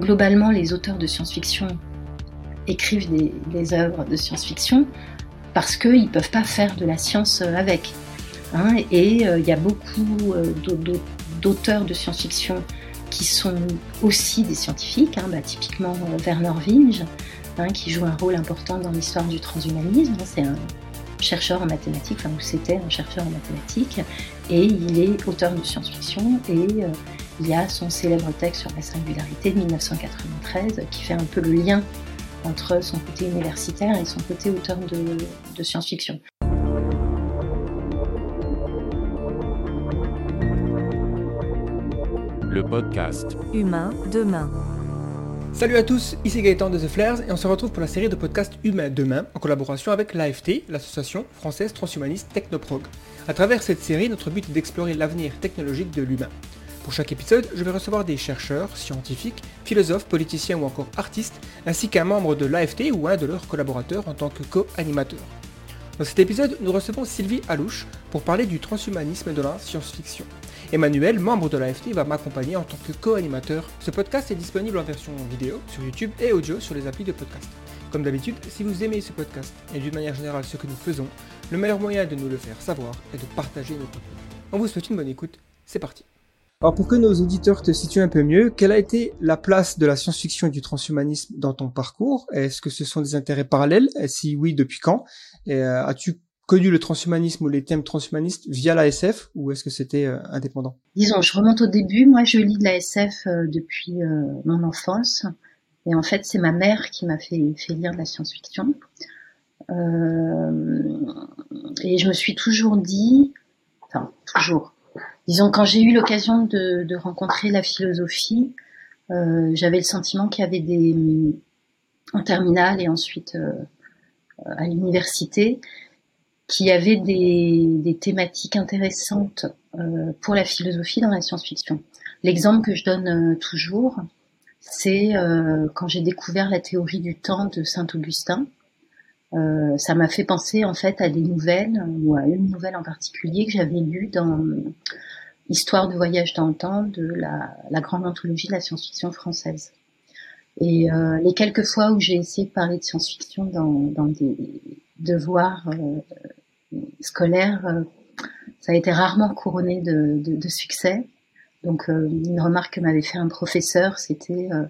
globalement, les auteurs de science-fiction écrivent des, œuvres de science-fiction parce qu'ils ne peuvent pas faire de la science avec. Hein. et il y a beaucoup d'auteurs de science-fiction qui sont aussi des scientifiques, hein, bah, typiquement Werner Winge, hein, qui joue un rôle important dans l'histoire du transhumanisme. C'est un chercheur en mathématiques, enfin, ou c'était un chercheur en mathématiques, et il est auteur de science-fiction, et euh, il y a son célèbre texte sur la singularité de 1993 qui fait un peu le lien entre son côté universitaire et son côté auteur de science-fiction. le podcast Humain demain. Salut à tous, ici Gaëtan de The Flares et on se retrouve pour la série de podcasts Humain demain en collaboration avec l'AFT, l'association française transhumaniste Technoprog. À travers cette série, notre but est d'explorer l'avenir technologique de l'humain. Pour chaque épisode, je vais recevoir des chercheurs, scientifiques, philosophes, politiciens ou encore artistes, ainsi qu'un membre de l'AFT ou un de leurs collaborateurs en tant que co-animateur. Dans cet épisode, nous recevons Sylvie Alouche pour parler du transhumanisme de la science-fiction. Emmanuel, membre de l'AFT, va m'accompagner en tant que co-animateur. Ce podcast est disponible en version vidéo sur YouTube et audio sur les applis de podcast. Comme d'habitude, si vous aimez ce podcast et d'une manière générale ce que nous faisons, le meilleur moyen de nous le faire savoir est de partager nos contenus. On vous souhaite une bonne écoute, c'est parti. Alors pour que nos auditeurs te situent un peu mieux, quelle a été la place de la science-fiction et du transhumanisme dans ton parcours? Est-ce que ce sont des intérêts parallèles? Et Si oui, depuis quand? Euh, As-tu connu le transhumanisme ou les thèmes transhumanistes via la SF ou est-ce que c'était euh, indépendant? Disons, je remonte au début. Moi, je lis de la SF euh, depuis euh, mon enfance. Et en fait, c'est ma mère qui m'a fait, fait lire de la science-fiction. et je me suis toujours dit, enfin, toujours, disons, quand j'ai eu l'occasion de, rencontrer la philosophie, j'avais le sentiment qu'il y avait des, en terminale et ensuite à l'université, qui avait des, thématiques intéressantes euh, pour la philosophie dans la science-fiction. L'exemple que je donne euh, toujours, c'est euh, quand j'ai découvert la théorie du temps de Saint-Augustin. Euh, ça m'a fait penser en fait à des nouvelles, ou à une nouvelle en particulier que j'avais lue dans Histoire de voyage dans le temps de la, la grande anthologie de la science-fiction française. Et les quelques fois où j'ai essayé de parler de science-fiction dans, dans des devoirs scolaire, euh, ça a été rarement couronné de, de, de succès. Donc euh, une remarque que m'avait fait un professeur, c'était euh,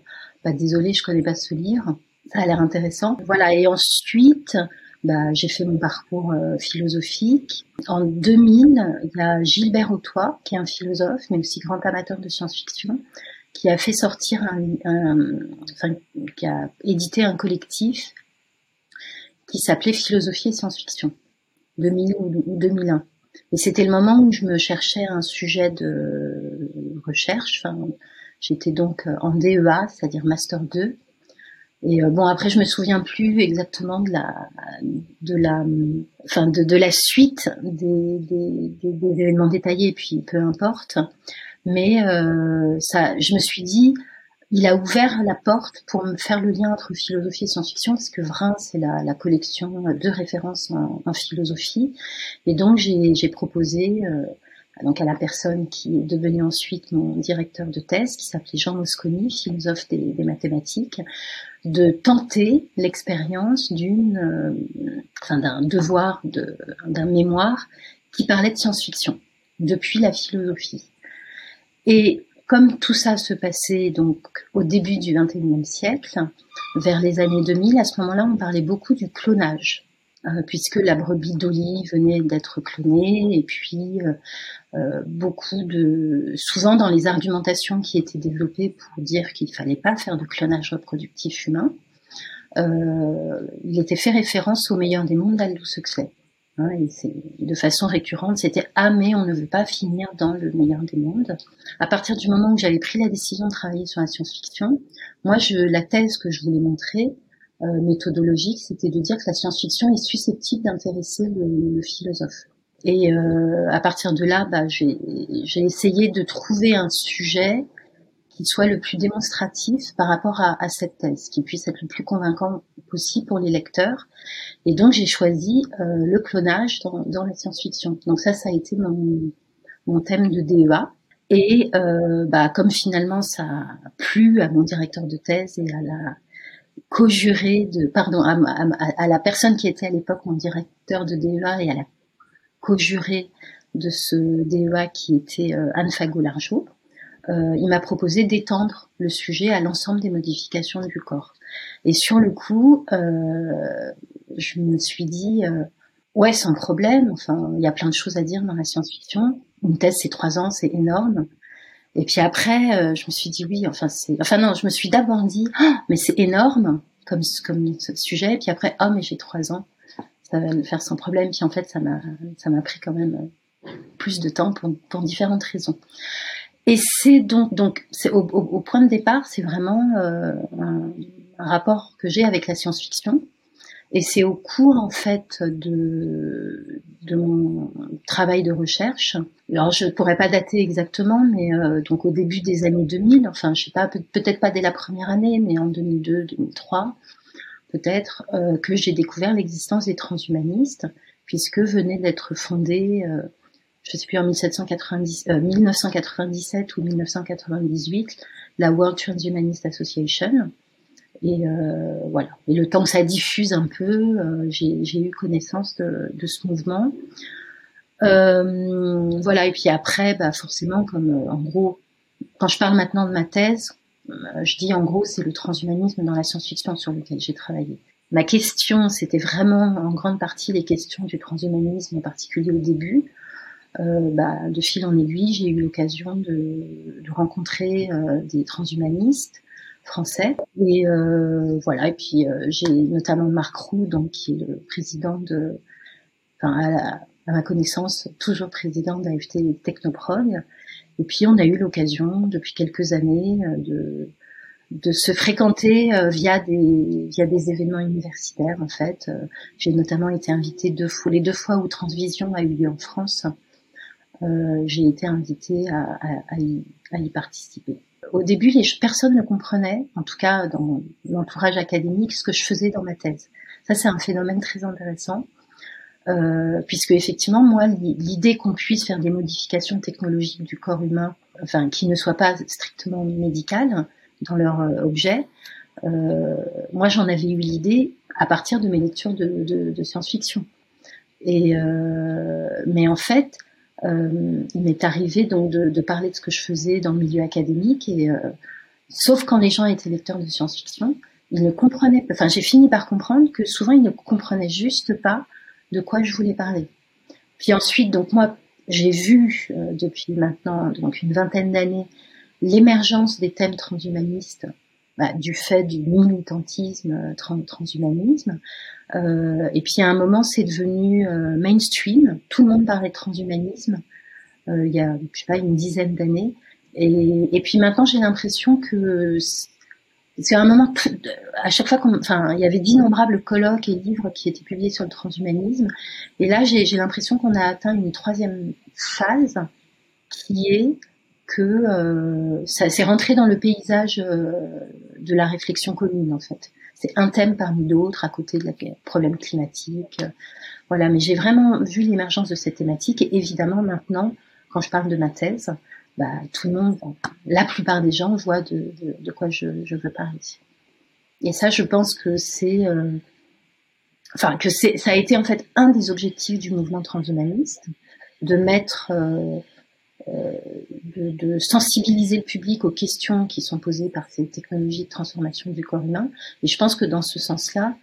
bah, désolé, je connais pas ce livre. Ça a l'air intéressant. Voilà. Et ensuite, bah, j'ai fait mon parcours philosophique. En 2000, il y a Gilbert Autois, qui est un philosophe, mais aussi grand amateur de science-fiction, qui a fait sortir un, un enfin, qui a édité un collectif qui s'appelait Philosophie et science-fiction. 2000 ou 2001. Et c'était le moment où je me cherchais un sujet de recherche. Enfin, j'étais donc en DEA, c'est-à-dire Master 2. Et euh, bon, après, je me souviens plus exactement de la, de la, enfin, de, de la suite des, des, des, événements détaillés, puis peu importe. Mais euh, ça, je me suis dit, il a ouvert la porte pour me faire le lien entre philosophie et science-fiction, parce que Vrin, c'est la, la, collection de références en, en philosophie. Et donc, j'ai proposé euh, donc à la personne qui est devenue ensuite mon directeur de thèse, qui s'appelait Jean Mosconi, philosophe des, mathématiques, de tenter l'expérience d'une, euh, d'un devoir, d'un mémoire qui parlait de science-fiction depuis la philosophie. Et comme tout ça se passait donc au début du XXIe siècle, vers les années 2000, à ce moment-là, on parlait beaucoup du clonage, puisque la brebis Dolly venait d'être clonée, et puis euh, euh, beaucoup de, souvent dans les argumentations qui étaient développées pour dire qu'il fallait pas faire de clonage reproductif humain, il était fait référence au meilleur des mondes d'Aldous Huxley. Hein, et de façon récurrente, c'était ah mais on ne veut pas finir dans le meilleur des mondes. À partir du moment où j'avais pris la décision de travailler sur la science-fiction, moi je la thèse que je voulais montrer euh, méthodologique, c'était de dire que la science-fiction est susceptible d'intéresser le, philosophe. Et euh, à partir de là, bah, j'ai essayé de trouver un sujet soit le plus démonstratif par rapport à, cette thèse, qui puisse être le plus convaincant possible pour les lecteurs. Et donc j'ai choisi euh, le clonage dans, la science-fiction. Donc ça, ça a été mon, thème de DEA. Et euh, bah, comme finalement ça a plu à mon directeur de thèse et à la co-juré de, pardon, à, à, la personne qui était à l'époque mon directeur de DEA et à la co-jurée de ce DEA qui était euh, Anne Fagot-Largeau, euh, il m'a proposé d'étendre le sujet à l'ensemble des modifications du corps. Et sur le coup, euh, je me suis dit, euh, ouais, sans problème. Enfin, il y a plein de choses à dire dans la science-fiction. Une thèse, c'est trois ans, c'est énorme. Et puis après, euh, je me suis dit oui. Enfin, c'est, enfin non, je me suis d'abord dit, oh, mais c'est énorme comme comme sujet. Et puis après, oh mais j'ai trois ans, ça va me faire sans problème. Puis en fait, ça m'a ça m'a pris quand même plus de temps pour pour différentes raisons. Et c'est donc donc c'est au, au, point de départ, c'est vraiment euh, un rapport que j'ai avec la science-fiction et c'est au cours en fait de, de mon travail de recherche. Alors je pourrais pas dater exactement, mais euh, donc au début des années 2000, enfin je sais pas, peut-être pas dès la première année, mais en 2002, 2003, peut-être euh, que j'ai découvert l'existence des transhumanistes, puisque venait d'être fondée, euh, je sais plus en 1790, 1997 ou 1998, la World Transhumanist Association et euh, voilà. Et le temps que ça diffuse un peu, euh, j'ai eu connaissance de, de, ce mouvement. Euh, voilà. Et puis après, bah forcément, comme euh, en gros, quand je parle maintenant de ma thèse, euh, je dis en gros, c'est le transhumanisme dans la science-fiction sur lequel j'ai travaillé. Ma question, c'était vraiment en grande partie les questions du transhumanisme, en particulier au début. Euh, bah, de fil en aiguille, j'ai eu l'occasion de, de, rencontrer des transhumanistes français. Et euh, voilà. Et puis euh, j'ai notamment Marc Roux, donc qui est le président de, enfin à, ma connaissance, toujours président d'AFT Technoprog. Et puis on a eu l'occasion depuis quelques années euh, de de se fréquenter via des via des événements universitaires en fait. J'ai notamment été invitée deux fois les deux fois où Transvision a eu lieu en France. Euh, j'ai été invitée à, à, à, y, à, y, participer au début, personne ne comprenait, en tout cas dans l'entourage académique, ce que je faisais dans ma thèse. Ça, c'est un phénomène très intéressant, euh, puisque effectivement, moi, l'idée qu'on puisse faire des modifications technologiques du corps humain, enfin, qui ne soient pas strictement médicales dans leur euh, objet, euh, moi, j'en avais eu l'idée à partir de mes lectures de science-fiction. Et euh, mais en fait, euh, il m'est arrivé donc de, de, parler de ce que je faisais dans le milieu académique et euh, sauf quand les gens étaient lecteurs de science-fiction, ils ne comprenaient. Enfin, j'ai fini par comprendre que souvent ils ne comprenaient juste pas de quoi je voulais parler. Puis ensuite, donc moi, j'ai vu euh, depuis maintenant donc une vingtaine d'années l'émergence des thèmes transhumanistes bah, du fait du militantisme euh, transhumanisme. Euh, et puis à un moment, c'est devenu euh, mainstream. Tout le monde parlait de transhumanisme euh, il y a, je sais pas, une dizaine d'années. Et, et, puis maintenant, j'ai l'impression que c'est un moment, à chaque fois qu'on, enfin, il y avait d'innombrables colloques et livres qui étaient publiés sur le transhumanisme. Et là, j'ai l'impression qu'on a atteint une troisième phase qui est que euh, ça s'est rentré dans le paysage euh, de la réflexion commune en fait. C'est un thème parmi d'autres à côté de la problème climatique. voilà, mais j'ai vraiment vu l'émergence de cette thématique et évidemment maintenant, quand je parle de ma thèse, bah, tout le monde, la plupart des gens voient de, de, quoi je, je, veux parler. Et ça, je pense que c'est, euh, enfin que c'est, ça a été en fait un des objectifs du mouvement transhumaniste, de mettre euh, euh, de, de, sensibiliser le public aux questions qui sont posées par ces technologies de transformation du corps humain. Et je pense que dans ce sens-là,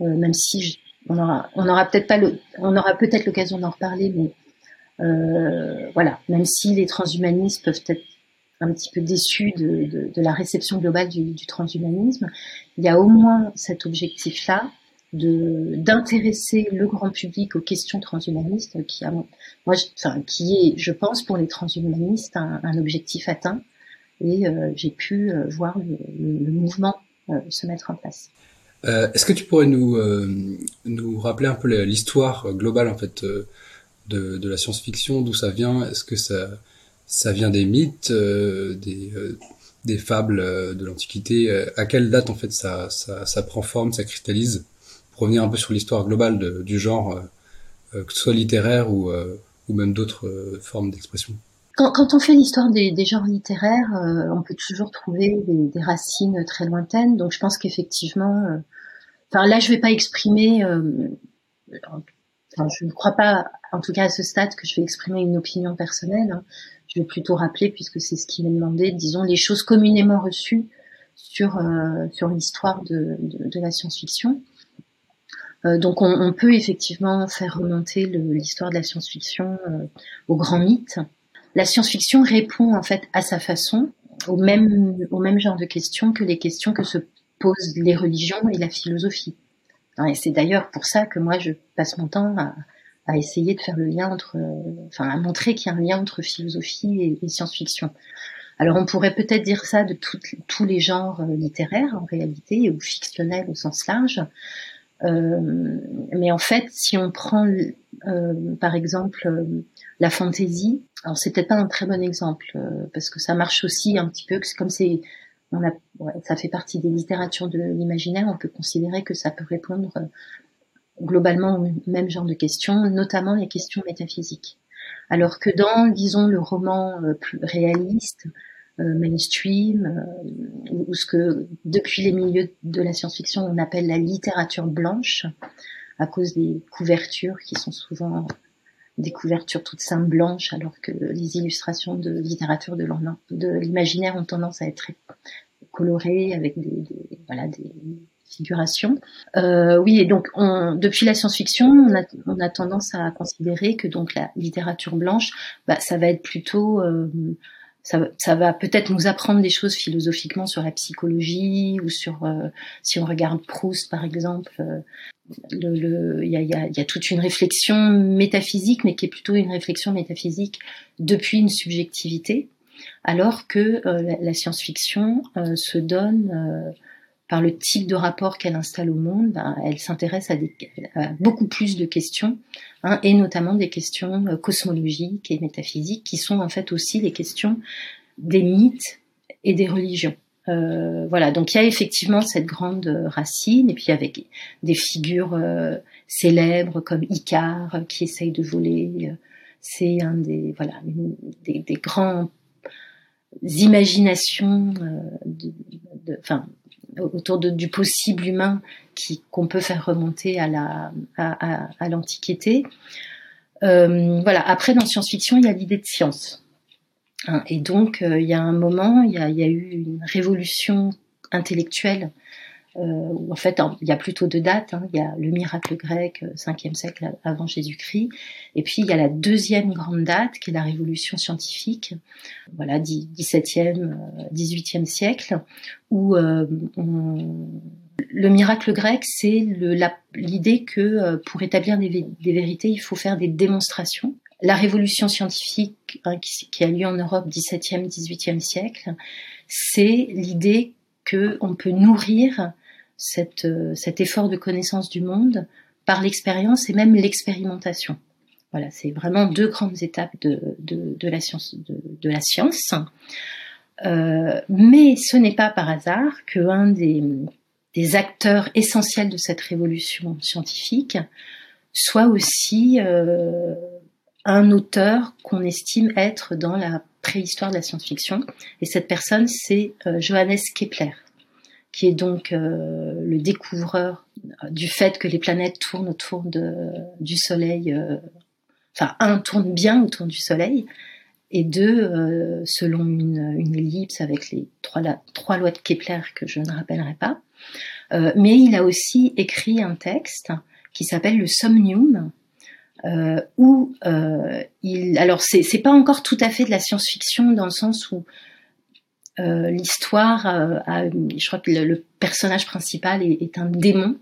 euh, même si on aura, on aura peut-être pas le, on aura peut-être l'occasion d'en reparler, mais euh, voilà, même si les transhumanistes peuvent être un petit peu déçus de, de, de la réception globale du, du, transhumanisme, il y a au moins cet objectif-là d'intéresser le grand public aux questions transhumanistes qui a moi enfin, qui est je pense pour les transhumanistes un, un objectif atteint. Et euh, j'ai pu euh, voir le, le, mouvement euh, se mettre en place. Euh, Est-ce que tu pourrais nous nous rappeler un peu l'histoire globale en fait de, de la science-fiction d'où ça vient? Est-ce que ça ça vient des mythes des des fables de l'Antiquité? À quelle date en fait ça, ça, ça prend forme, ça cristallise? Revenir un peu sur l'histoire globale du genre, euh, euh, que ce soit littéraire ou, euh, même d'autres formes d'expression. quand, on fait l'histoire des, genres littéraires, on peut toujours trouver des, racines très lointaines. Donc je pense qu'effectivement, enfin là je vais pas exprimer, je ne crois pas, en tout cas à ce stade, que je vais exprimer une opinion personnelle. Hein. Je vais plutôt rappeler, puisque c'est ce qui m'est demandé, disons les choses communément reçues sur sur l'histoire de, la science-fiction. Euh, donc on, peut effectivement faire remonter l'histoire de la science-fiction euh, au grand mythe. La science-fiction répond en fait à sa façon au même, genre de questions que les questions que se posent les religions et la philosophie. Et c'est d'ailleurs pour ça que moi je passe mon temps à, essayer de faire le lien entre, enfin à montrer qu'il y a un lien entre philosophie et, science-fiction. Alors on pourrait peut-être dire ça de tous les genres euh, littéraires en réalité ou fictionnels au sens large, euh, mais en fait, si on prend euh, par exemple euh, la fantaisie, alors c'est peut-être pas un très bon exemple parce que ça marche aussi un petit peu, comme c'est on a, ça fait partie des littératures de l'imaginaire, on peut considérer que ça peut répondre globalement au même genre de questions, notamment les questions métaphysiques. Alors que dans, disons, le roman plus réaliste, euh, mainstream, euh, ou ce que depuis les milieux de la science-fiction on appelle la littérature blanche, à cause des couvertures qui sont souvent des couvertures toutes simples blanches, alors que les illustrations de littérature de l'imaginaire ont tendance à être très colorées avec des, voilà des figurations. Euh, oui, et donc on, depuis la science-fiction, on a, on a, tendance à considérer que donc la littérature blanche, bah, ça va être plutôt euh, ça, ça va peut-être nous apprendre des choses philosophiquement sur la psychologie ou sur euh, si on regarde Proust par exemple euh, il y, a, y, a, y, a, toute une réflexion métaphysique mais qui est plutôt une réflexion métaphysique depuis une subjectivité alors que euh, la, la science-fiction se donne par le type de rapport qu'elle installe au monde, ben, elle s'intéresse à, beaucoup plus de questions, hein, et notamment des questions euh, cosmologiques et métaphysiques, qui sont en fait aussi les questions des mythes et des religions. Euh, voilà, donc il y a effectivement cette grande racine, et puis avec des figures euh, célèbres comme Icare qui essaye de voler, c'est un des voilà des, des grands imaginations, enfin autour du possible humain qu'on peut faire remonter à la à, à, l'Antiquité. Euh, voilà. Après, dans science-fiction, il y a l'idée de science. Hein, et donc, euh, il y a un moment, il y a eu une révolution intellectuelle euh, en fait il y a plutôt deux dates. Hein. Il y a le miracle grec, 5e euh, siècle avant Jésus-Christ, et puis il y a la deuxième grande date qui est la révolution scientifique, voilà 17e, 18e euh, siècle, où euh, le miracle grec, c'est l'idée que pour établir des, vérités, il faut faire des démonstrations. La révolution scientifique hein, qui, qui, a lieu en Europe 17e, 18e siècle, c'est l'idée que on peut nourrir euh, cet effort de connaissance du monde par l'expérience et même l'expérimentation. Voilà, c'est vraiment deux grandes étapes de, la science. De, la science. Euh, mais ce n'est pas par hasard qu'un des, des acteurs essentiels de cette révolution scientifique soit aussi euh, un auteur qu'on estime être dans la préhistoire de la science-fiction. Et cette personne, c'est Johannes Kepler qui est donc euh, le découvreur du fait que les planètes tournent autour du Soleil, euh, enfin un tourne bien autour du Soleil, et deux euh, selon une, ellipse avec les trois lois de Kepler que je ne rappellerai pas. mais il a aussi écrit un texte qui s'appelle le Somnium, où il, alors c'est pas encore tout à fait de la science-fiction dans le sens où euh, l'histoire, euh, je crois que le, personnage principal est, un démon.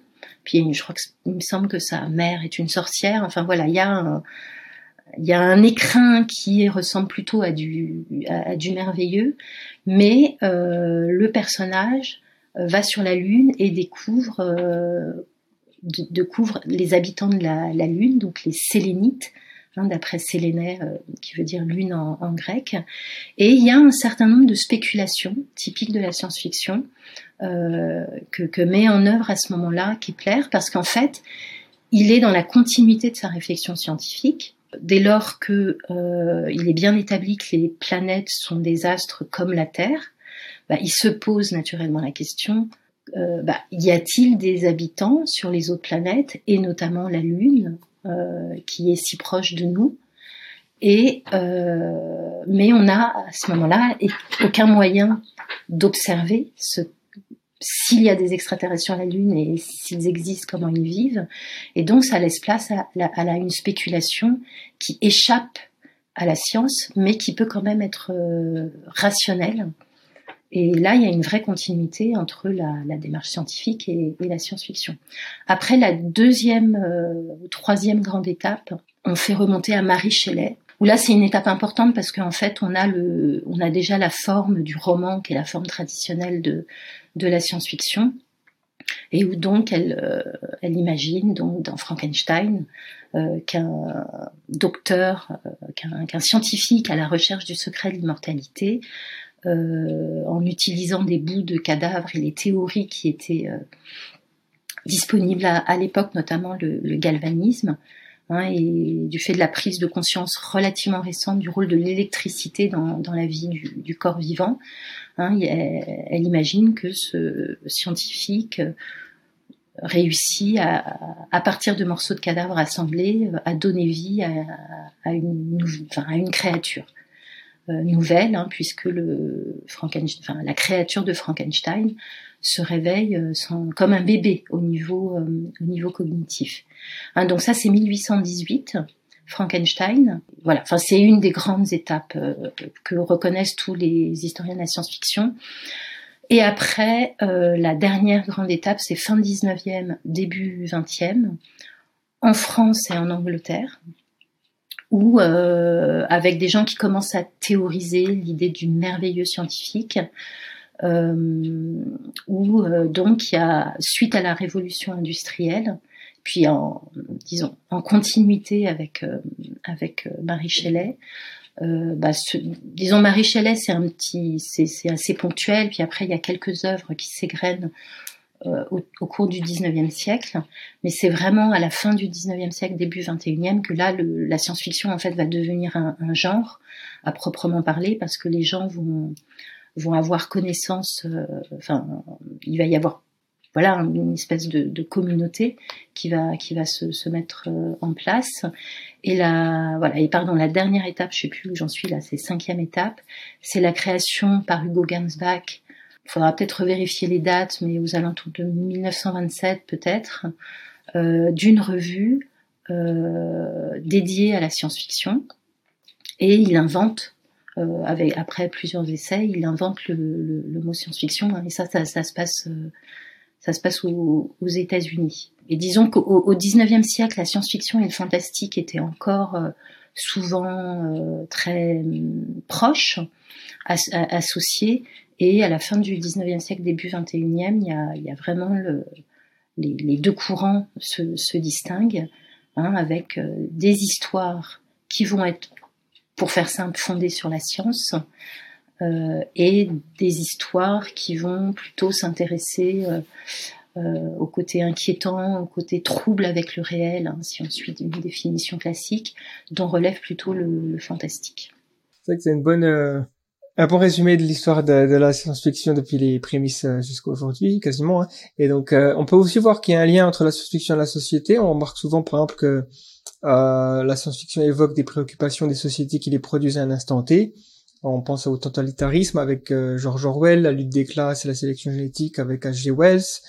Puis je crois il me semble que sa mère est une sorcière. Enfin voilà, il y a un, écrin qui ressemble plutôt à du, merveilleux, mais euh, le personnage va sur la lune et découvre, découvre les habitants de la lune, donc les sélénites, D'après Séléné, euh, qui veut dire lune en, grec. Et il y a un certain nombre de spéculations typiques de la science-fiction euh, que, que, met en œuvre à ce moment-là Kepler, parce qu'en fait, il est dans la continuité de sa réflexion scientifique, Dès lors que il est bien établi que les planètes sont des astres comme la Terre, bah, il se pose naturellement la question bah, y a-t-il des habitants sur les autres planètes et notamment la Lune? Qui est si proche de nous et euh, mais on a à ce moment-là aucun moyen d'observer ce s'il y a des extraterrestres sur la Lune et s'ils existent, comment ils vivent. Et donc, ça laisse place à, à, une spéculation qui échappe à la science, mais qui peut quand même être euh, rationnelle. Et là, il y a une vraie continuité entre la, la démarche scientifique et, et la science-fiction. Après la deuxième euh, ou troisième grande étape, on fait remonter à Marie Shelley, où là c'est une étape importante parce qu'en fait on a le, on a déjà la forme du roman qui est la forme traditionnelle de de la science-fiction et où donc elle, euh, elle imagine donc dans Frankenstein euh, qu'un docteur, euh, qu'un scientifique à la recherche du secret de l'immortalité, euh, en utilisant des bouts de cadavres et les théories qui étaient disponibles à, l'époque, notamment le, galvanisme, Hein, et du fait de la prise de conscience relativement récente du rôle de l'électricité dans, la vie du, corps vivant. Hein, elle, imagine que ce scientifique réussit à, partir de morceaux de cadavres assemblés, à donner vie à, une, créature euh, nouvelle, hein, puisque le enfin, la créature de Frankenstein se réveille euh, comme un bébé au niveau, euh, au niveau cognitif. Hein, donc ça, c'est 1818. Frankenstein. Voilà, enfin c'est une des grandes étapes euh, que reconnaissent tous les historiens de la science-fiction. Et après, euh, la dernière grande étape, c'est fin 19e, début 20e, en France et en Angleterre, où euh, avec des gens qui commencent à théoriser l'idée du merveilleux scientifique, euh, où euh, donc il y a suite à la révolution industrielle, puis en disons en continuité avec euh, avec euh, Marie Shelley. Euh, bah, ce, disons Marie Shelley, c'est un petit, c'est assez ponctuel. Puis après, il y a quelques œuvres qui s'égrènent au, au, cours du 19e siècle, mais c'est vraiment à la fin du 19e siècle, début 21e, que là, le, la science-fiction en fait va devenir un, un, genre à proprement parler, parce que les gens vont vont avoir connaissance, euh, enfin, il va y avoir voilà une espèce de, de, communauté qui va qui va se, se mettre euh, en place. Et la voilà et pardon la dernière étape je sais plus où j'en suis là c'est cinquième étape c'est la création par Hugo Gernsback il faudra peut-être vérifier les dates mais aux alentours de 1927 peut-être euh, d'une revue euh, dédiée à la science-fiction et il invente euh, après plusieurs essais, il invente le, mot science-fiction hein, et ça, ça, se passe, ça se passe aux, États-Unis. Et disons qu'au au 19e siècle, la science-fiction et le fantastique étaient encore souvent très hum, proches, as, associés. Et à la fin du 19e siècle, début 21e, il y a, vraiment le, les, deux courants se, distinguent, hein, avec euh, des histoires qui vont être pour faire simple, fondées sur la science, euh, et des histoires qui vont plutôt s'intéresser euh, euh, au côté inquiétant, au côté trouble avec le réel, hein, si on suit une définition classique, dont relève plutôt le, le fantastique. C'est vrai que c'est une bonne, euh, un bon résumé de l'histoire de, de, la science-fiction depuis les prémices euh, jusqu'à aujourd'hui, quasiment. Hein. Et donc, euh, on peut aussi voir qu'il y a un lien entre la science-fiction et la société. On remarque souvent, par exemple, que euh, la science-fiction évoque des préoccupations des sociétés qui les produisent à un instant T. On pense au totalitarisme avec euh, George Orwell, la lutte des classes et la sélection génétique avec H.G. Wells,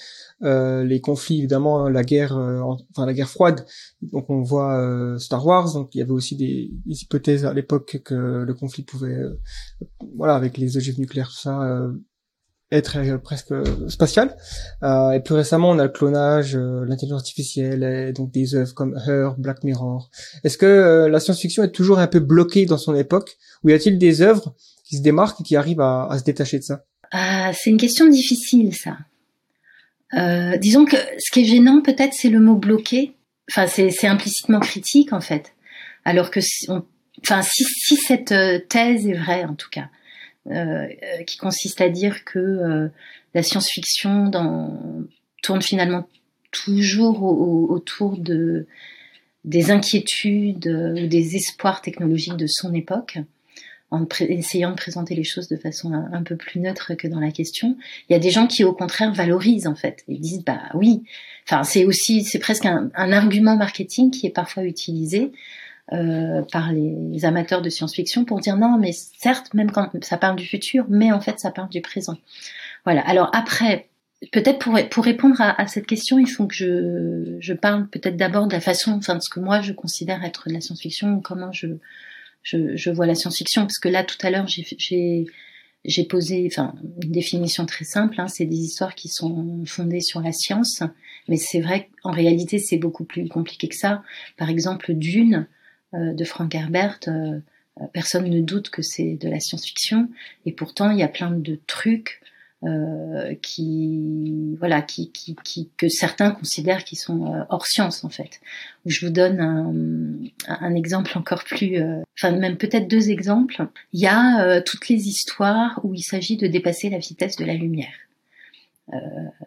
euh, les conflits évidemment, la guerre, euh, enfin la guerre froide. Donc on voit euh, Star Wars. Donc il y avait aussi des, des hypothèses à l'époque que le conflit pouvait, euh, voilà, avec les ogives nucléaires, tout ça, être euh, presque spatial. Euh, et plus récemment, on a le clonage, euh, l'intelligence artificielle, et donc des œuvres comme Her, Black Mirror. Est-ce que euh, la science-fiction est toujours un peu bloquée dans son époque, ou y a-t-il des œuvres qui se démarquent et qui arrivent à, à se détacher de ça? Ah, C'est une question difficile, ça. Euh, disons que ce qui est gênant, peut-être, c'est le mot bloqué. Enfin, c'est implicitement critique, en fait. Alors que, on, enfin, si, si cette thèse est vraie, en tout cas, euh, qui consiste à dire que euh, la science-fiction tourne finalement toujours au, au, autour de des inquiétudes ou des espoirs technologiques de son époque, en essayant de présenter les choses de façon un, peu plus neutre que dans la question. Il y a des gens qui, au contraire, valorisent en fait et disent bah oui. Enfin, c'est aussi, c'est presque un, argument marketing qui est parfois utilisé euh, par les amateurs de science-fiction pour dire non, mais certes, même quand ça parle du futur, mais en fait, ça parle du présent. Voilà. Alors après, peut-être pour, pour répondre à, cette question, il faut que je, je parle peut-être d'abord de la façon, enfin de ce que moi je considère être de la science-fiction, comment je je, vois la science-fiction, parce que là, tout à l'heure, j'ai posé enfin, une définition très simple, hein, c'est des histoires qui sont fondées sur la science, mais c'est vrai qu'en réalité, c'est beaucoup plus compliqué que ça. Par exemple, Dune euh, de Frank Herbert, euh, personne ne doute que c'est de la science-fiction, et pourtant, il y a plein de trucs euh, qui voilà qui, qui, qui, que certains considèrent qui sont euh, hors science en fait. Je vous donne un, un exemple encore plus, euh, enfin même peut-être deux exemples. Il y a toutes les histoires où il s'agit de dépasser la vitesse de la lumière. Euh,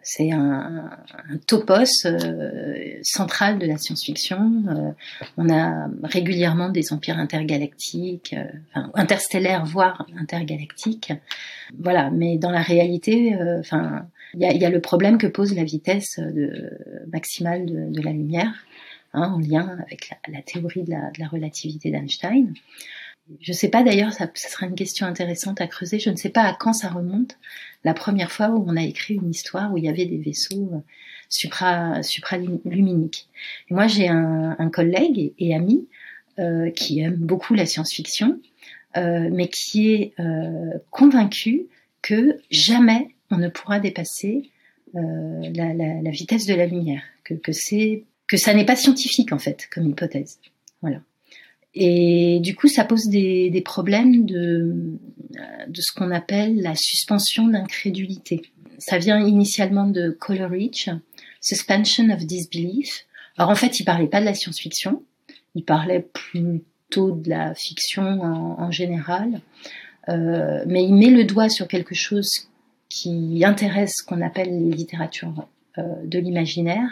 c'est un, un, topos euh, central de la science-fiction. Euh, on a régulièrement des empires intergalactiques, enfin, interstellaires, voire intergalactiques. Voilà, mais dans la réalité, enfin, il y a, y a, le problème que pose la vitesse de, maximale de, de la lumière, hein, en lien avec la, la théorie de la, de la relativité d'Einstein. Je ne sais pas d'ailleurs, ça, ça, sera une question intéressante à creuser. Je ne sais pas à quand ça remonte. La première fois où on a écrit une histoire où il y avait des vaisseaux euh, supra, supraluminiques. Et moi, j'ai un, un, collègue et, ami euh, qui aime beaucoup la science-fiction, euh, mais qui est euh, convaincu que jamais on ne pourra dépasser euh, la, la, la, vitesse de la lumière, que, que que ça n'est pas scientifique en fait comme hypothèse. Voilà. Et du coup, ça pose des, des problèmes de, de ce qu'on appelle la suspension d'incrédulité. Ça vient initialement de Coleridge, Suspension of Disbelief. Alors en fait, il parlait pas de la science-fiction, il parlait plutôt de la fiction en, en général, euh, mais il met le doigt sur quelque chose qui intéresse ce qu'on appelle les littératures euh, de l'imaginaire.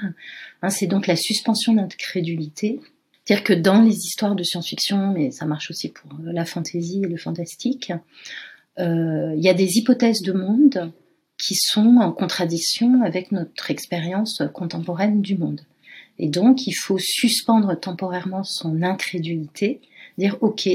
Hein, c'est donc la suspension d'incrédulité c'est-à-dire que dans les histoires de science-fiction, mais ça marche aussi pour euh, la fantaisie et le fantastique, euh, il y a des hypothèses de monde qui sont en contradiction avec notre expérience contemporaine du monde. Et donc, il faut suspendre temporairement son incrédulité, dire OK,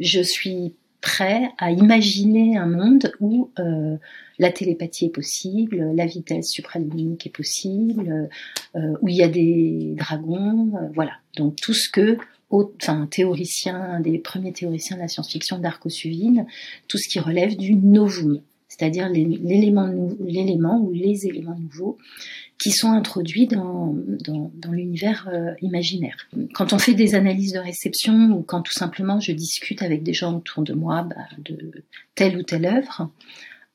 je suis prêt à imaginer un monde où euh, la télépathie est possible, la vitesse supraluminique est possible, euh, où il y a des dragons, euh, voilà. Donc tout ce que enfin, théoricien, un des premiers théoriciens de la science-fiction d'Arcosuvine, tout ce qui relève du novum, c'est-à-dire l'élément ou les éléments nouveaux qui sont introduits dans, dans, l'univers euh, imaginaire. Quand on fait des analyses de réception ou quand tout simplement je discute avec des gens autour de moi bah, de telle ou telle œuvre,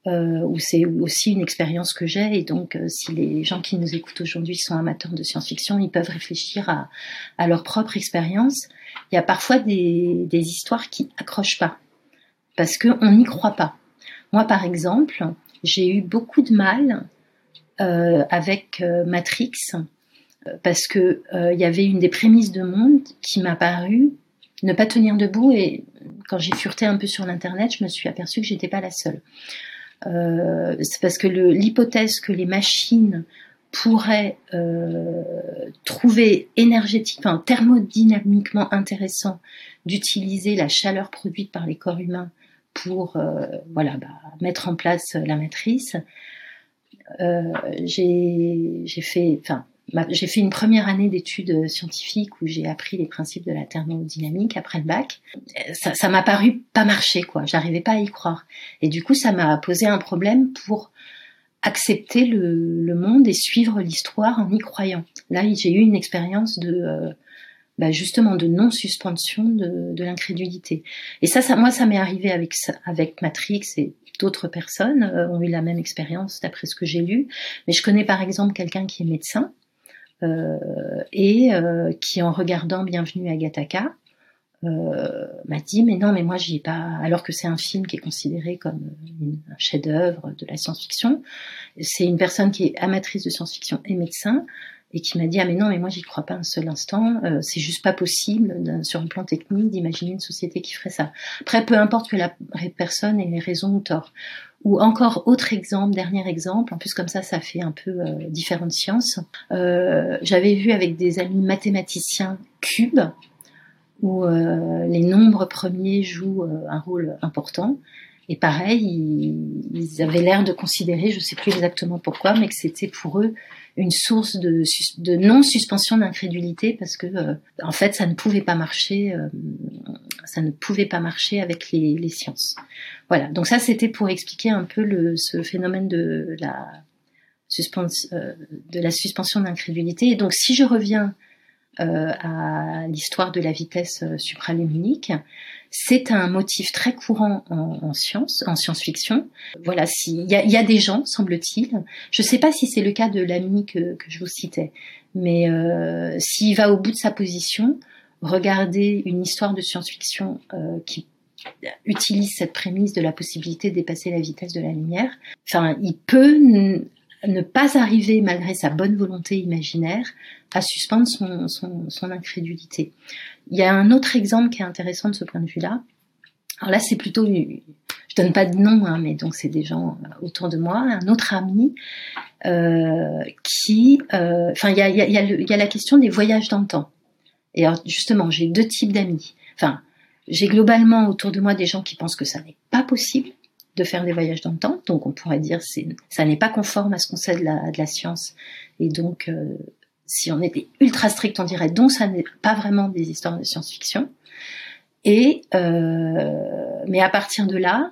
euh, où c'est aussi une expérience que j'ai et donc euh, si les gens qui nous écoutent aujourd'hui sont amateurs de science-fiction, ils peuvent réfléchir à, à leur propre expérience. Il y a parfois des, des histoires qui accrochent pas parce qu'on n'y croit pas. Moi, par exemple, j'ai eu beaucoup de mal avec euh, Matrix euh, parce que il y avait une des prémices de monde qui m'a paru ne pas tenir debout et quand j'ai fureté un peu sur l'internet, je me suis aperçue que j'étais pas la seule. Euh, c'est parce que l'hypothèse que les machines pourraient euh, trouver énergétiquement, thermodynamiquement intéressant d'utiliser la chaleur produite par les corps humains pour euh, voilà bah, mettre en place la matrice, euh, j'ai fait, enfin, j'ai fait une première année d'études scientifiques où j'ai appris les principes de la thermodynamique après le bac. Ça, ça m'a paru pas marcher, quoi. J'arrivais pas à y croire. Et du coup, ça m'a posé un problème pour accepter le, le monde et suivre l'histoire en y croyant. Là, j'ai eu une expérience de, euh, bah justement, de non-suspension de, de l'incrédulité. Et ça, ça, moi, ça m'est arrivé avec avec Matrix et d'autres personnes euh, ont eu la même expérience d'après ce que j'ai lu. Mais je connais par exemple quelqu'un qui est médecin euh, et euh, qui, en regardant Bienvenue à Gataka, m'a dit mais non mais moi j'y ai pas alors que c'est un film qui est considéré comme un chef-d'œuvre de la science-fiction c'est une personne qui est amatrice de science-fiction et médecin et qui m'a dit ah mais non mais moi j'y crois pas un seul instant. Euh, c'est juste pas possible sur un plan technique d'imaginer une société qui ferait ça après peu importe que la personne ait raison ou tort. Ou encore autre exemple dernier exemple en plus comme ça ça fait un peu euh, différentes sciences. Euh, j'avais vu avec des amis mathématiciens cubes où euh, les nombres premiers jouent euh, un rôle important. Et pareil, ils, avaient l'air de considérer, je sais plus exactement pourquoi, mais que c'était pour eux une source de, non-suspension d'incrédulité parce que euh, en fait, ça ne pouvait pas marcher, euh, ça ne pouvait pas marcher avec les, sciences. Voilà. Donc ça, c'était pour expliquer un peu ce phénomène de la, euh, de la suspension d'incrédulité. Et donc, si je reviens à l'histoire de la vitesse euh, supraluminique. C'est un motif très courant en, en science, en science-fiction. Voilà, il y a, des gens, semble-t-il. Je ne sais pas si c'est le cas de l'ami que, je vous citais, mais euh, s'il va au bout de sa position, regardez une histoire de science-fiction euh, qui utilise cette prémisse de la possibilité de dépasser la vitesse de la lumière. Enfin, il peut ne pas arriver, malgré sa bonne volonté imaginaire, à suspendre son, son, son, incrédulité. Il y a un autre exemple qui est intéressant de ce point de vue-là. Alors là, c'est plutôt, je donne pas de nom, hein, mais donc c'est des gens euh, autour de moi. Un autre ami euh, qui, euh, enfin, il y a, y, a, y a la question des voyages dans le temps. Et alors, justement, j'ai deux types d'amis. Enfin, j'ai globalement autour de moi des gens qui pensent que ça n'est pas possible de faire des voyages dans le temps. Donc on pourrait dire c'est ça n'est pas conforme à ce qu'on sait de la, science. Et donc euh, si on était ultra strict, on dirait donc ça n'est pas vraiment des histoires de science-fiction. Et euh, mais à partir de là,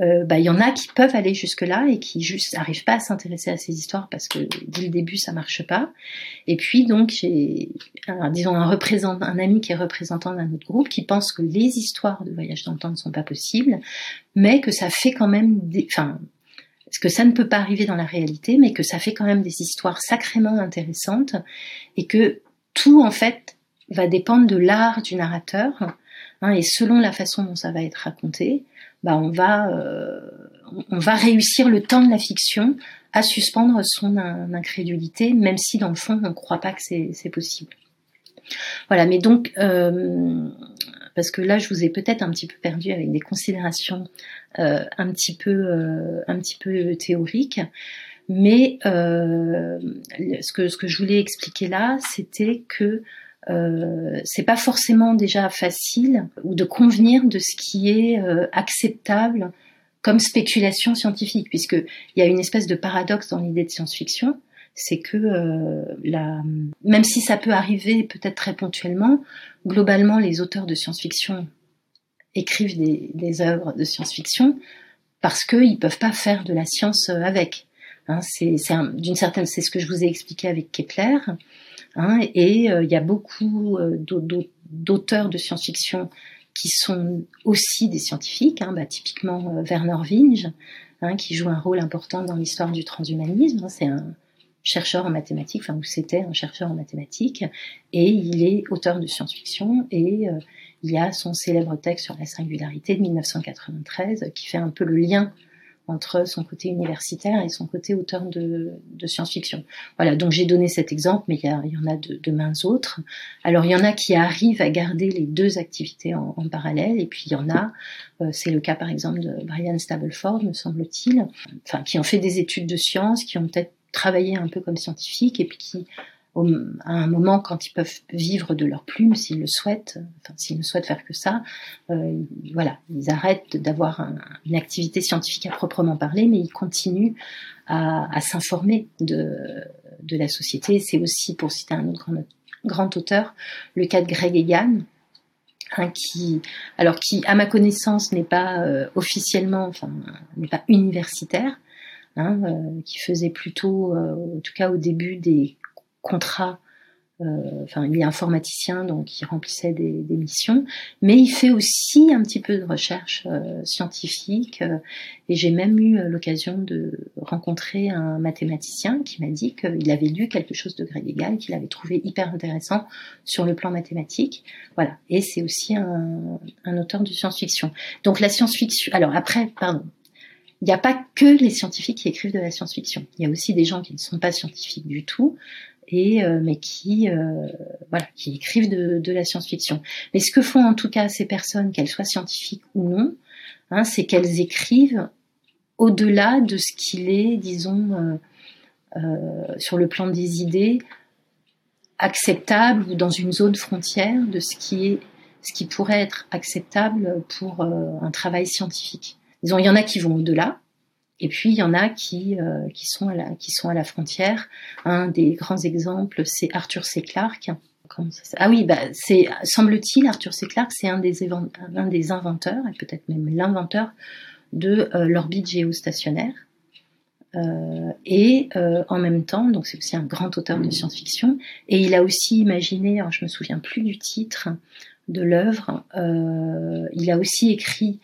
euh, bah, il y en a qui peuvent aller jusque là et qui juste n'arrivent pas à s'intéresser à ces histoires parce que dès le début ça marche pas. Et puis donc j'ai disons un représentant, un ami qui est représentant d'un autre groupe qui pense que les histoires de voyage dans le temps ne sont pas possibles, mais que ça fait quand même des, enfin que ça ne peut pas arriver dans la réalité, mais que ça fait quand même des histoires sacrément intéressantes et que tout en fait va dépendre de l'art du narrateur hein, et selon la façon dont ça va être raconté, bah on va euh, on va réussir le temps de la fiction à suspendre son incrédulité, même si dans le fond on ne croit pas que c'est possible. Voilà, mais donc euh, parce que là je vous ai peut-être un petit peu perdu avec des considérations euh, un petit peu un petit peu théoriques, mais ce que je voulais expliquer là, c'était que euh, c'est pas forcément déjà facile ou de convenir de ce qui est euh, acceptable comme spéculation scientifique, puisque il y a une espèce de paradoxe dans l'idée de science-fiction, c'est que euh, la, même si ça peut arriver peut-être très ponctuellement, globalement les auteurs de science-fiction écrivent des, des œuvres de science-fiction parce qu'ils peuvent pas faire de la science avec. Hein, c'est d'une certaine, c'est ce que je vous ai expliqué avec Kepler. Hein, et euh, il y a beaucoup euh, d'auteurs de science-fiction qui sont aussi des scientifiques, hein, bah, typiquement euh, Werner Winge, hein, qui joue un rôle important dans l'histoire du transhumanisme. C'est un chercheur en mathématiques, enfin, ou c'était un chercheur en mathématiques, et il est auteur de science-fiction, et il y a son célèbre texte sur la singularité de 1993, qui fait un peu le lien entre son côté universitaire et son côté auteur de, de science-fiction. Voilà, donc j'ai donné cet exemple, mais il y, y en a de, de mains autres. Alors il y en a qui arrivent à garder les deux activités en, en parallèle, et puis il y en a, euh, c'est le cas par exemple de Brian Stableford, me semble-t-il, enfin qui ont fait des études de sciences, qui ont peut-être travaillé un peu comme scientifiques, et puis qui à un moment quand ils peuvent vivre de leur plume, s'ils le souhaitent, enfin s'ils ne souhaitent faire que ça, euh, voilà, ils arrêtent d'avoir un, une activité scientifique à proprement parler, mais ils continuent à, à s'informer de, de la société. C'est aussi, pour citer un autre grand, grand auteur, le cas de Greg Egan, hein, qui, alors qui, à ma connaissance, n'est pas euh, officiellement, enfin, n'est pas universitaire, hein, euh, qui faisait plutôt, euh, en tout cas au début des contrat. Euh, enfin, il est informaticien, donc il remplissait des, des, missions, mais il fait aussi un petit peu de recherche euh, scientifique. Euh, et j'ai même eu l'occasion de rencontrer un mathématicien qui m'a dit qu'il avait lu quelque chose de Greg qu'il avait trouvé hyper intéressant sur le plan mathématique. Voilà. Et c'est aussi un, un auteur de science-fiction. Donc la science-fiction. Alors après, pardon, il n'y a pas que les scientifiques qui écrivent de la science-fiction. Il y a aussi des gens qui ne sont pas scientifiques du tout et mais qui voilà qui écrivent de, la science-fiction. Mais ce que font en tout cas ces personnes, qu'elles soient scientifiques ou non, hein, c'est qu'elles écrivent au-delà de ce qu'il est, disons, sur le plan des idées, acceptable ou dans une zone frontière de ce qui est ce qui pourrait être acceptable pour euh, un travail scientifique. Disons, il y en a qui vont au-delà, et puis il y en a qui euh, qui sont à la qui sont à la frontière. Un des grands exemples, c'est Arthur C. Clarke. ah oui, bah c'est semble-t-il Arthur C. Clarke, c'est un des inventeurs et peut-être même l'inventeur de euh, l'orbite géostationnaire. Euh, et euh, en même temps, donc c'est aussi un grand auteur de science-fiction, et il a aussi imaginé, alors je me souviens plus du titre de l'œuvre, euh, il a aussi écrit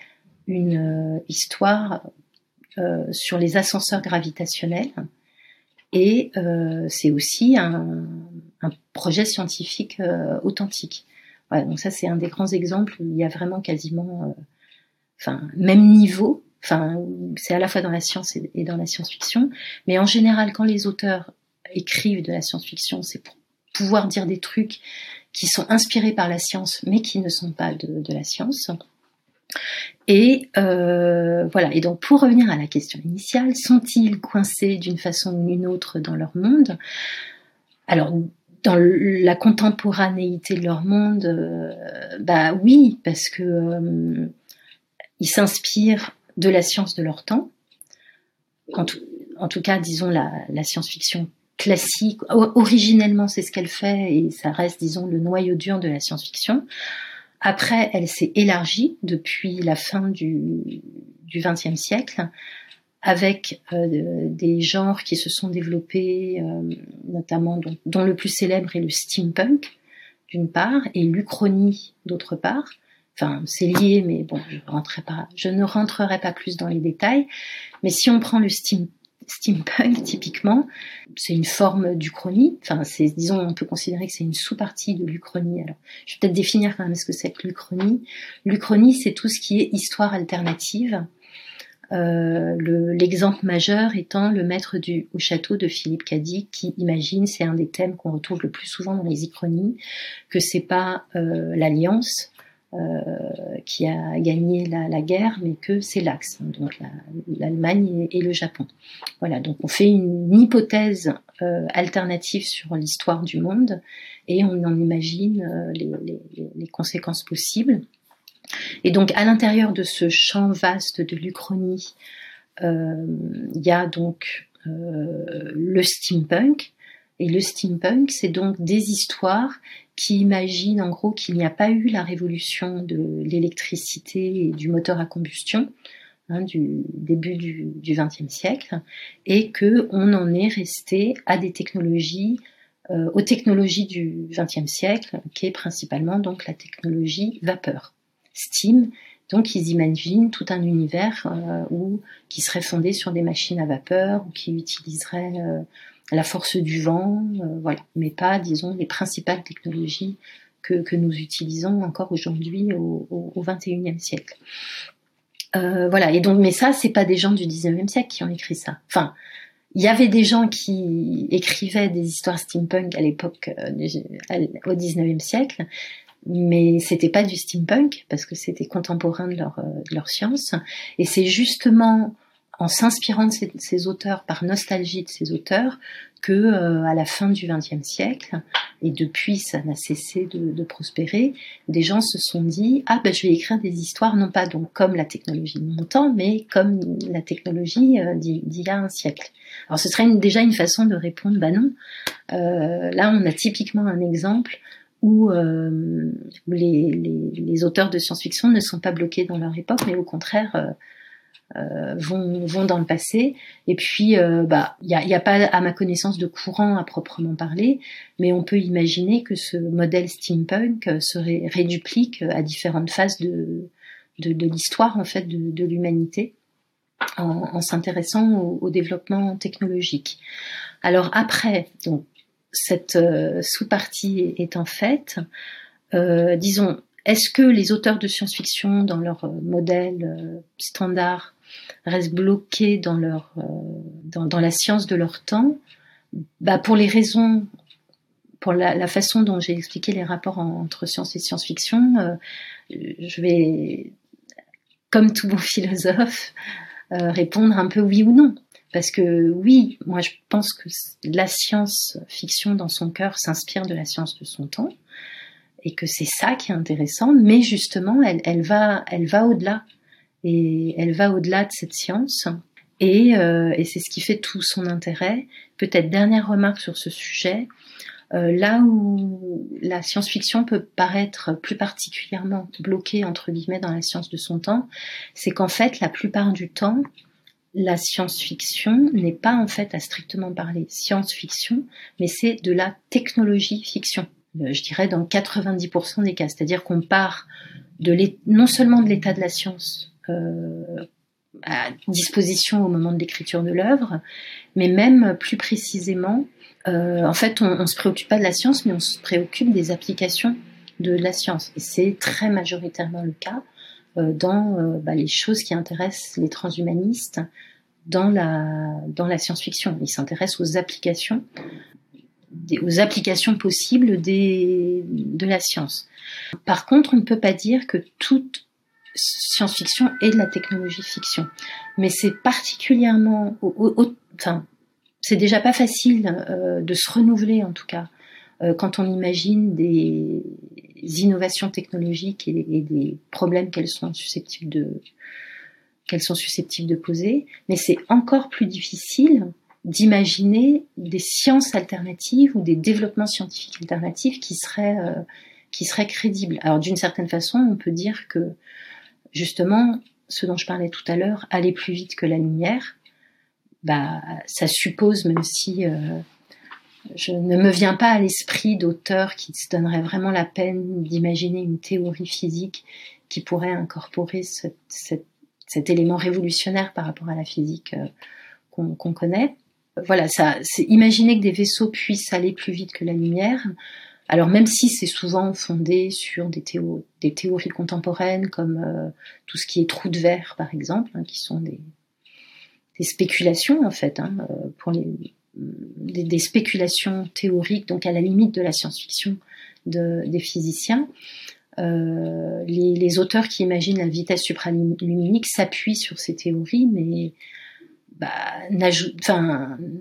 une histoire sur les ascenseurs gravitationnels, et c'est aussi un, projet scientifique authentique. Voilà, donc ça c'est un des grands exemples où il y a vraiment quasiment, enfin même niveau Enfin, c'est à la fois dans la science et dans la science-fiction. Mais en général, quand les auteurs écrivent de la science-fiction, c'est pour pouvoir dire des trucs qui sont inspirés par la science, mais qui ne sont pas de, la science. Et euh, voilà. Et donc, pour revenir à la question initiale, sont-ils coincés d'une façon ou d'une autre dans leur monde? Alors, dans la contemporanéité de leur monde, euh, bah oui, parce que euh, ils s'inspirent de la science de leur temps. En tout, cas, disons la, science-fiction classique. Originellement, c'est ce qu'elle fait et ça reste, disons, le noyau dur de la science-fiction. Après, elle s'est élargie depuis la fin du XXe siècle avec euh, des genres qui se sont développés, euh, notamment dont, le plus célèbre est le steampunk, d'une part, et l'uchronie, d'autre part. Enfin, c'est lié, mais bon, je, je ne rentrerai pas plus dans les détails. Mais si on prend le steampunk, typiquement, c'est une forme d'uchronie. Enfin, c'est, disons, on peut considérer que c'est une sous-partie de l'uchronie. Alors, je vais peut-être définir quand même ce que c'est que l'uchronie. L'uchronie, c'est tout ce qui est histoire alternative. Euh, l'exemple majeur étant le maître du au château de Philippe Cadic qui imagine, c'est un des thèmes qu'on retrouve le plus souvent dans les uchronies, que c'est pas euh, l'alliance, qui a gagné la, guerre, mais que c'est l'Axe, hein, donc l'Allemagne et, le Japon. Voilà, donc on fait une hypothèse euh, alternative sur l'histoire du monde et on en imagine euh, les, conséquences possibles. Et donc à l'intérieur de ce champ vaste de l'Uchronie, il y a donc le steampunk. Et le steampunk, c'est donc des histoires qui imagine en gros qu'il n'y a pas eu la révolution de l'électricité et du moteur à combustion hein, du début du XXe siècle et que on en est resté à des technologies euh, aux technologies du XXe siècle qui est principalement donc la technologie vapeur. Steam donc ils imaginent tout un univers euh, où qui serait fondé sur des machines à vapeur ou qui utiliserait euh, la force du vent, euh, voilà, mais pas, disons, les principales technologies que, que nous utilisons encore aujourd'hui au, au, 21e siècle. Euh, voilà, et donc, mais ça, c'est pas des gens du 19e siècle qui ont écrit ça. Enfin, il y avait des gens qui écrivaient des histoires steampunk à l'époque, euh, au 19e siècle, mais c'était pas du steampunk parce que c'était contemporain de leur, de leur science. Et c'est justement en s'inspirant de ces, auteurs, par nostalgie de ces auteurs, que euh, à la fin du XXe siècle, et depuis ça n'a cessé de, prospérer, des gens se sont dit ah ben je vais écrire des histoires non pas donc comme la technologie de mon temps, mais comme la technologie euh, d'il y a un siècle. Alors ce serait déjà une façon de répondre bah non. Euh, là on a typiquement un exemple où, les, les, auteurs de science-fiction ne sont pas bloqués dans leur époque, mais au contraire euh, vont, dans le passé. Et puis, euh, bah, il n'y a, a, pas, à ma connaissance, de courant à proprement parler, mais on peut imaginer que ce modèle steampunk se réduplique à différentes phases de, de, l'histoire en fait de, l'humanité, en, s'intéressant au, développement technologique. Alors après, donc cette euh, sous-partie étant faite, euh, disons, est-ce que les auteurs de science-fiction, dans leur modèle standard, restent bloqués dans leur euh, dans, la science de leur temps, bah pour les raisons pour la, façon dont j'ai expliqué les rapports entre science et science-fiction, je vais, comme tout bon philosophe, répondre un peu oui ou non. Parce que oui, moi je pense que la science-fiction dans son cœur s'inspire de la science de son temps et que c'est ça qui est intéressant, mais justement elle va, elle va au-delà et elle va au-delà de cette science et, euh, et c'est ce qui fait tout son intérêt. Peut-être dernière remarque sur ce sujet, euh, là où la science-fiction peut paraître plus particulièrement bloquée entre guillemets dans la science de son temps, c'est qu'en fait la plupart du temps la science-fiction n'est pas en fait à strictement parler science-fiction, mais c'est de la technologie-fiction. Euh, je dirais dans 90% des cas, c'est-à-dire qu'on part de non seulement de l'état de la science à disposition au moment de l'écriture de l'œuvre, mais même plus précisément, euh, en fait, on, ne se préoccupe pas de la science, mais on se préoccupe des applications de la science. Et c'est très majoritairement le cas euh, dans euh, bah, les choses qui intéressent les transhumanistes dans la, science-fiction. Ils s'intéressent aux applications, aux applications possibles de la science. Par contre, on ne peut pas dire que toute science-fiction est de la technologie fiction. Mais c'est particulièrement, enfin, c'est déjà pas facile euh, de se renouveler en tout cas quand on imagine des innovations technologiques et, des problèmes qu'elles sont susceptibles de qu'elles sont susceptibles de poser, mais c'est encore plus difficile d'imaginer des sciences alternatives ou des développements scientifiques alternatifs qui seraient euh, qui seraient crédibles. Alors d'une certaine façon, on peut dire que justement, ce dont je parlais tout à l'heure, aller plus vite que la lumière, bah ça suppose, même si euh, je ne me viens pas à l'esprit d'auteurs qui se donneraient vraiment la peine d'imaginer une théorie physique qui pourrait incorporer cet élément révolutionnaire par rapport à la physique euh, qu'on connaît. Voilà, ça, c'est imaginer que des vaisseaux puissent aller plus vite que la lumière. Alors même si c'est souvent fondé sur des, théories contemporaines comme euh, tout ce qui est trou de verre par exemple, hein, qui sont des, spéculations en fait hein, euh, pour les, des, spéculations théoriques, donc à la limite de la science-fiction des physiciens. Euh, les, auteurs qui imaginent la vitesse supraluminique s'appuient sur ces théories, mais bah,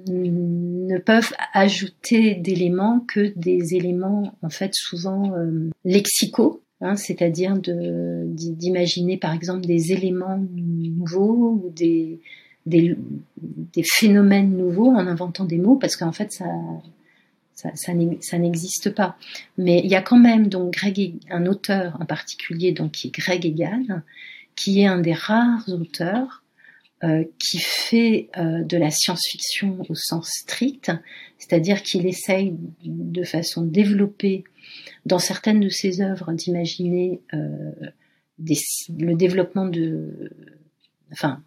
ne peuvent ajouter d'éléments que des éléments en fait souvent euh, lexicaux, hein, c'est-à-dire d'imaginer par exemple des éléments nouveaux ou des, des, phénomènes nouveaux en inventant des mots parce qu'en fait ça ça, ça, n'existe pas. Mais il y a quand même donc Greg, un auteur en particulier donc qui est Greg Egan, qui est un des rares auteurs euh, qui fait euh, de la science-fiction au sens strict, c'est-à-dire qu'il essaye de façon développée dans certaines de ses œuvres d'imaginer euh, le développement de, enfin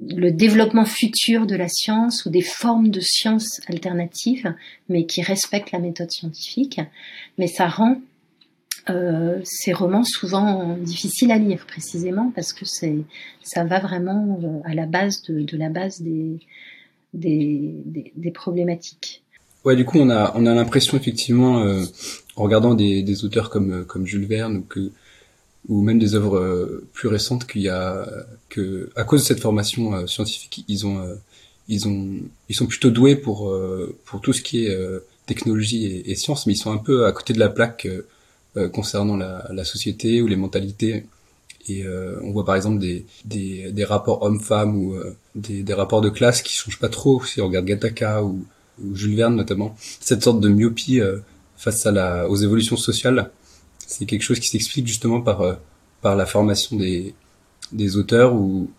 le développement futur de la science ou des formes de science alternatives, mais qui respectent la méthode scientifique. Mais ça rend euh, ces romans souvent difficiles à lire, précisément parce que c'est, ça va vraiment euh, à la base de, la base des, des, problématiques. Ouais, du coup, on a, on a l'impression effectivement, euh, en regardant des, des auteurs comme, comme Jules Verne ou que ou même des œuvres euh, plus récentes qu'il y a que à cause de cette formation euh, scientifique ils ont euh, ils ont ils sont plutôt doués pour pour tout ce qui est technologie et, et, science mais ils sont un peu à côté de la plaque concernant la, la, société ou les mentalités et on voit par exemple des des, des rapports hommes-femmes ou des, des rapports de classe qui changent pas trop si on regarde Gattaca ou, ou Jules Verne notamment cette sorte de myopie face à la aux évolutions sociales c'est quelque chose qui s'explique justement par euh, par la formation des des auteurs ou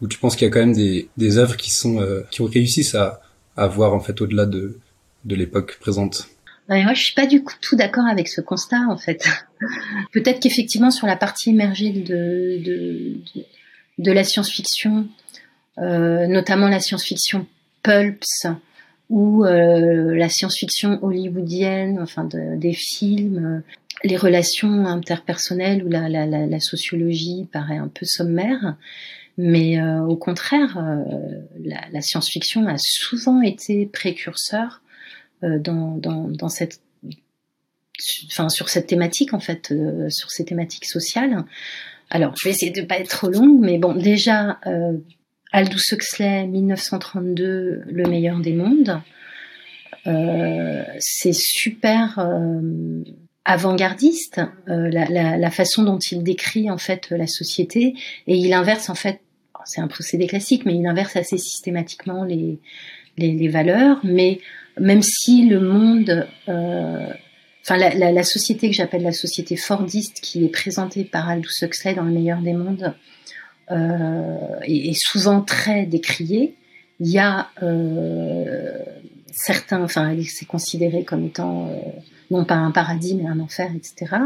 où tu penses qu'il y a quand même des des œuvres qui sont euh, qui ont réussi à à voir en fait au-delà de de l'époque présente? Moi, je suis pas du tout d'accord avec ce constat, en fait. Peut-être qu'effectivement, sur la partie émergée de, de, de, la science-fiction, euh, notamment la science-fiction pulps ou euh, la science-fiction hollywoodienne, enfin de, des films, les relations interpersonnelles ou la, la, la, sociologie paraît un peu sommaire, mais euh, au contraire, euh, la, science-fiction a souvent été précurseur dans, dans, dans cette enfin sur cette thématique en fait, sur ces thématiques sociales. Alors, je vais essayer de pas être trop longue, mais bon, déjà, euh, Aldous Huxley, 1932, Le meilleur des mondes. Euh, c'est super euh, avant-gardiste euh, la, façon dont il décrit en fait la société et il inverse en fait c'est un procédé classique mais il inverse assez systématiquement les, les valeurs mais même si le monde euh, enfin la, la, la, société que j'appelle la société fordiste qui est présentée par Aldous Huxley dans le meilleur des mondes euh, est, est, souvent très décriée. Il y a euh, certains, enfin c'est considéré comme étant euh, non pas un paradis mais un enfer, etc.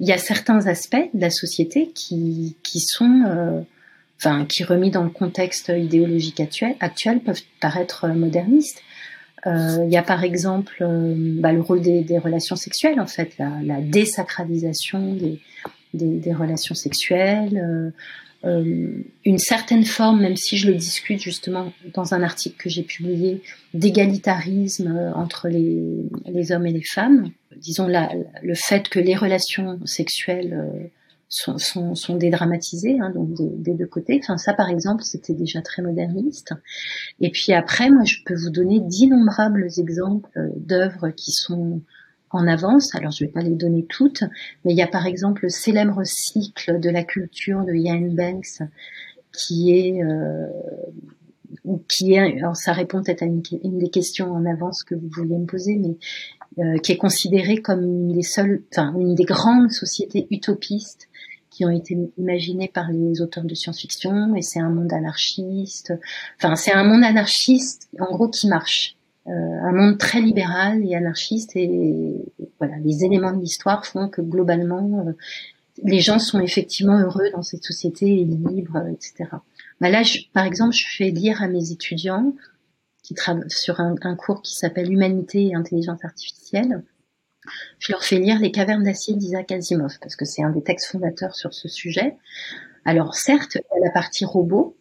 Il y a certains aspects de la société qui, qui sont euh, enfin, qui remis dans le contexte idéologique actuel, actuel peuvent paraître modernistes. Euh, il y a par exemple euh, bah, le rôle des, relations sexuelles, en fait, la, désacralisation des, relations sexuelles, euh, euh, une certaine forme, même si je le discute justement dans un article que j'ai publié, d'égalitarisme euh, entre les, les, hommes et les femmes. Disons là, le fait que les relations sexuelles sont, sont, sont dédramatisés, hein, donc des, des, deux côtés. Enfin, ça, par exemple, c'était déjà très moderniste. Et puis après, moi, je peux vous donner d'innombrables exemples d'œuvres qui sont en avance. Alors, je vais pas les donner toutes, mais il y a par exemple le célèbre cycle de la culture de Ian Banks, qui est euh, qui est, alors ça répond peut-être à une, une, des questions en avance que vous vouliez me poser, mais euh, qui est considéré comme une des seules, enfin une des grandes sociétés utopistes qui ont été imaginées par les auteurs de science-fiction, et c'est un monde anarchiste. Enfin, c'est un monde anarchiste, en gros, qui marche. Euh, un monde très libéral et anarchiste, et voilà, les éléments de l'histoire font que globalement, euh, les gens sont effectivement heureux dans cette société et libres, etc. Bah là, je, par exemple, je fais lire à mes étudiants qui travaillent sur un, un cours qui s'appelle Humanité et intelligence artificielle je leur fais lire Les cavernes d'acier d'Isaac Asimov, parce que c'est un des textes fondateurs sur ce sujet. Alors certes, il y a la partie robot,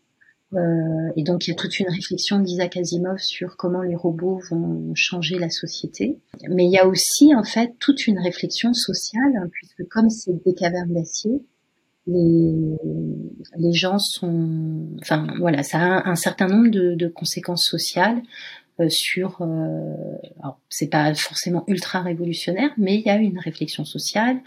euh, et donc il y a toute une réflexion d'Isaac Asimov sur comment les robots vont changer la société. Mais il y a aussi en fait toute une réflexion sociale, hein, puisque comme c'est des cavernes d'acier, les, gens sont, enfin voilà, ça a un, certain nombre de, conséquences sociales sur, euh, alors c'est pas forcément ultra révolutionnaire, mais il y a une réflexion sociale.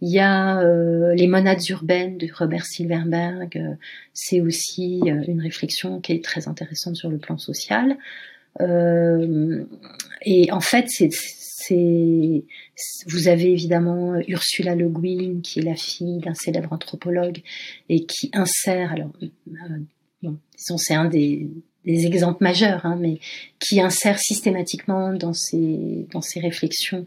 Il y a euh, les monades urbaines de Robert Silverberg, euh, c'est aussi euh, une réflexion qui est très intéressante sur le plan social. et en fait, c'est c'est vous avez évidemment Ursula Le Guin qui est la fille d'un célèbre anthropologue et qui insère alors bon, disons c'est un des des exemples majeurs, hein, mais qui insère systématiquement dans ses, dans ses réflexions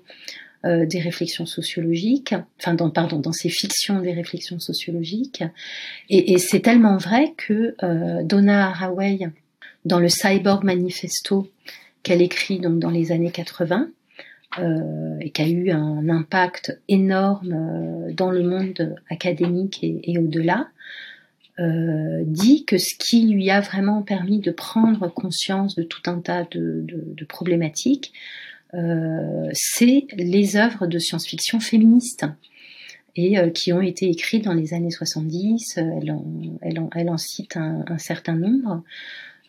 euh, des réflexions sociologiques, enfin dans, pardon, dans ses fictions des réflexions sociologiques. Et, c'est tellement vrai que euh, Donna Haraway, dans le Cyborg Manifesto qu'elle écrit donc dans les années 80, euh, et qui a eu un impact énorme dans le monde académique et, et au-delà, euh, dit que ce qui lui a vraiment permis de prendre conscience de tout un tas de, de, de problématiques, euh, c'est les œuvres de science-fiction féministes et euh, qui ont été écrites dans les années 70. Elle en, elle en, elle en cite un, un certain nombre.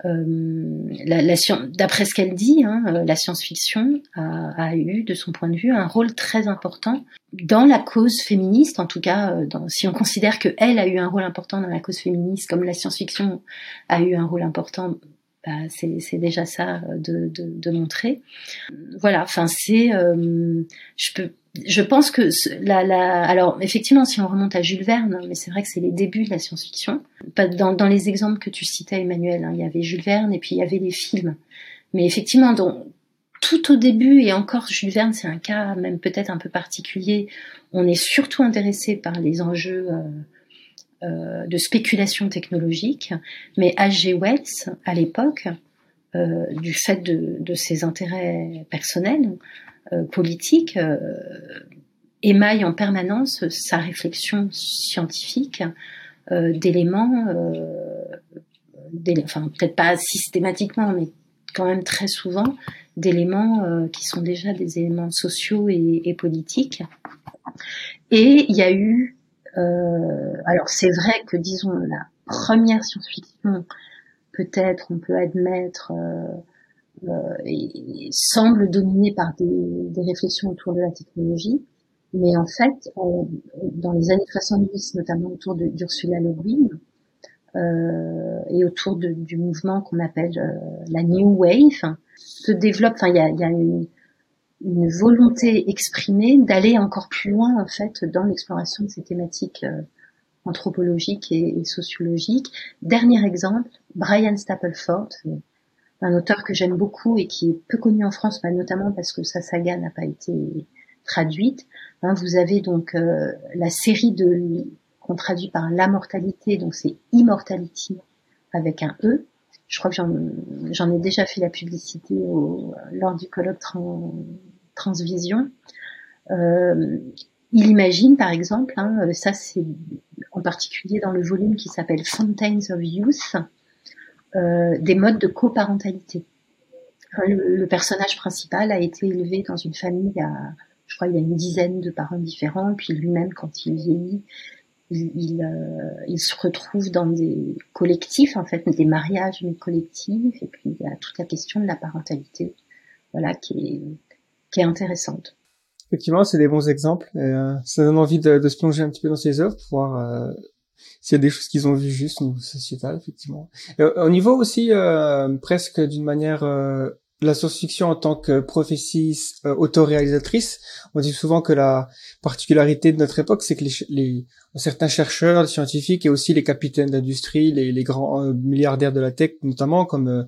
Euh, d'après ce qu'elle dit, hein, euh, la science-fiction a, eu, de son point de vue, un rôle très important dans la cause féministe. En tout cas, euh, si on considère que elle a eu un rôle important dans la cause féministe, comme la science-fiction a eu un rôle important, bah, c'est déjà ça de, montrer. Voilà. Enfin, c'est, je peux je pense que la, la, alors effectivement, si on remonte à Jules Verne, mais c'est vrai que c'est les débuts de la science-fiction. Dans, les exemples que tu citais, Emmanuel, hein, il y avait Jules Verne et puis il y avait les films. Mais effectivement, donc, tout au début et encore Jules Verne, c'est un cas même peut-être un peu particulier. On est surtout intéressé par les enjeux euh, euh, de spéculation technologique, mais H.G. Wells, à l'époque, euh, du fait de, ses intérêts personnels, politique euh, émaille en permanence sa réflexion scientifique euh, d'éléments, enfin peut-être pas systématiquement, mais quand même très souvent d'éléments qui sont déjà des éléments sociaux et, et politiques. Et il y a eu, alors c'est vrai que disons la première science-fiction, peut-être on peut admettre, et, semble dominée par des, des réflexions autour de la technologie. Mais en fait, dans les années 70, notamment autour d'Ursula Le Guin, euh, et autour de, du mouvement qu'on appelle euh, la New Wave, se développe, enfin il y a, y a une, une, volonté exprimée d'aller encore plus loin en fait dans l'exploration de ces thématiques euh, anthropologiques et, et, sociologiques. Dernier exemple, Brian Stapleford, un auteur que j'aime beaucoup et qui est peu connu en France, bah, notamment parce que sa saga n'a pas été traduite. Hein, vous avez donc euh, la série de qu'on traduit par la mortalité, donc c'est Immortality avec un E. Je crois que j'en ai déjà fait la publicité au, lors du colloque Transvision. Euh, il imagine, par exemple, hein, ça c'est en particulier dans le volume qui s'appelle Fountains of Youth, euh, des modes de coparentalité. le, le, personnage principal a été élevé dans une famille à je crois il y a une dizaine de parents différents, puis lui-même quand il vieillit, il, il, euh, il, se retrouve dans des collectifs, en fait, des mariages mais collectifs, et puis il y a toute la question de la parentalité, voilà, qui est, qui est intéressante. Effectivement, c'est des bons exemples. Euh, ça donne envie de, de, se plonger un petit peu dans ces œuvres pour voir euh, s'il y a des choses qu'ils ont vues juste au niveau sociétal, effectivement. Et, au niveau aussi, euh, presque d'une manière la science-fiction en tant que prophétie euh, autoréalisatrice, on dit souvent que la particularité de notre époque, c'est que les, les, certains chercheurs, les scientifiques et aussi les capitaines d'industrie, les, les, grands euh, milliardaires de la tech notamment, comme euh,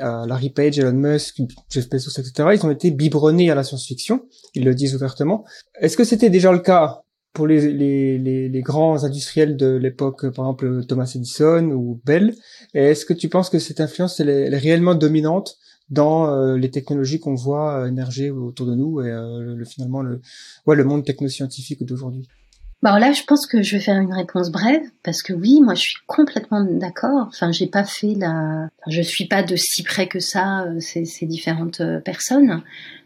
euh, Larry Page, Elon Musk, Jeff Bezos, etc., ils ont été biberonnés à la science-fiction, ils le disent ouvertement. Est-ce que c'était déjà le cas pour les, grands industriels de l'époque, par exemple Thomas Edison ou Bell Est-ce que tu penses que cette influence est réellement dominante dans euh, les technologies qu'on voit euh, émerger autour de nous et euh, le, finalement le monde technoscientifique d'aujourd'hui? Bah alors là, je pense que je vais faire une réponse brève parce que oui, moi, je suis complètement d'accord. Enfin, j'ai pas fait la, enfin, je suis pas de si près que ça ces différentes personnes,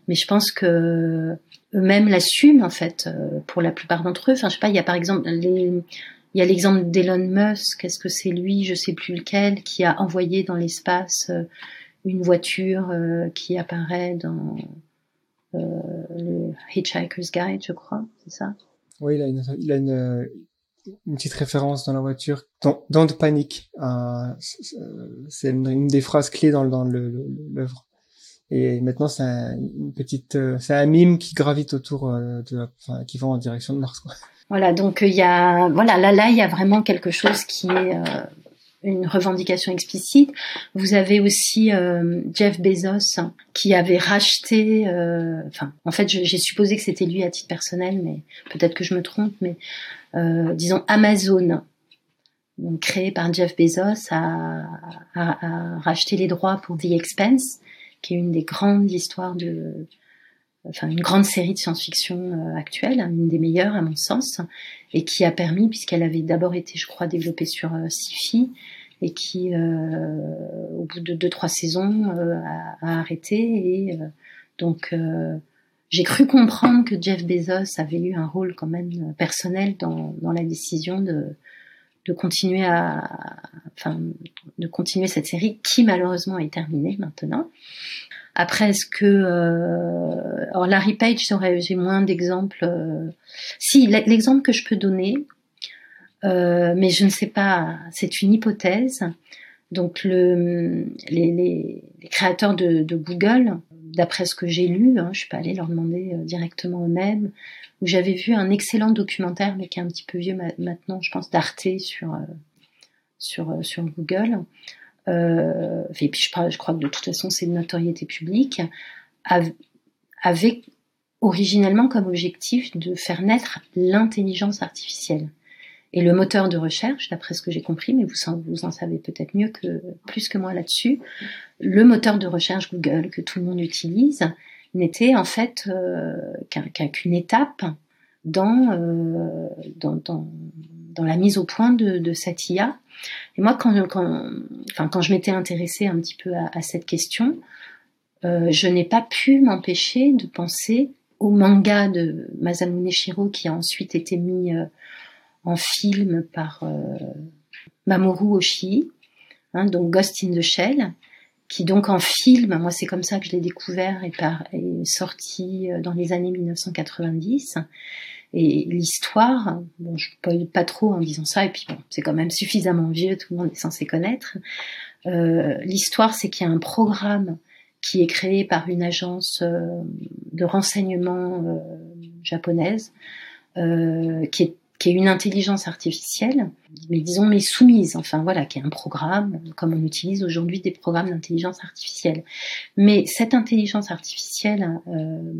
mais je pense que eux-mêmes l'assument en fait pour la plupart d'entre eux. Enfin, je sais pas, il y a par exemple les, il y a l'exemple d'Elon Musk. Est-ce que c'est lui, je sais plus lequel, qui a envoyé dans l'espace une voiture euh, qui apparaît dans euh, le Hitchhiker's Guide, je crois, c'est ça? Oui, il a, une, il a une, une, petite référence dans la voiture. Don't, don't panic. Euh, c'est une, des phrases clés dans, dans l'œuvre. Et maintenant, c'est un, une petite, c'est un mime qui gravite autour de, enfin, qui va en direction de Mars. Quoi. Voilà, donc il y a, voilà, là, là, il y a vraiment quelque chose qui est euh, une revendication explicite. Vous avez aussi euh, Jeff Bezos qui avait racheté, euh, enfin, en fait, j'ai supposé que c'était lui à titre personnel, mais peut-être que je me trompe, mais euh, disons Amazon, donc, créé par Jeff Bezos, a, a, a, racheté les droits pour The Expense, qui est une des grandes histoires de, enfin une grande série de science-fiction actuelle, une des meilleures à mon sens, et qui a permis, puisqu'elle avait d'abord été, je crois, développée sur euh, Sci-Fi, et qui, euh, au bout de deux trois saisons, euh, a, arrêté. Et donc, j'ai cru comprendre que Jeff Bezos avait eu un rôle quand même personnel dans, dans la décision de, de continuer à, enfin, de continuer cette série qui malheureusement est terminée maintenant. Après, est-ce que euh, alors Larry Page, j'ai moins d'exemples. Euh, si l'exemple que je peux donner, euh, mais je ne sais pas, c'est une hypothèse. Donc le, les, créateurs de, de Google, d'après ce que j'ai lu, hein, je suis pas allée leur demander euh, directement eux-mêmes, où j'avais vu un excellent documentaire, mais qui est un petit peu vieux maintenant, je pense d'Arte sur euh, sur sur Google, euh, et puis je, je, crois que de toute façon c'est une notoriété publique, avait originellement comme objectif de faire naître l'intelligence artificielle. Et le moteur de recherche, d'après ce que j'ai compris, mais vous, en savez peut-être mieux que plus que moi là-dessus, le moteur de recherche Google que tout le monde utilise n'était en fait euh, qu'une étape dans, euh, dans, dans, dans, la mise au point de, de cette IA et moi, quand, quand, enfin, quand je m'étais intéressée un petit peu à, à cette question, je n'ai pas pu m'empêcher de penser au manga de Masamune Shiro qui a ensuite été mis en film par Mamoru Oshii, hein, donc Ghost in the Shell, qui donc en film, moi c'est comme ça que je l'ai découvert et est sorti euh, dans les années 1990. Et l'histoire, bon, je ne pas trop en disant ça, et puis bon, c'est quand même suffisamment vieux, tout le monde est censé connaître. Euh, l'histoire, c'est qu'il y a un programme qui est créé par une agence euh, de renseignement euh, japonaise, euh, qui est qui est une intelligence artificielle, mais disons mais soumise, enfin voilà, qui est un programme, comme on utilise aujourd'hui des programmes d'intelligence artificielle. Mais cette intelligence artificielle euh,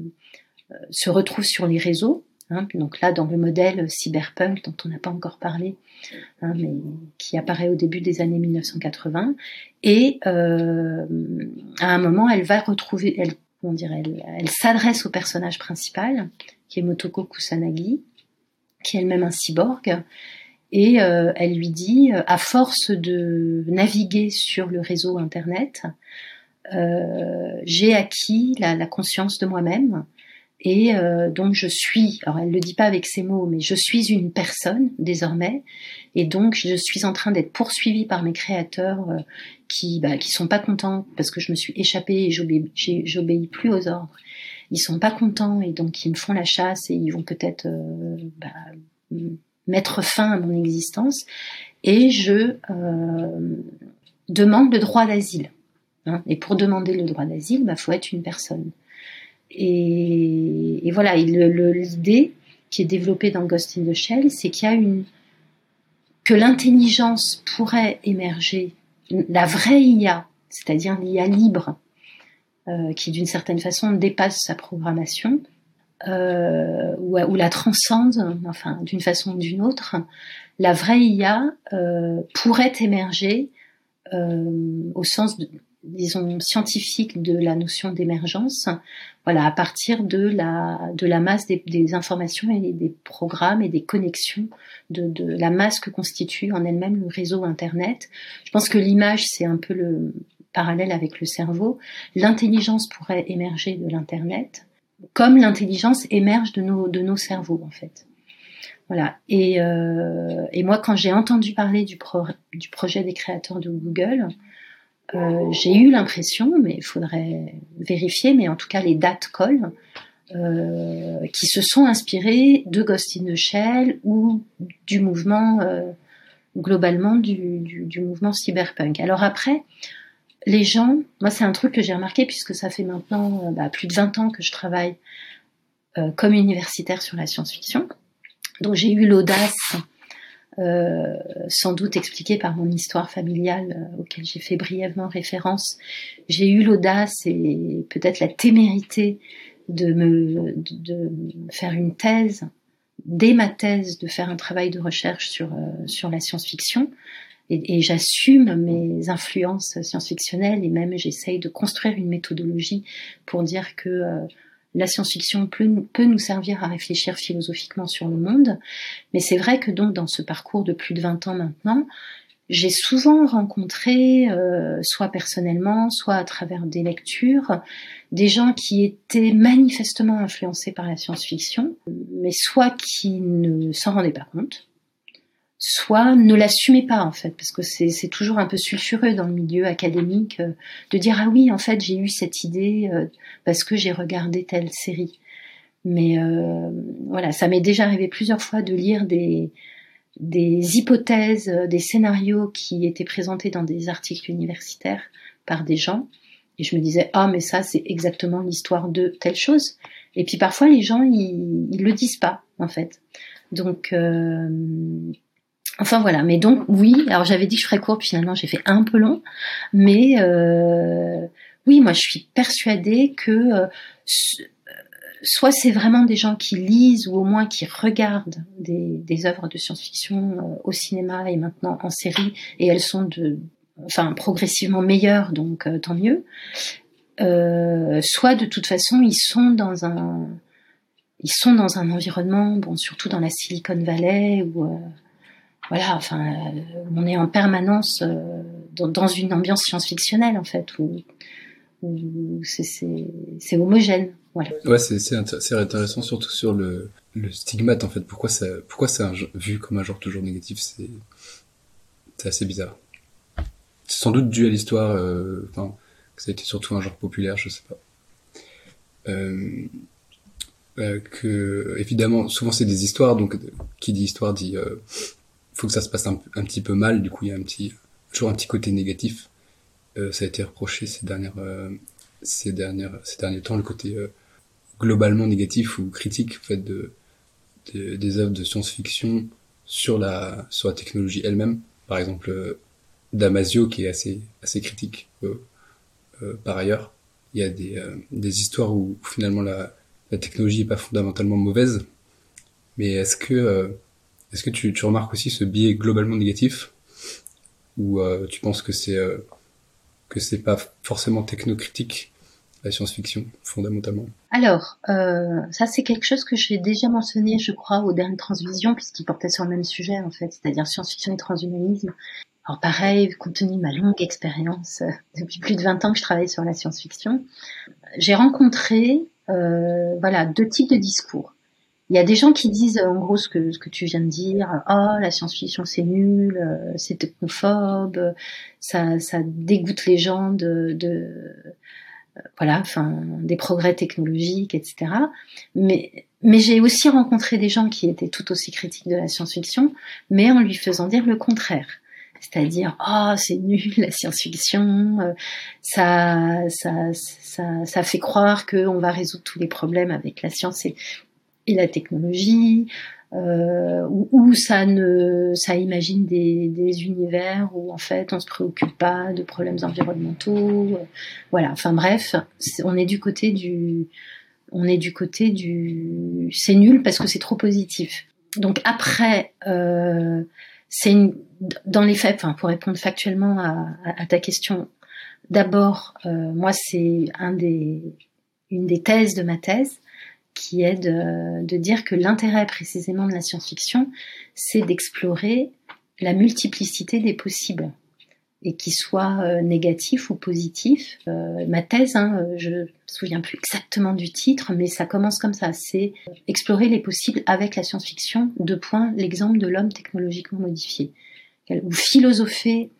euh, se retrouve sur les réseaux, hein, donc là dans le modèle cyberpunk dont on n'a pas encore parlé, hein, mais qui apparaît au début des années 1980, et euh, à un moment elle va retrouver, elle, on dirait, elle, elle s'adresse au personnage principal, qui est Motoko Kusanagi, qui est elle-même un cyborg, et euh, elle lui dit, à force de naviguer sur le réseau Internet, euh, j'ai acquis la, conscience de moi-même, et euh, donc je suis, alors elle le dit pas avec ces mots, mais je suis une personne désormais, et donc je suis en train d'être poursuivie par mes créateurs euh, qui bah, qui sont pas contents parce que je me suis échappée et j'obéis plus aux ordres ils sont pas contents et donc ils me font la chasse et ils vont peut-être euh, bah, mettre fin à mon existence et je euh, demande le droit d'asile. Hein. Et pour demander le droit d'asile, bah faut être une personne. Et, et voilà, l'idée qui est développée dans Ghost in the Shell, c'est qu'il y a une que l'intelligence pourrait émerger, la vraie IA, c'est-à-dire l'IA libre, euh, qui d'une certaine façon dépasse sa programmation euh, ou, la transcende, enfin d'une façon ou d'une autre, la vraie IA euh, pourrait émerger au sens, disons, scientifique de la notion d'émergence, voilà, à partir de la de la masse des, des, informations et des programmes et des connexions de, de la masse que constitue en elle-même le réseau Internet. Je pense que l'image, c'est un peu le parallèle avec le cerveau, l'intelligence pourrait émerger de l'Internet, comme l'intelligence émerge de nos, de nos cerveaux, en fait. Voilà. Et, euh, et moi, quand j'ai entendu parler du, du projet des créateurs de Google, euh, j'ai eu l'impression, mais il faudrait vérifier, mais en tout cas les dates collent, euh, qui se sont inspirés de Ghost in the Shell ou du mouvement, euh, globalement, du, du, du, mouvement cyberpunk. Alors après, les gens, moi c'est un truc que j'ai remarqué puisque ça fait maintenant euh, bah, plus de 20 ans que je travaille euh, comme universitaire sur la science-fiction. Donc j'ai eu l'audace, euh, sans doute expliquée par mon histoire familiale euh, auquel j'ai fait brièvement référence, j'ai eu l'audace et peut-être la témérité de me de, de, faire une thèse, dès ma thèse, de faire un travail de recherche sur, euh, sur la science-fiction et, j'assume mes influences science-fictionnelles et même j'essaye de construire une méthodologie pour dire que euh, la science-fiction peut, peut, nous servir à réfléchir philosophiquement sur le monde. Mais c'est vrai que donc dans ce parcours de plus de 20 ans maintenant, j'ai souvent rencontré, euh, soit personnellement, soit à travers des lectures, des gens qui étaient manifestement influencés par la science-fiction, mais soit qui ne s'en rendaient pas compte, soit ne l'assumez pas en fait, parce que c'est toujours un peu sulfureux dans le milieu académique euh, de dire ah oui en fait j'ai eu cette idée euh, parce que j'ai regardé telle série. Mais euh, voilà, ça m'est déjà arrivé plusieurs fois de lire des, des hypothèses, euh, des scénarios qui étaient présentés dans des articles universitaires par des gens, et je me disais ah mais ça c'est exactement l'histoire de telle chose. Et puis parfois les gens ils, ils le disent pas en fait. Donc euh, Enfin voilà, mais donc oui, alors j'avais dit que je ferais court, puis finalement j'ai fait un peu long, mais euh, oui, moi je suis persuadée que euh, soit c'est vraiment des gens qui lisent ou au moins qui regardent des, œuvres de science-fiction euh, au cinéma et maintenant en série, et elles sont de, enfin progressivement meilleures, donc euh, tant mieux. Euh, soit de toute façon ils sont dans un ils sont dans un environnement, bon surtout dans la Silicon Valley euh, voilà, enfin, euh, on est en permanence euh, dans, dans, une ambiance science-fictionnelle en fait, où, où c'est homogène. Voilà. Ouais, c'est intéressant surtout sur le, le stigmate en fait. Pourquoi ça, pourquoi c'est vu comme un genre toujours négatif C'est assez bizarre. C'est sans doute dû à l'histoire. Euh, enfin, que ça a été surtout un genre populaire, je sais pas. Euh, euh, que évidemment, souvent c'est des histoires. Donc, qui dit histoire dit euh, faut que ça se passe un, petit peu mal. Du coup, il y a un petit toujours un petit côté négatif. Euh, ça a été reproché ces dernières ces dernières ces derniers temps le côté globalement négatif ou critique en fait de, des œuvres de science-fiction sur la sur la technologie elle-même par exemple Damasio qui est assez assez critique euh, euh, par ailleurs il y a des euh, des histoires où finalement la la technologie est pas fondamentalement mauvaise mais est-ce que est-ce que tu, tu remarques aussi ce biais globalement négatif ou tu penses que c'est que c'est pas forcément technocritique la science-fiction, fondamentalement? Alors, euh, ça c'est quelque chose que j'ai déjà mentionné, je crois, au dernier Transvision, puisqu'il portait sur le même sujet, en fait, c'est-à-dire science-fiction et transhumanisme. Alors pareil, compte tenu de ma longue expérience, euh, depuis plus de 20 ans que je travaille sur la science-fiction, j'ai rencontré euh, voilà deux types de discours. Il y a des gens qui disent en gros ce que, que tu viens de dire, oh la science-fiction c'est nul, euh, c'est technophobe, ça, dégoûte les gens de, de voilà, enfin, des progrès technologiques, etc. Mais, j'ai aussi rencontré des gens qui étaient tout aussi critiques de la science-fiction, mais en lui faisant dire le contraire. C'est-à-dire, oh, c'est nul la science-fiction, euh, ça, fait croire qu'on va résoudre tous les problèmes avec la science et la technologie euh, où, ça ne, ça imagine des, univers où en fait on se préoccupe pas de problèmes environnementaux, euh, voilà. Enfin bref, on est du côté du, on est du côté du, c'est nul parce que c'est trop positif. Donc après, euh, c'est dans les faits, enfin pour répondre factuellement à, ta question, d'abord, euh, moi c'est une des thèses de ma thèse qui est de, dire que l'intérêt précisément de la science-fiction, c'est d'explorer la multiplicité des possibles et qui soit euh, négatif ou positif. Euh, ma thèse, hein, je ne me souviens plus exactement du titre, mais ça commence comme ça, c'est explorer les possibles avec la science-fiction, deux points, l'exemple de l'homme technologiquement modifié, ou philosopher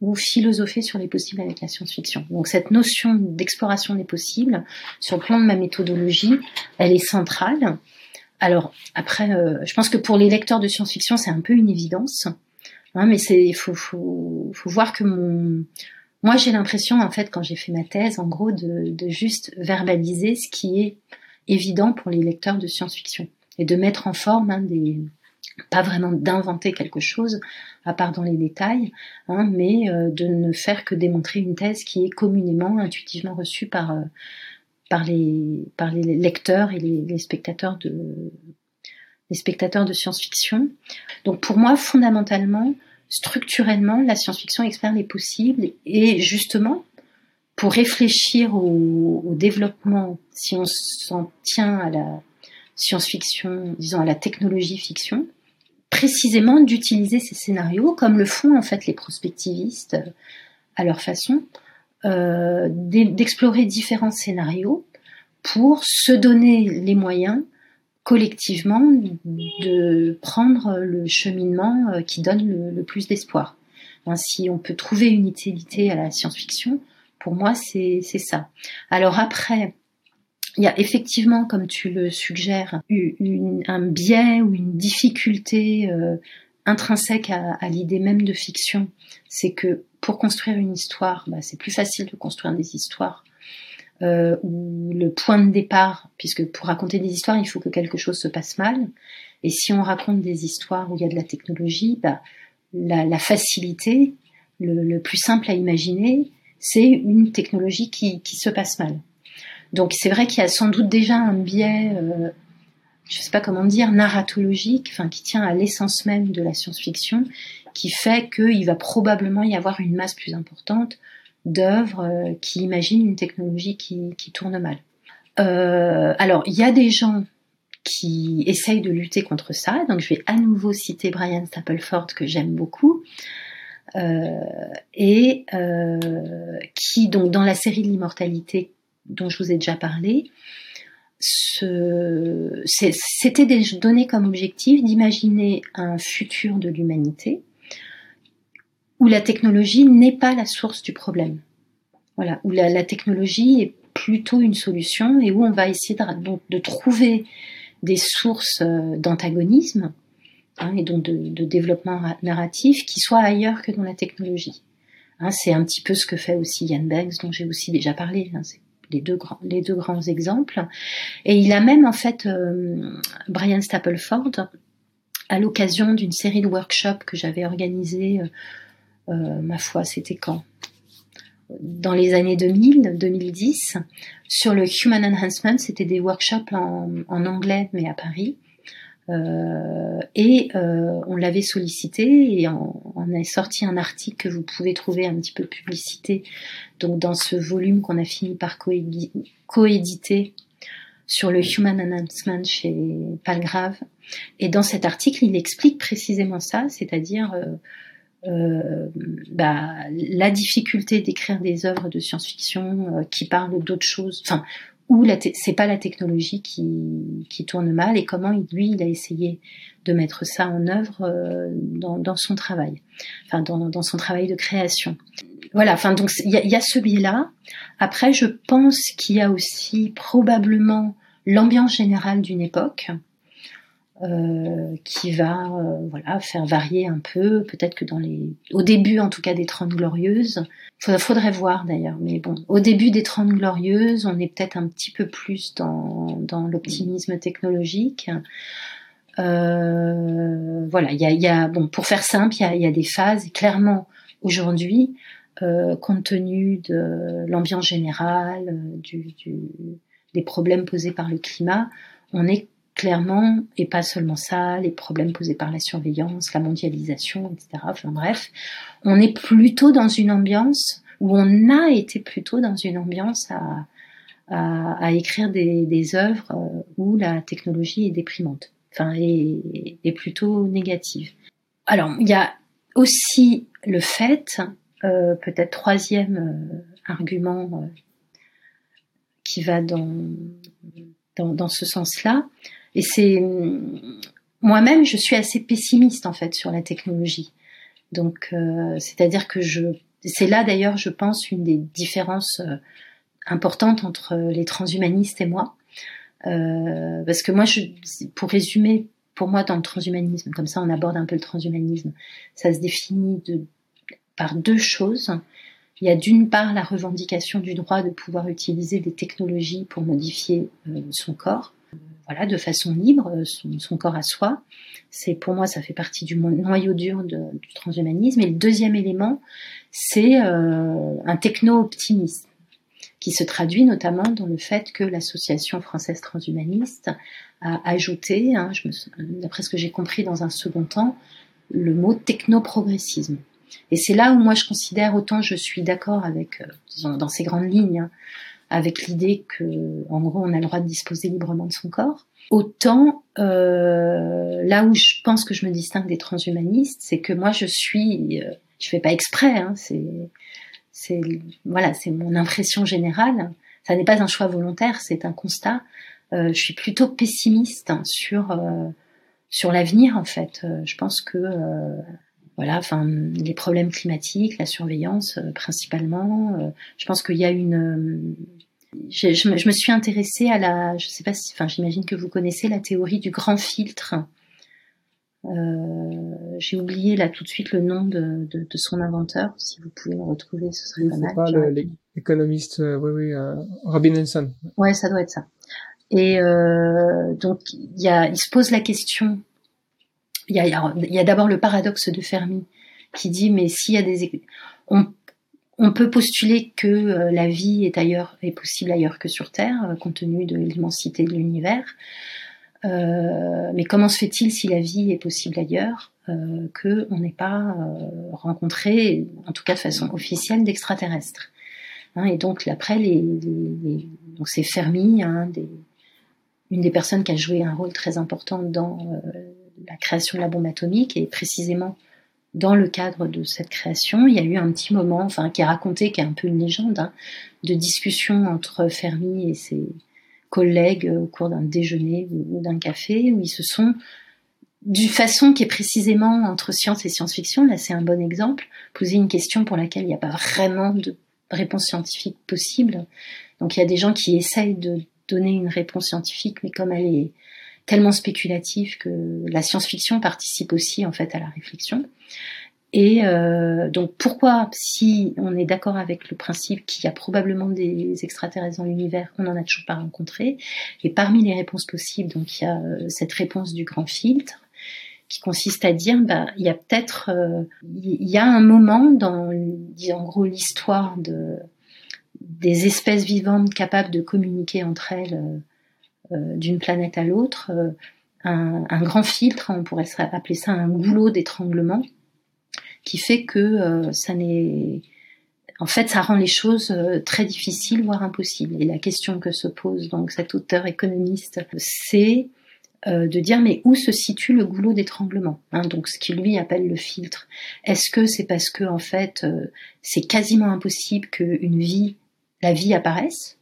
ou philosopher sur les possibles avec la science-fiction. Donc cette notion d'exploration des possibles, sur le plan de ma méthodologie, elle est centrale. Alors après, euh, je pense que pour les lecteurs de science-fiction, c'est un peu une évidence, hein, mais c'est faut, faut, faut voir que mon moi j'ai l'impression en fait quand j'ai fait ma thèse, en gros, de, de juste verbaliser ce qui est évident pour les lecteurs de science-fiction et de mettre en forme hein, des pas vraiment d'inventer quelque chose, à part dans les détails, hein, mais euh, de ne faire que démontrer une thèse qui est communément, intuitivement reçue par, euh, par, les, par les lecteurs et les, spectateurs de les spectateurs de science-fiction. Donc pour moi, fondamentalement, structurellement, la science-fiction explore les possibles et justement, pour réfléchir au, au développement, si on s'en tient à la science-fiction, disons à la technologie fiction, précisément d'utiliser ces scénarios comme le font en fait les prospectivistes à leur façon, euh, d'explorer différents scénarios pour se donner les moyens collectivement de prendre le cheminement euh, qui donne le, plus d'espoir. si on peut trouver une utilité à la science-fiction, pour moi c'est ça. Alors après, il y a effectivement, comme tu le suggères, une, un biais ou une difficulté euh, intrinsèque à, l'idée même de fiction. C'est que pour construire une histoire, bah, c'est plus facile de construire des histoires euh, où le point de départ, puisque pour raconter des histoires, il faut que quelque chose se passe mal. Et si on raconte des histoires où il y a de la technologie, bah, la, la facilité, le, le, plus simple à imaginer, c'est une technologie qui, qui se passe mal. Donc c'est vrai qu'il y a sans doute déjà un biais, euh, je sais pas comment dire, narratologique, enfin qui tient à l'essence même de la science-fiction, qui fait qu'il va probablement y avoir une masse plus importante d'œuvres euh, qui imaginent une technologie qui, qui tourne mal. Euh, alors il y a des gens qui essayent de lutter contre ça, donc je vais à nouveau citer Brian Stapleford que j'aime beaucoup. et qui, donc, dans la série de l'immortalité dont je vous ai déjà parlé, c'était donné comme objectif d'imaginer un futur de l'humanité où la technologie n'est pas la source du problème. Voilà, où la, technologie est plutôt une solution et où on va essayer de, trouver des sources euh, d'antagonisme hein, et donc de, développement narratif qui soient ailleurs que dans la technologie. Hein, c'est un petit peu ce que fait aussi Yann Banks, dont j'ai aussi déjà parlé. Hein, les deux grands, exemples. Et il a même en fait euh, Brian Stapleford à l'occasion d'une série de workshops que j'avais organisé, euh, euh, ma foi, c'était quand? Dans les années 2000, 2010, sur le Human Enhancement, c'était des workshops en anglais mais à Paris. Euh, et euh, on l'avait sollicité et on, a sorti un article que vous pouvez trouver un petit peu publicité donc dans ce volume qu'on a fini par coéditer sur le Human Announcement chez Palgrave. Et dans cet article, il explique précisément ça, c'est-à-dire euh, bah, la difficulté d'écrire des œuvres de science-fiction qui parlent d'autres choses, où c'est pas la technologie qui, qui, tourne mal et comment lui il a essayé de mettre ça en œuvre euh, dans, dans, son travail, enfin dans, dans, son travail de création. Voilà, enfin donc il y, y a, ce biais-là. Après, je pense qu'il y a aussi probablement l'ambiance générale d'une époque euh, qui va euh, voilà faire varier un peu. Peut-être que dans les au début en tout cas des Trente Glorieuses. Faudrait, faudrait voir d'ailleurs mais bon. Au début des Trente Glorieuses on est peut-être un petit peu plus dans, dans l'optimisme technologique. Euh, voilà il y a, y a, bon pour faire simple il y a, y a des phases. Clairement aujourd'hui euh, compte tenu de l'ambiance générale du, du, des problèmes posés par le climat on est clairement, et pas seulement ça, les problèmes posés par la surveillance, la mondialisation, etc. Enfin bref, on est plutôt dans une ambiance où on a été plutôt dans une ambiance à, à, écrire des, œuvres euh, où la technologie est déprimante, enfin est, est plutôt négative. Alors il y a aussi le fait, euh, peut-être troisième euh, argument qui va dans, dans, dans ce sens-là, et c'est moi-même, je suis assez pessimiste en fait sur la technologie. Donc, euh, c'est-à-dire que je, c'est là d'ailleurs, je pense, une des différences euh, importantes entre les transhumanistes et moi, euh, parce que moi, je, pour résumer, pour moi, dans le transhumanisme, comme ça, on aborde un peu le transhumanisme, ça se définit de, par deux choses. Il y a d'une part la revendication du droit de pouvoir utiliser des technologies pour modifier son corps, voilà, de façon libre, euh, son, corps à soi. C'est pour moi, ça fait partie du noyau dur du transhumanisme. Et le deuxième élément, c'est euh, un techno-optimisme qui se traduit notamment dans le fait que l'association française transhumaniste a ajouté, hein, d'après ce que j'ai compris dans un second temps, le mot techno-progressisme. Et c'est là où moi je considère autant je suis d'accord avec, euh, disons, dans ces grandes lignes, hein, avec l'idée que, en gros, on a le droit de disposer librement de son corps. Autant euh, là où je pense que je me distingue des transhumanistes, c'est que moi je suis, euh, je fais pas exprès, hein, c'est, c'est voilà, c'est mon impression générale. Ça n'est pas un choix volontaire, c'est un constat. Euh, je suis plutôt pessimiste sur euh, sur l'avenir en fait. Euh, je pense que voilà, enfin les problèmes climatiques, la surveillance principalement. je pense qu'il y a une je, je, me suis intéressée à la, je sais pas si, enfin, j'imagine que vous connaissez la théorie du grand filtre. Euh, J'ai oublié là tout de suite le nom de, de, de, son inventeur. Si vous pouvez le retrouver, ce serait pas mal. pas l'économiste, euh, oui, oui, euh, Robin Hanson. Ouais, ça doit être ça. Et euh, donc, il y a, il se pose la question. Il y a, y a d'abord le paradoxe de Fermi qui dit mais s'il y a des, on on peut postuler que euh, la vie est ailleurs, est possible ailleurs que sur Terre, euh, compte tenu de l'immensité de l'univers. Euh, mais comment se fait-il si la vie est possible ailleurs euh, que on n'ait pas rencontré, en tout cas de façon officielle, d'extraterrestres hein, Et donc après, les, donc c'est Fermi, hein, une des personnes qui a joué un rôle très important dans la création de la bombe atomique et précisément dans le cadre de cette création, il y a eu un petit moment, enfin, qui est raconté, qui est un peu une légende, hein, de discussion entre Fermi et ses collègues au cours d'un déjeuner ou d'un café, où ils se sont, d'une façon qui est précisément entre science et science-fiction, là c'est un bon exemple, posé une question pour laquelle il n'y a pas vraiment de réponse scientifique possible. Donc il y a des gens qui essayent de donner une réponse scientifique, mais comme elle est tellement spéculative que la science-fiction participe aussi en fait à la réflexion. Et euh, donc pourquoi, si on est d'accord avec le principe qu'il y a probablement des extraterrestres dans l'univers, on n'en a toujours pas rencontré, et parmi les réponses possibles, donc il y a euh, cette réponse du grand filtre, qui consiste à dire, bah, il y a peut-être, euh, il y a un moment dans, en gros, l'histoire de des espèces vivantes capables de communiquer entre elles euh, d'une planète à l'autre, un, un, grand filtre, on pourrait appeler ça un goulot d'étranglement, qui fait que euh, ça n'est en fait, ça rend les choses euh, très difficiles, voire impossibles. Et la question que se pose donc cet auteur économiste, c'est euh, de dire mais où se situe le goulot d'étranglement hein, Donc ce qu'il lui appelle le filtre. Est-ce que c'est parce que en fait c'est quasiment impossible qu'une vie, la vie apparaisse?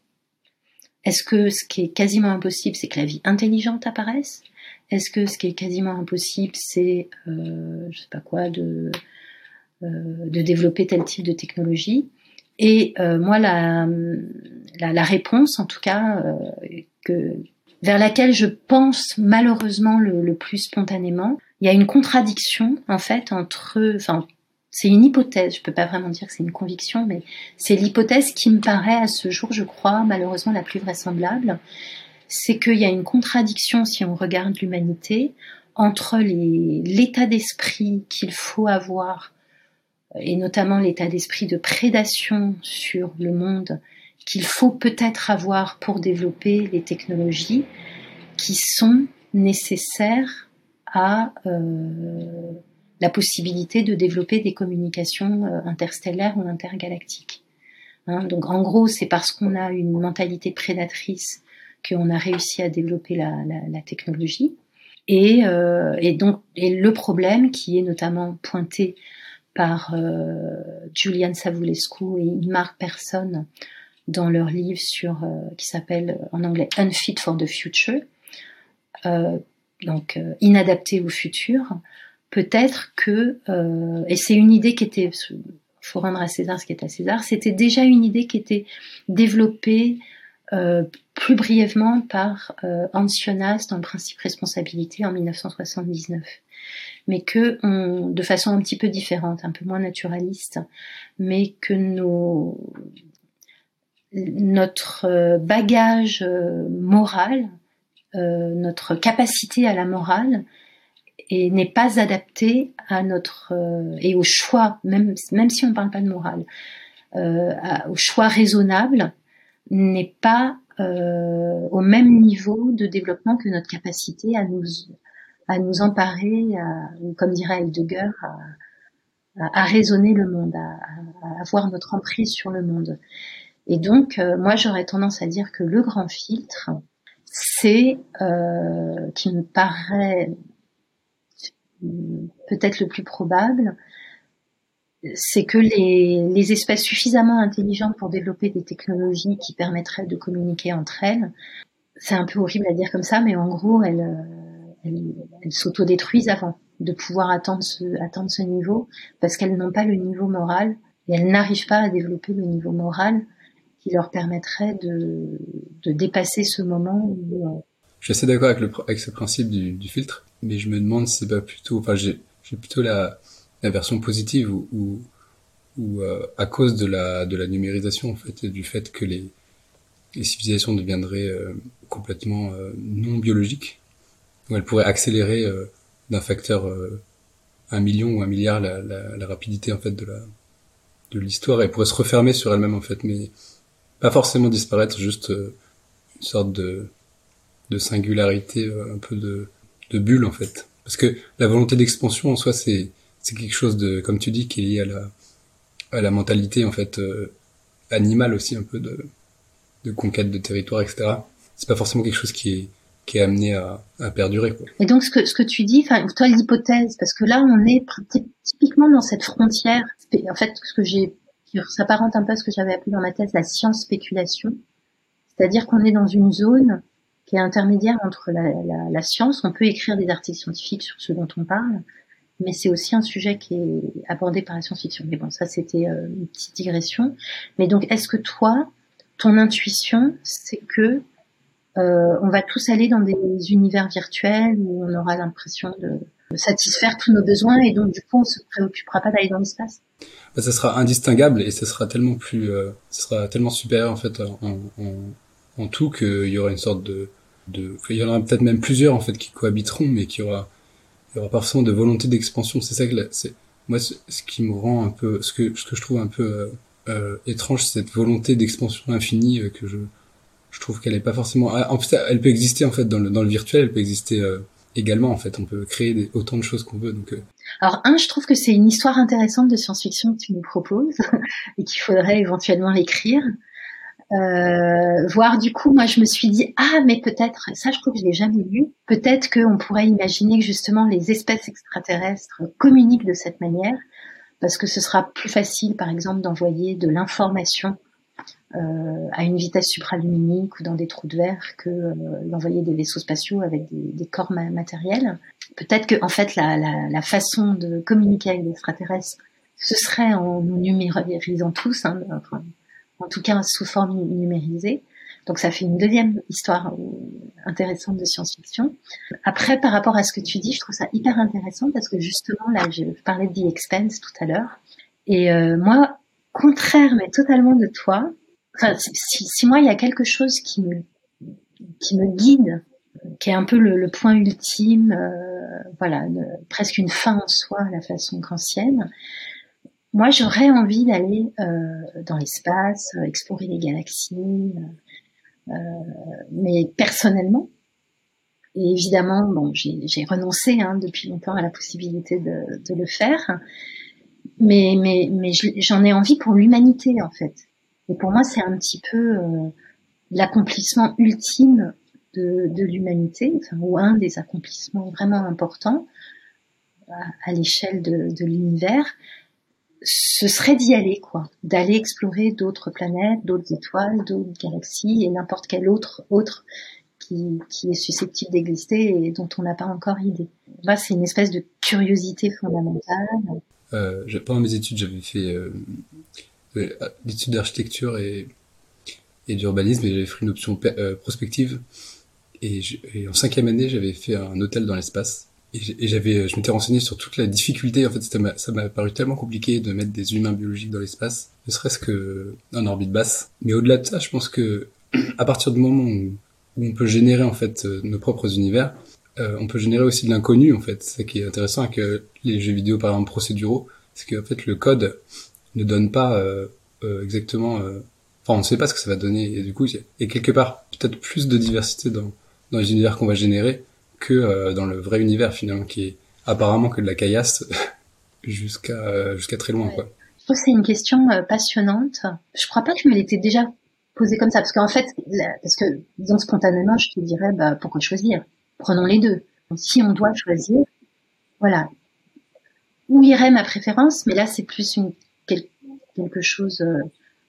Est-ce que ce qui est quasiment impossible, c'est que la vie intelligente apparaisse? Est-ce que ce qui est quasiment impossible, c'est je sais pas quoi de euh, de développer tel type de technologie? Et euh, moi, la, la, réponse, en tout cas, euh, que, vers laquelle je pense malheureusement le, plus spontanément, il y a une contradiction en fait entre, enfin, c'est une hypothèse, je peux pas vraiment dire que c'est une conviction, mais c'est l'hypothèse qui me paraît à ce jour, je crois, malheureusement la plus vraisemblable, c'est qu'il y a une contradiction si on regarde l'humanité entre l'état d'esprit qu'il faut avoir et notamment l'état d'esprit de prédation sur le monde qu'il faut peut-être avoir pour développer les technologies qui sont nécessaires à euh, la possibilité de développer des communications euh, interstellaires ou intergalactiques. Hein, donc en gros, c'est parce qu'on a une mentalité prédatrice qu'on a réussi à développer la, technologie. Et, euh, donc, le problème qui est notamment pointé par euh, Julian Savulescu et Mark Persson dans leur livre sur qui s'appelle en anglais Unfit for the Future, donc inadapté au futur. Peut-être que et c'est une idée qui était faut rendre à César ce qui est à César. C'était déjà une idée qui était développée plus brièvement par Hans Jonas dans le principe responsabilité en 1979 mais que on, de façon un petit peu différente, un peu moins naturaliste, mais que nos, notre euh, bagage euh, moral, euh, notre capacité à la morale, n'est pas adapté à notre et au choix, même même si on ne parle pas de morale, au choix raisonnable n'est pas au même niveau de développement que notre capacité à nous à nous emparer, à, comme dirait Heidegger, à, à, raisonner le monde, à, avoir notre emprise sur le monde. Et donc, euh, moi, j'aurais tendance à dire que le grand filtre, c'est, euh, qui me paraît peut-être le plus probable, c'est que les, les, espèces suffisamment intelligentes pour développer des technologies qui permettraient de communiquer entre elles, c'est un peu horrible à dire comme ça, mais en gros, elles, elles, s'autodétruisent avant de pouvoir atteindre ce, atteindre ce niveau parce qu'elles n'ont pas le niveau moral et elles n'arrivent pas à développer le niveau moral qui leur permettrait de, de dépasser ce moment où... Euh, je suis assez d'accord avec, le, avec ce principe du, du, filtre, mais je me demande si c'est pas plutôt... Enfin, j'ai plutôt la, la version positive où, où, où euh, à cause de la, de la numérisation, en fait, et du fait que les, les civilisations deviendraient euh, complètement non biologiques, où elle pourrait accélérer euh, d'un facteur euh, un million ou un milliard la, la, la, rapidité en fait de la de l'histoire et pourrait se refermer sur elle-même en fait mais pas forcément disparaître juste euh, une sorte de de singularité un peu de de bulle en fait parce que la volonté d'expansion en soi c'est c'est quelque chose de comme tu dis qui est lié à la à la mentalité en fait animale aussi un peu de de conquête de territoire etc c'est pas forcément quelque chose qui est qui est amené à, à perdurer. Quoi. Et donc ce que ce que tu dis, enfin toi l'hypothèse, parce que là on est typiquement dans cette frontière. En fait, ce que j'ai, ça s'apparente un peu à ce que j'avais appelé dans ma thèse la science spéculation, c'est-à-dire qu'on est dans une zone qui est intermédiaire entre la, la, la, science. On peut écrire des articles scientifiques sur ce dont on parle, mais c'est aussi un sujet qui est abordé par la science-fiction. Mais bon, ça c'était euh, une petite digression. Mais donc, est-ce que toi, ton intuition, c'est que euh, on va tous aller dans des univers virtuels où on aura l'impression de, satisfaire tous nos besoins et donc du coup on se préoccupera pas d'aller dans l'espace? Bah, ça sera indistinguable et ça sera tellement plus, euh, ça sera tellement supérieur en fait en, en, en tout qu'il y aura une sorte de, de, il y en aura peut-être même plusieurs en fait qui cohabiteront mais qui aura, il y aura pas forcément de volonté d'expansion. C'est ça que c'est moi ce, qui me rend un peu, ce que ce que je trouve un peu euh, euh étrange, cette volonté d'expansion infinie euh, que je je trouve qu'elle est pas forcément. Ah, en fait, elle peut exister en fait dans le dans le virtuel, elle peut exister euh, également en fait. On peut créer autant de choses qu'on veut. Donc. Euh. Alors un, je trouve que c'est une histoire intéressante de science-fiction que tu nous proposes et qu'il faudrait éventuellement l'écrire. Euh, voir du coup, moi je me suis dit ah mais peut-être ça je crois que je l'ai jamais lu. Peut-être qu'on pourrait imaginer que justement les espèces extraterrestres communiquent de cette manière parce que ce sera plus facile par exemple d'envoyer de l'information euh, à une vitesse supraluminique ou dans des trous de verre que euh, d'envoyer des vaisseaux spatiaux avec des, corps matériels. Peut-être que en fait la, la, la, façon de communiquer avec les extraterrestres, ce serait en nous numérisant tous, hein, en tout cas sous forme numérisée. Donc ça fait une deuxième histoire euh, intéressante de science-fiction. Après, par rapport à ce que tu dis, je trouve ça hyper intéressant parce que justement, là, je parlais de The Expense tout à l'heure. Et euh, moi, contraire mais totalement de toi, enfin, si, si, moi il y a quelque chose qui me qui me guide, qui est un peu le, le point ultime, euh, voilà, presque une fin en soi la façon kantienne. Moi, j'aurais envie d'aller euh, dans l'espace, euh, explorer les galaxies, euh, mais personnellement. Et évidemment, bon, j'ai renoncé hein, depuis longtemps à la possibilité de, de le faire, mais mais mais j'en ai envie pour l'humanité en fait. Et pour moi, c'est un petit peu euh, l'accomplissement ultime de, de l'humanité, enfin, ou un des accomplissements vraiment importants à, l'échelle de, de l'univers. Ce serait d'y aller, quoi, d'aller explorer d'autres planètes, d'autres étoiles, d'autres galaxies et n'importe quel autre autre qui, qui est susceptible d'exister et dont on n'a pas encore idée. Moi, c'est une espèce de curiosité fondamentale. Euh, pendant mes études, j'avais fait euh, l'étude d'architecture et, et d'urbanisme et j'avais fait une option euh, prospective. Et, en cinquième année, j'avais fait un hôtel dans l'espace. Et j'avais, je m'étais renseigné sur toute la difficulté. En fait, ça m'a paru tellement compliqué de mettre des humains biologiques dans l'espace, ne serait-ce que en orbite basse. Mais au-delà de ça, je pense que à partir du moment où, on peut générer en fait euh, nos propres univers, euh, on peut générer aussi de l'inconnu en fait. C'est qui est intéressant avec les jeux vidéo par exemple procéduraux, c'est qu'en fait le code ne donne pas euh, euh, exactement. Euh, enfin, on ne sait pas ce que ça va donner. Et du coup, il y a quelque part peut-être plus de diversité dans dans les univers qu'on va générer que dans le vrai univers finalement, qui est apparemment que de la caillasse jusqu'à jusqu'à très loin, quoi. Je trouve que c'est une question passionnante. Je crois pas que je me l'étais déjà posée comme ça, parce qu'en fait, parce que disons spontanément, je te dirais, bah pourquoi choisir? Prenons les deux. si on doit choisir, voilà, où irait ma préférence, mais là c'est plus une quelque chose, euh,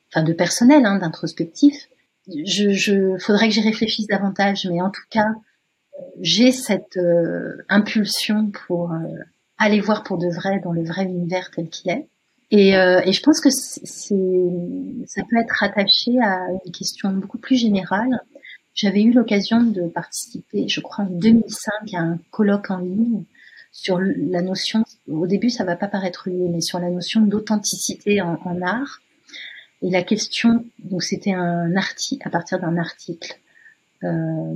enfin de personnel, hein, d'introspectif. Je, je, faudrait que j'y réfléchisse davantage, mais en tout cas, j'ai cette euh, impulsion pour euh, aller voir pour de vrai dans le vrai univers tel qu'il est. Et, et, je pense que c'est, ça peut être rattaché à une question beaucoup plus générale. J'avais eu l'occasion de participer, je crois, en 2005 à un colloque en ligne sur la notion, au début ça va pas paraître lié, mais sur la notion d'authenticité en, en, art. Et la question, donc c'était un article, à partir d'un article euh,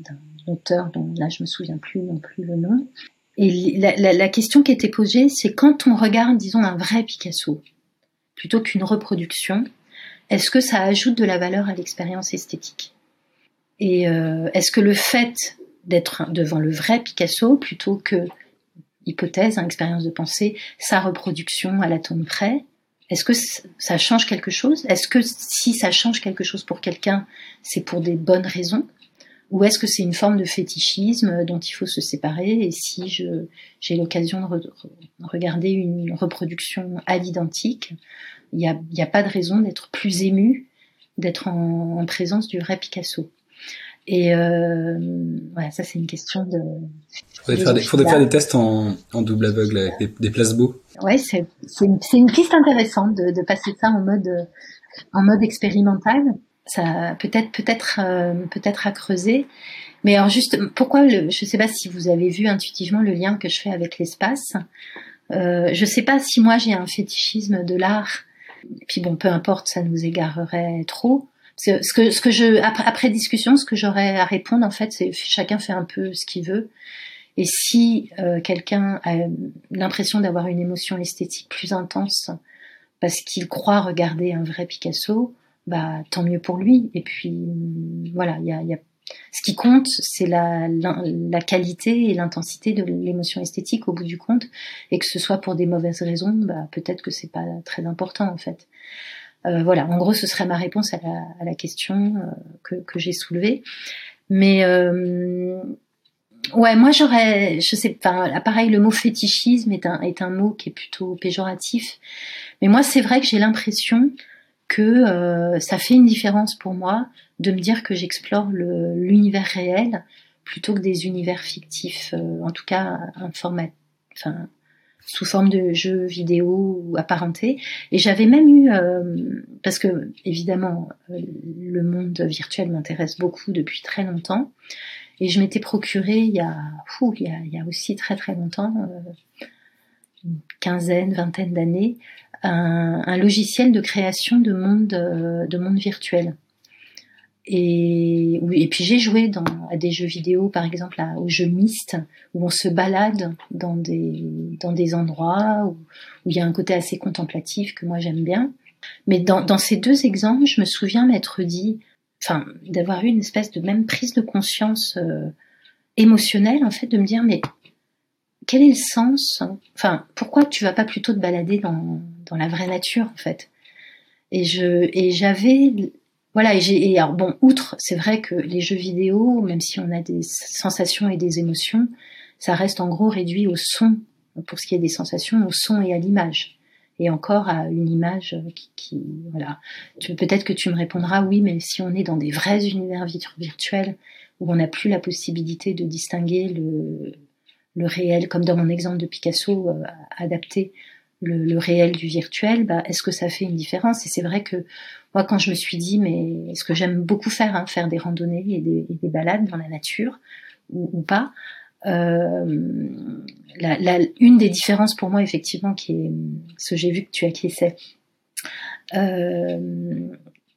d'un auteur dont là je me souviens plus non plus le nom. Et la, la, question qui était posée, c'est quand on regarde, disons, un vrai Picasso, plutôt qu'une reproduction, est-ce que ça ajoute de la valeur à l'expérience esthétique? Et euh, est-ce que le fait d'être devant le vrai Picasso plutôt que hypothèse, hein, expérience de pensée, sa reproduction à l'atome près. Est-ce que ça change quelque chose? Est-ce que si ça change quelque chose pour quelqu'un, c'est pour des bonnes raisons? Ou est-ce que c'est une forme de fétichisme dont il faut se séparer Et si je j'ai l'occasion de regarder une reproduction à l'identique, il n'y a, y a pas de raison d'être plus ému, d'être en, en, présence du vrai Picasso. Et euh, voilà, ça c'est une question de. Il faudrait, faire des, faudrait faire des tests en, en double aveugle avec des, des placebos. Ouais, c'est une, une piste intéressante de, de passer ça en mode en mode expérimental ça peut-être peut-être euh, peut-être à creuser. Mais alors juste pourquoi le, je sais pas si vous avez vu intuitivement le lien que je fais avec l'espace. Euh, je sais pas si moi j'ai un fétichisme de l'art. Puis bon, peu importe, ça nous égarerait trop. Ce que ce que je après, après discussion, ce que j'aurais à répondre en fait, c'est chacun fait un peu ce qu'il veut. Et si euh, quelqu'un a l'impression d'avoir une émotion esthétique plus intense parce qu'il croit regarder un vrai Picasso, bah tant mieux pour lui. Et puis voilà, il y a, y a, ce qui compte, c'est la, la, qualité et l'intensité de l'émotion esthétique au bout du compte, et que ce soit pour des mauvaises raisons, bah peut-être que c'est pas très important en fait. Euh, voilà, en gros, ce serait ma réponse à la, à la question euh, que, que j'ai soulevée. Mais euh, ouais, moi j'aurais, je sais pas, pareil, le mot fétichisme est un, est un mot qui est plutôt péjoratif. Mais moi, c'est vrai que j'ai l'impression que euh, ça fait une différence pour moi de me dire que j'explore l'univers réel plutôt que des univers fictifs, euh, en tout cas un format, enfin sous forme de jeux vidéo apparentés. Et j'avais même eu, euh, parce que évidemment le monde virtuel m'intéresse beaucoup depuis très longtemps, et je m'étais procuré il y a, fou, il, y a, il y a aussi très très longtemps, une quinzaine, vingtaine d'années, un, logiciel de création de monde, euh, de monde virtuel. Et, puis j'ai joué à des jeux vidéo, par exemple à, au jeu Myst, où on se balade dans des, dans des endroits où, il y a un côté assez contemplatif que moi j'aime bien. Mais dans, dans ces deux exemples, je me souviens m'être dit, enfin, d'avoir eu une espèce de même prise de conscience euh, émotionnelle, en fait, de me dire, mais quel est le sens Enfin, pourquoi tu vas pas plutôt te balader dans, dans la vraie nature en fait? Et je et j'avais voilà et j'ai alors bon outre c'est vrai que les jeux vidéo même si on a des sensations et des émotions ça reste en gros réduit au son pour ce qui est des sensations au son et à l'image. Et encore à une image qui, qui voilà. Peut-être que tu me répondras oui mais si on est dans des vrais univers virtuels où on n'a plus la possibilité de distinguer le le réel, comme dans mon exemple de Picasso, euh, adapter le, réel du virtuel, bah, est-ce que ça fait une différence? Et c'est vrai que moi, quand je me suis dit, mais ce que j'aime beaucoup faire, hein, faire des randonnées et des, balades dans la nature ou, pas, euh, une des différences pour moi, effectivement, qui est ce que j'ai vu que tu acquiesçais, euh,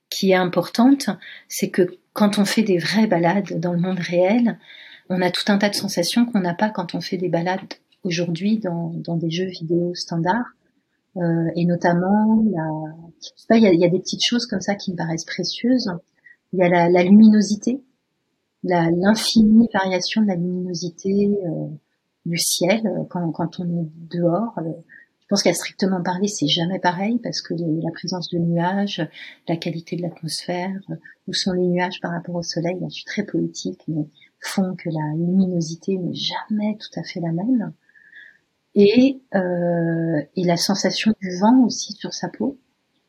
qui est importante, c'est que quand on fait des vraies balades dans le monde réel, on a tout un tas de sensations qu'on n'a pas quand on fait des balades aujourd'hui dans, dans des jeux vidéo standards. Euh, et notamment, il y a, y a, des petites choses comme ça qui me paraissent précieuses. Il y a la, la luminosité, l'infinie variation de la luminosité euh, du ciel euh, quand, quand, on est dehors. Euh, je pense qu'à strictement parler, c'est jamais pareil parce que la présence de nuages, la qualité de l'atmosphère, où sont les nuages par rapport au soleil, je suis très politique, mais font que la luminosité n'est jamais tout à fait la même. Et, euh, et la sensation du vent aussi sur sa peau.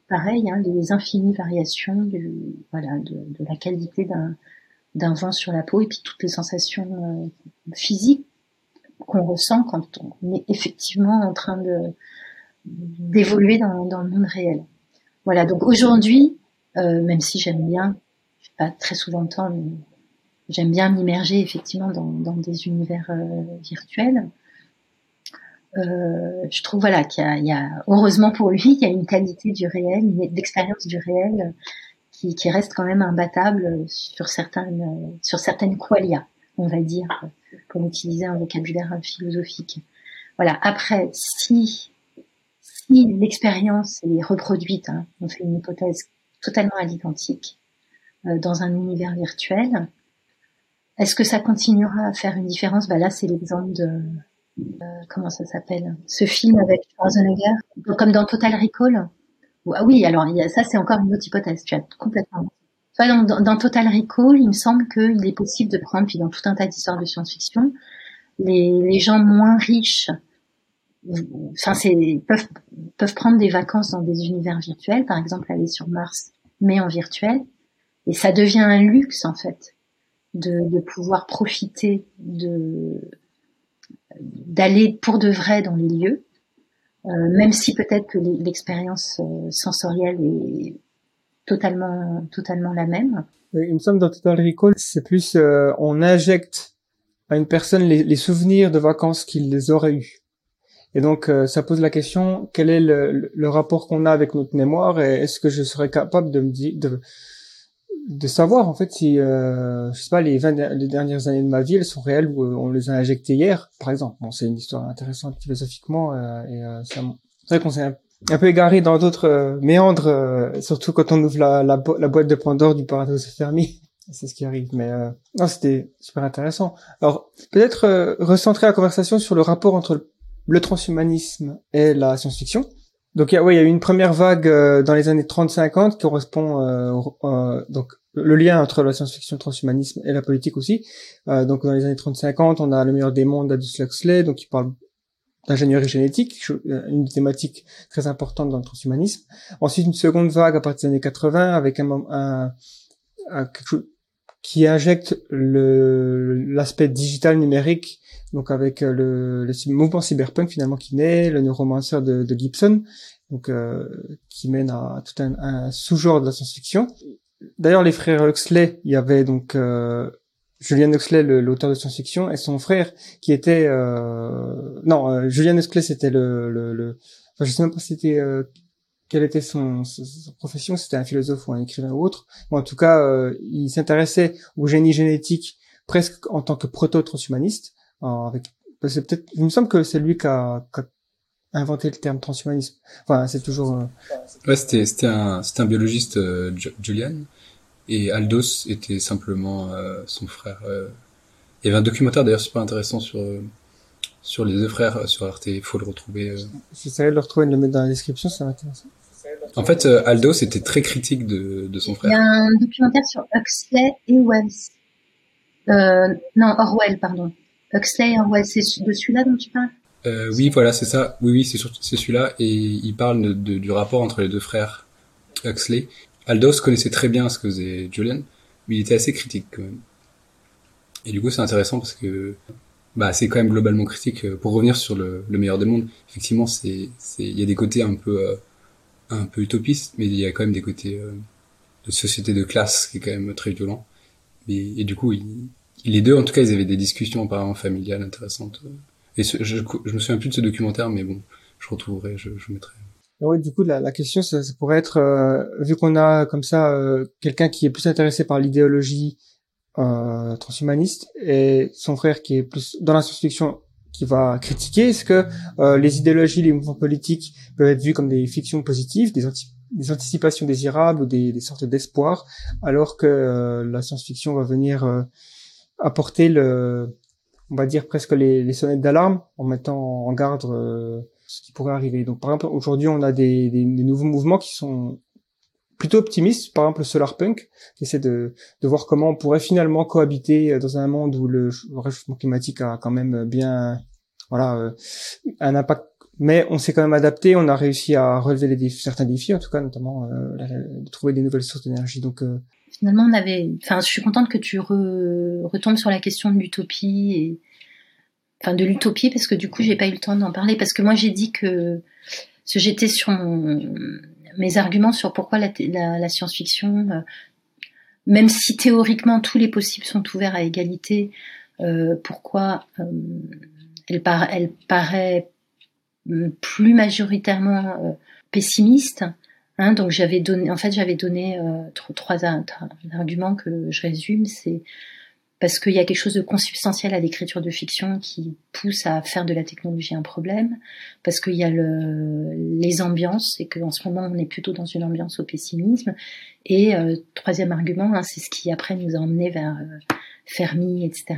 Pareil, hein, les infinies variations du, voilà, de, la qualité d'un, vent sur la peau et puis toutes les sensations euh, physiques qu'on ressent quand on est effectivement en train de d'évoluer dans, dans le monde réel. Voilà, donc aujourd'hui, euh, même si j'aime bien, pas très souvent le temps, j'aime bien m'immerger effectivement dans, dans, des univers euh, virtuels. Euh, je trouve voilà qu'il y, y a, heureusement pour lui, il y a une qualité du réel, une d'expérience du réel qui, qui, reste quand même imbattable sur certaines sur certaines qualia, on va dire, pour utiliser un vocabulaire philosophique. Voilà. Après, si si l'expérience est reproduite, hein, on fait une hypothèse totalement à l'identique euh, dans un univers virtuel, est-ce que ça continuera à faire une différence? Bah là, c'est l'exemple de euh, comment ça s'appelle? Ce film avec Schwarzenegger, comme dans Total Recall. Ah oui, alors ça c'est encore une autre hypothèse. Tu as complètement. dans, Total Recall, il me semble qu'il est possible de prendre, puis dans tout un tas d'histoires de science-fiction, les, gens moins riches, enfin, peuvent, peuvent prendre des vacances dans des univers virtuels, par exemple aller sur Mars, mais en virtuel, et ça devient un luxe en fait de, pouvoir profiter de d'aller pour de vrai dans les lieux, euh, même si peut-être que l'expérience euh, sensorielle est totalement totalement la même. Il me semble dans Total Recall, c'est plus euh, on injecte à une personne les, souvenirs de vacances qu'il aurait eu. Et donc ça pose la question quel est le, le rapport qu'on a avec notre mémoire et est-ce que je serais capable de me dire de, de savoir en fait si euh, je sais pas les 20 les dernières années de ma vie elles sont réelles ou euh, on les a injectées hier par exemple. Bon c'est une histoire intéressante philosophiquement euh, et euh, c'est vrai qu'on s'est un, peu égaré dans d'autres euh, méandres surtout quand on ouvre la, la, boîte de Pandore du paradoxe Fermi c'est ce qui arrive mais non c'était super intéressant. Alors peut-être recentrer la conversation sur le rapport entre le transhumanisme et la science-fiction donc il y a, ouais, il y a eu une première vague euh, dans les années 30-50 qui correspond euh, euh, donc le lien entre la science-fiction, le transhumanisme et la politique aussi. Euh, donc dans les années 30-50, on a le meilleur des mondes d'Aldous Huxley, donc il parle d'ingénierie génétique, une thématique très importante dans le transhumanisme. Ensuite une seconde vague à partir des années 80 avec un, un, un quelque chose qui injecte le l'aspect digital numérique donc avec euh, le, le, mouvement cyberpunk finalement qui naît, le neuromancer de, de Gibson, donc euh, qui mène à tout un, un sous-genre de la science-fiction. D'ailleurs, les frères Huxley, il y avait donc euh, Julian Huxley, l'auteur de science-fiction, et son frère qui était euh, non, euh, Julian Huxley, c'était le, le, le, enfin, je sais même pas si c'était euh, quelle était son, sa profession, c'était un philosophe ou un écrivain ou autre. en tout cas, il s'intéressait au génie génétique presque en tant que proto-transhumaniste avec c'est peut-être il me semble que c'est lui qui a, qui a, inventé le terme transhumanisme. Enfin c'est toujours euh, ouais c'était c'était un c'était un biologiste euh, Julian. Et Aldous était simplement euh, son frère il y avait un documentaire d'ailleurs super intéressant sur sur les deux frères sur Arte. Il faut le retrouver j'essaierai de le retrouver et de le mettre dans la description ça m'intéresse en fait Aldous était très critique de, de son frère il y a un documentaire sur Huxley et Wells non Orwell pardon Huxley, hein, ouais, c'est de celui-là dont tu parles? Euh, Oui, voilà, c'est ça. Oui, oui, c'est c'est celui-là. Et il parle de, du rapport entre les deux frères Huxley. Aldous connaissait très bien ce que faisait Julian, mais il était assez critique quand même. Et du coup, c'est intéressant parce que bah, c'est quand même globalement critique. Euh, pour revenir sur le, le meilleur des mondes, effectivement, c'est il y a des côtés un peu euh, un peu utopistes, mais il y a quand même des côtés euh, de société de classe qui est quand même très violent. Et, du coup, il, les deux, en tout cas, ils avaient des discussions apparemment familiales intéressantes. Et je, je, me souviens plus de ce documentaire, mais bon, je retrouverai, je, je mettrai. Oui, du coup, la, la question, ça, ça, pourrait être, euh, vu qu'on a comme ça euh, quelqu'un qui est plus intéressé par l'idéologie euh, transhumaniste et son frère qui est plus dans la science-fiction qui va critiquer, est-ce que euh, les idéologies, les mouvements politiques peuvent être vus comme des fictions positives, des, anticipations désirables ou des, sortes d'espoir, alors que la science-fiction va venir apporter le, on va dire presque les, sonnettes d'alarme en mettant en garde euh, ce qui pourrait arriver. Donc par exemple aujourd'hui on a des, des, nouveaux mouvements qui sont plutôt optimistes, par exemple le solar punk, qui essaie de, voir comment on pourrait finalement cohabiter euh, dans un monde où le réchauffement climatique a quand même bien voilà euh, un impact mais on s'est quand même adapté, on a réussi à relever les certains défis, en tout cas notamment de trouver des nouvelles sources d'énergie. Donc finalement, on avait. Enfin, je suis contente que tu retombes sur la question de l'utopie et enfin de l'utopie parce que du coup, j'ai pas eu le temps d'en parler parce que moi, j'ai dit que j'étais sur mes arguments sur pourquoi la, science-fiction, euh, même si théoriquement tous les possibles sont ouverts à égalité, euh, pourquoi euh, elle, paraît plus majoritairement pessimiste Hein, donc j'avais donné, en fait, j'avais donné euh, trois, arguments que je résume. C'est parce qu'il y a quelque chose de consubstantiel à l'écriture de fiction qui pousse à faire de la technologie un problème, parce qu'il y a le, les ambiances et qu'en ce moment on est plutôt dans une ambiance au pessimisme. Et euh, troisième argument, hein, c'est ce qui après nous a emmené vers euh, Fermi, etc.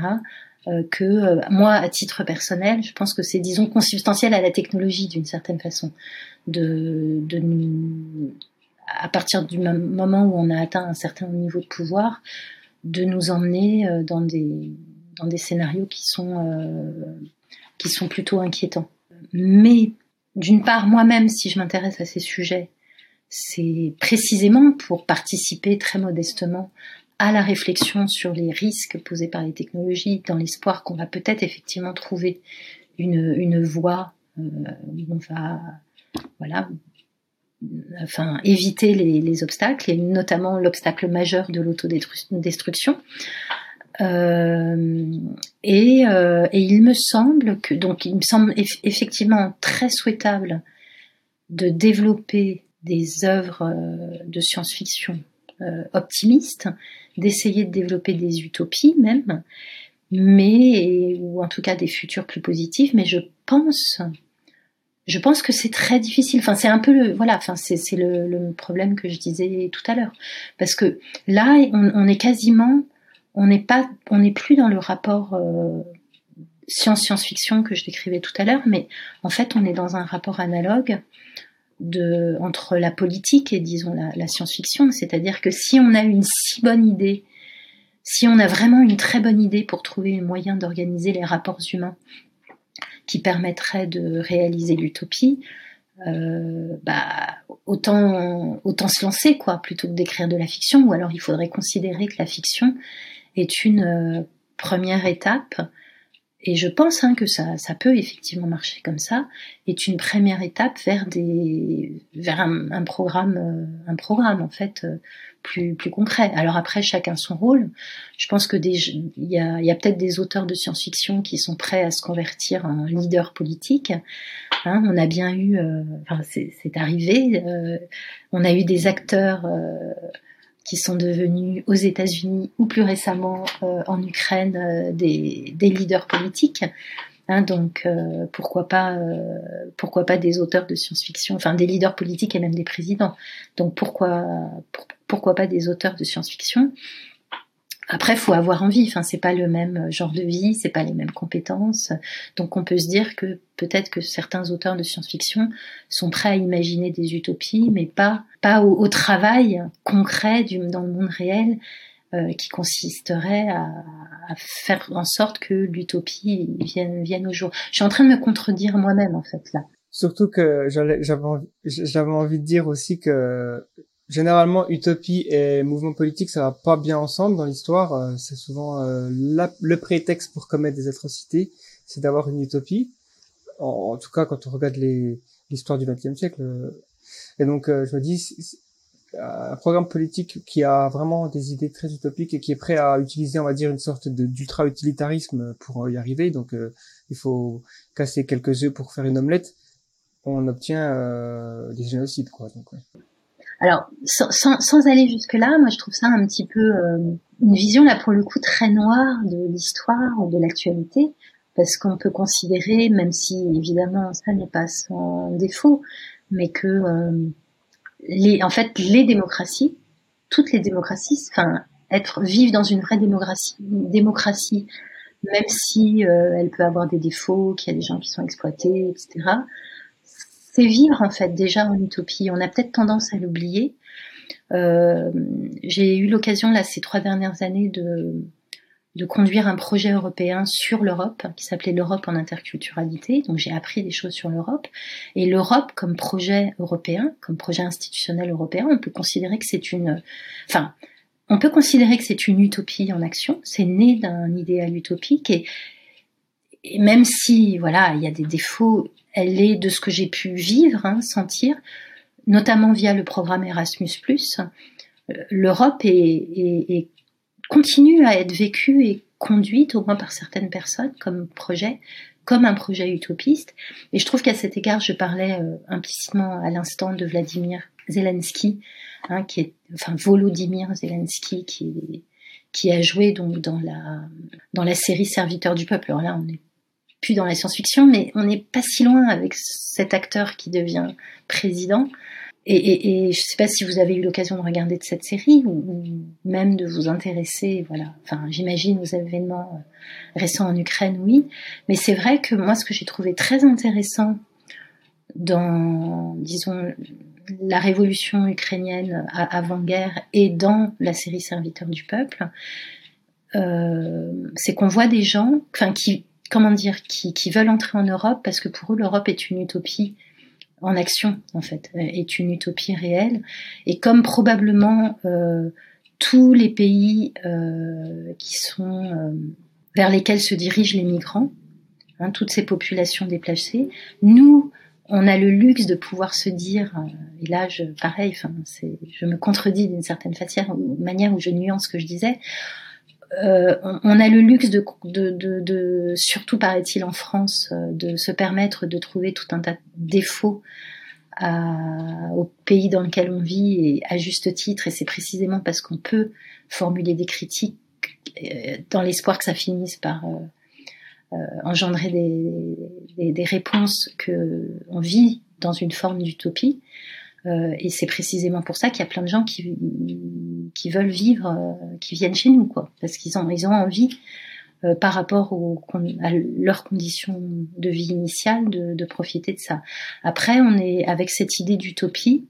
Euh, que euh, moi, à titre personnel, je pense que c'est, disons, consubstantiel à la technologie d'une certaine façon, de, de à partir du moment où on a atteint un certain niveau de pouvoir, de nous emmener euh, dans des, dans des scénarios qui sont, euh, qui sont plutôt inquiétants. Mais d'une part, moi-même, si je m'intéresse à ces sujets, c'est précisément pour participer très modestement à la réflexion sur les risques posés par les technologies, dans l'espoir qu'on va peut-être effectivement trouver une, une voie euh, où on va voilà, enfin éviter les, les, obstacles et notamment l'obstacle majeur de l'autodestruction. Euh, et, euh, et, il me semble que donc il me semble effectivement très souhaitable de développer des œuvres euh, de science-fiction optimistes, d'essayer de développer des utopies même, mais ou en tout cas des futurs plus positifs. Mais je pense je pense que c'est très difficile. Enfin, c'est un peu le, voilà, enfin, c'est, le, problème que je disais tout à l'heure. Parce que là, on, est quasiment, on n'est pas, on n'est plus dans le rapport euh, science-science-fiction que je décrivais tout à l'heure, mais en fait, on est dans un rapport analogue de, entre la politique et, disons, la, la science-fiction. C'est-à-dire que si on a une si bonne idée, si on a vraiment une très bonne idée pour trouver un moyen d'organiser les rapports humains qui permettrait de réaliser l'utopie, euh, bah, autant, autant se lancer, quoi, plutôt que d'écrire de la fiction, ou alors il faudrait considérer que la fiction est une euh, première étape, et je pense hein, que ça, ça peut effectivement marcher comme ça, est une première étape vers des, vers un, programme, euh, un programme en fait euh, plus, plus concret. Alors après, chacun son rôle. Je pense que il y a, a peut-être des auteurs de science-fiction qui sont prêts à se convertir en leader politique. Hein, on a bien eu, euh, enfin c'est arrivé, euh, on a eu des acteurs euh, qui sont devenus aux États-Unis ou plus récemment en Ukraine des, des, leaders politiques. Hein, donc euh, pourquoi pas euh, pourquoi pas des auteurs de science-fiction, enfin des leaders politiques et même des présidents. Donc pourquoi pourquoi pas des auteurs de science-fiction? Après, faut avoir envie. Enfin, c'est pas le même genre de vie, c'est pas les mêmes compétences. Donc, on peut se dire que peut-être que certains auteurs de science-fiction sont prêts à imaginer des utopies, mais pas pas au, travail concret dans le monde réel euh, qui consisterait à, à, faire en sorte que l'utopie vienne, vienne au jour. Je suis en train de me contredire moi-même en fait là. Surtout que j'avais envie, envie de dire aussi que généralement utopie et mouvement politique ça va pas bien ensemble dans l'histoire. Euh, c'est souvent euh, le prétexte pour commettre des atrocités, c'est d'avoir une utopie. En, tout cas quand on regarde l'histoire du XXe siècle. Et donc je me dis un programme politique qui a vraiment des idées très utopiques et qui est prêt à utiliser, on va dire, une sorte d'ultra-utilitarisme pour y arriver. Donc, euh, il faut casser quelques œufs pour faire une omelette. On obtient euh, des génocides, quoi. Donc, Alors, sans, sans, aller jusque-là, moi, je trouve ça un petit peu euh, une vision, là, pour le coup, très noire de l'histoire ou de l'actualité, parce qu'on peut considérer, même si, évidemment, ça n'est pas sans défaut, mais que en fait, les démocraties, toutes les démocraties, enfin, être vivre dans une vraie démocratie, démocratie, même si euh, elle peut avoir des défauts, qu'il y a des gens qui sont exploités, etc. C'est vivre en fait déjà en utopie. On a peut-être tendance à l'oublier. Euh, J'ai eu l'occasion là ces trois dernières années de de conduire un projet européen sur l'Europe qui s'appelait l'Europe en interculturalité. Donc j'ai appris des choses sur l'Europe. Et l'Europe comme projet européen, comme projet institutionnel européen, on peut considérer que c'est une, enfin, on peut considérer que c'est une utopie en action. C'est né d'un idéal utopique et, même si, voilà, il y a des défauts, elle est de ce que j'ai pu vivre, hein, sentir, notamment via le programme Erasmus+. Euh, L'Europe est continue à être vécue et conduite, au moins par certaines personnes, comme projet, comme un projet utopiste. Et je trouve qu'à cet égard, je parlais euh, implicitement à l'instant de Vladimir Zelensky, hein, qui est, enfin Volodymyr Zelensky, qui, qui a joué donc dans la dans la série Serviteur du peuple. Alors là, on n'est plus dans la science-fiction, mais on n'est pas si loin avec cet acteur qui devient président. Et, je ne sais pas si vous avez eu l'occasion de regarder de cette série ou, même de vous intéresser, voilà. Enfin, j'imagine aux événements euh, récents en Ukraine, oui. Mais c'est vrai que moi, ce que j'ai trouvé très intéressant dans, disons, la révolution ukrainienne avant-guerre et dans la série Serviteurs du peuple, euh, c'est qu'on voit des gens, enfin qui, comment dire, qui, qui veulent entrer en Europe parce que pour eux l'Europe est une utopie en action en fait, est une utopie réelle. Et comme probablement euh, tous les pays euh, euh, vers lesquels se dirigent les migrants, hein, toutes ces populations déplacées, nous on a le luxe de pouvoir se dire, euh, et là, je, pareil, enfin, je me contredis d'une certaine manière où je nuance ce que je disais. Euh, on, a le luxe de, surtout paraît-il en France, euh, de se permettre de trouver tout un tas de défauts à, au pays dans lequel on vit et à juste titre. Et c'est précisément parce qu'on peut formuler des critiques dans l'espoir que ça finisse par euh, engendrer des, des, réponses que on vit dans une forme d'utopie. Euh, et c'est précisément pour ça qu'il y a plein de gens qui, qui veulent vivre, euh, qui viennent chez nous, quoi, parce qu'ils ont, ils ont envie, euh, par rapport à leurs conditions de vie initiale, de, profiter de ça. Après, on est avec cette idée d'utopie.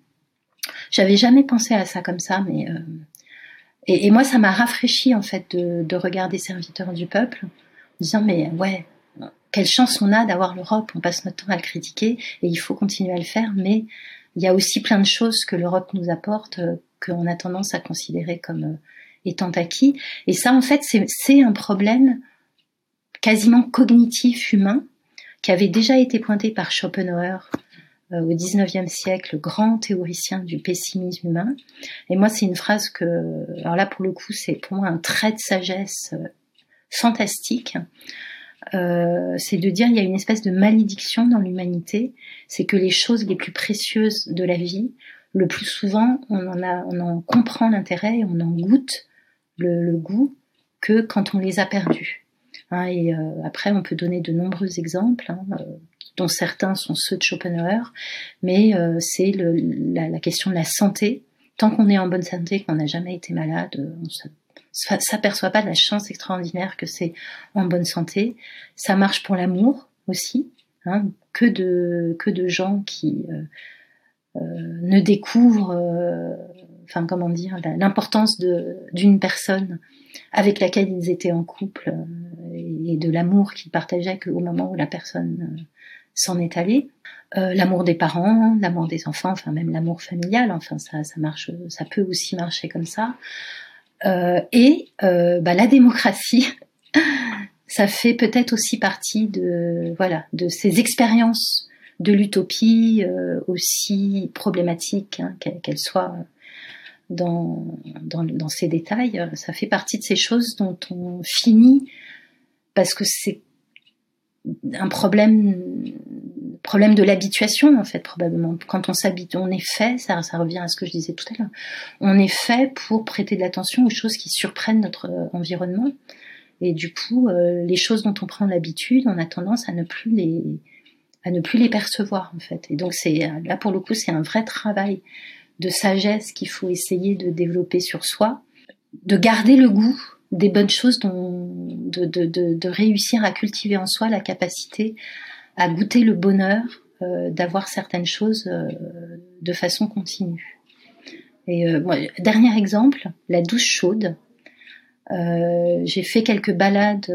J'avais jamais pensé à ça comme ça, mais et, et, moi, ça m'a rafraîchi en fait de, de regarder Serviteurs du peuple disant mais ouais, quelle chance on a d'avoir l'Europe, on passe notre temps à le critiquer et il faut continuer à le faire, mais il y a aussi plein de choses que l'Europe nous apporte euh, qu'on a tendance à considérer comme euh, étant acquis. Et ça, en fait, c'est un problème quasiment cognitif humain qui avait déjà été pointé par Schopenhauer euh, au XIXe siècle, grand théoricien du pessimisme humain. Et moi, c'est une phrase que, alors là, pour le coup, c'est pour moi un trait de sagesse fantastique, euh, c'est de dire il y a une espèce de malédiction dans l'humanité, c'est que les choses les plus précieuses de la vie, le plus souvent, on en, a, on en comprend l'intérêt et on en goûte le, goût que quand on les a perdues. Hein, et euh, après, on peut donner de nombreux exemples, hein, euh, dont certains sont ceux de Schopenhauer, mais euh, c'est la, la, question de la santé. Tant qu'on est en bonne santé, qu'on n'a jamais été malade, on s'aperçoit pas de la chance extraordinaire que c'est en bonne santé. Ça marche pour l'amour aussi. Hein, que de que de gens qui euh, euh, ne découvrent, euh, enfin comment dire, l'importance d'une personne avec laquelle ils étaient en couple et de l'amour qu'ils partageaient qu'au moment où la personne s'en est allée. l'amour des parents, l'amour des enfants, enfin même l'amour familial, enfin ça, marche, ça peut aussi marcher comme ça. Euh, et euh, bah, la démocratie, ça fait peut-être aussi partie de voilà de ces expériences de l'utopie euh, aussi problématiques hein, qu'elles soient dans, dans, dans ces détails. Ça fait partie de ces choses dont on finit parce que c'est un problème problème de l'habituation en fait probablement. Quand on s'habite, on est fait, ça, ça revient à ce que je disais tout à l'heure, on est fait pour prêter de l'attention aux choses qui surprennent notre environnement. Et du coup, euh, les choses dont on prend l'habitude, on a tendance à ne plus les à ne plus les percevoir en fait. Et donc c'est là pour le coup, c'est un vrai travail de sagesse qu'il faut essayer de développer sur soi, de garder le goût des bonnes choses, dont, de, réussir à cultiver en soi la capacité à goûter le bonheur euh, d'avoir certaines choses euh, de façon continue. Et euh, dernier exemple, la douche chaude. j'ai fait quelques balades,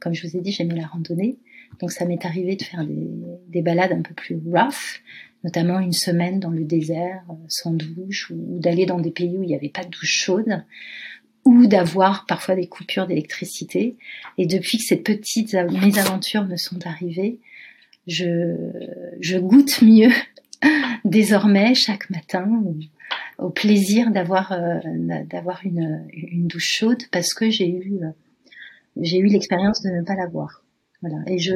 comme je vous ai dit, j'aime la randonnée, donc ça m'est arrivé de faire des, des, balades un peu plus rough, notamment une semaine dans le désert sans douche, ou, d'aller dans des pays où il n'y avait pas de douche chaude ou d'avoir parfois des coupures d'électricité. Et depuis que ces petites mésaventures me sont arrivées, je, je goûte mieux désormais chaque matin au, plaisir d'avoir euh, d'avoir une, une douche chaude parce que j'ai eu j'ai eu l'expérience de ne pas l'avoir. Voilà. Et je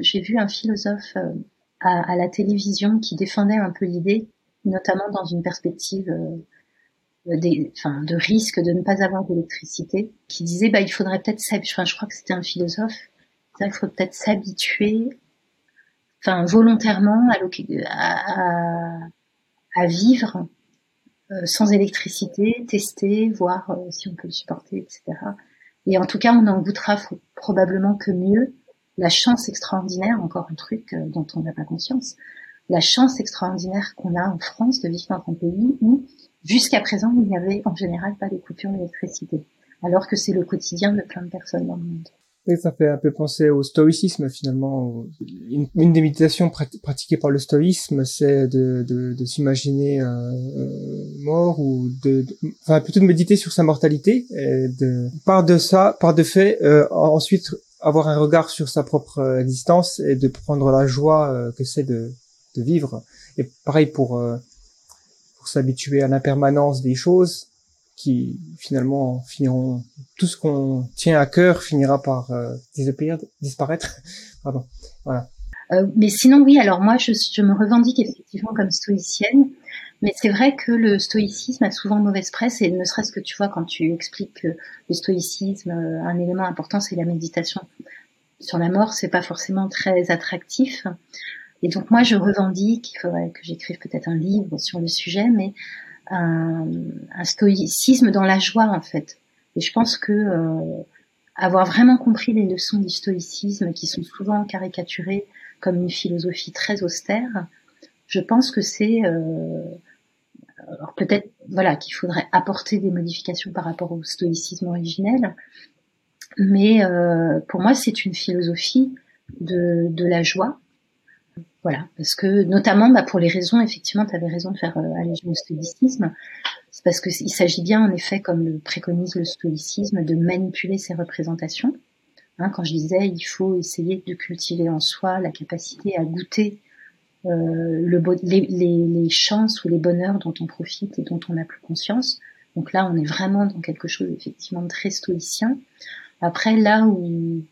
j'ai vu un philosophe euh, à, à, la télévision qui défendait un peu l'idée, notamment dans une perspective euh, des, enfin, de risque de ne pas avoir d'électricité, qui disait bah il faudrait peut-être enfin, je crois que c'était un philosophe, il faudrait peut-être s'habituer enfin volontairement à, à, vivre euh, sans électricité, tester, voir si on peut le supporter, etc. Et en tout cas, on en goûtera probablement que mieux la chance extraordinaire, encore un truc euh, dont on n'a pas conscience, la chance extraordinaire qu'on a en France de vivre dans un pays où jusqu'à présent il n'y avait en général pas de coupures d'électricité, alors que c'est le quotidien de plein de personnes dans le monde. Et ça fait un peu penser au stoïcisme finalement. Une, des méditations pratiquées par le stoïsme, c'est de, s'imaginer euh, euh mort ou de, enfin plutôt de méditer sur sa mortalité. Et de, par de ça, par de fait, euh, ensuite avoir un regard sur sa propre existence et de prendre la joie euh, que c'est de, de vivre. Et pareil pour euh, pour s'habituer à l'impermanence des choses qui finalement finiront tout ce qu'on tient à cœur finira par euh, disparaître. Pardon. Voilà. Euh, mais sinon oui alors moi je, je, me revendique effectivement comme stoïcienne mais c'est vrai que le stoïcisme a souvent mauvaise presse et ne serait-ce que tu vois quand tu expliques que le stoïcisme euh, un élément important c'est la méditation sur la mort c'est pas forcément très attractif. Et donc moi je revendique il faudrait que j'écrive peut-être un livre sur le sujet mais un, un, stoïcisme dans la joie en fait. Et je pense que euh, avoir vraiment compris les leçons du stoïcisme qui sont souvent caricaturées comme une philosophie très austère, je pense que c'est euh, peut-être voilà qu'il faudrait apporter des modifications par rapport au stoïcisme originel, mais euh, pour moi c'est une philosophie de, de la joie voilà, parce que notamment bah, pour les raisons, effectivement, tu avais raison de faire euh, allusion au stoïcisme, c'est parce qu'il s'agit bien, en effet, comme le préconise le stoïcisme, de manipuler ses représentations. Hein, quand je disais, il faut essayer de cultiver en soi la capacité à goûter euh, le les, les, les, chances ou les bonheurs dont on profite et dont on n'a plus conscience. Donc là, on est vraiment dans quelque chose effectivement de très stoïcien. Après, là où,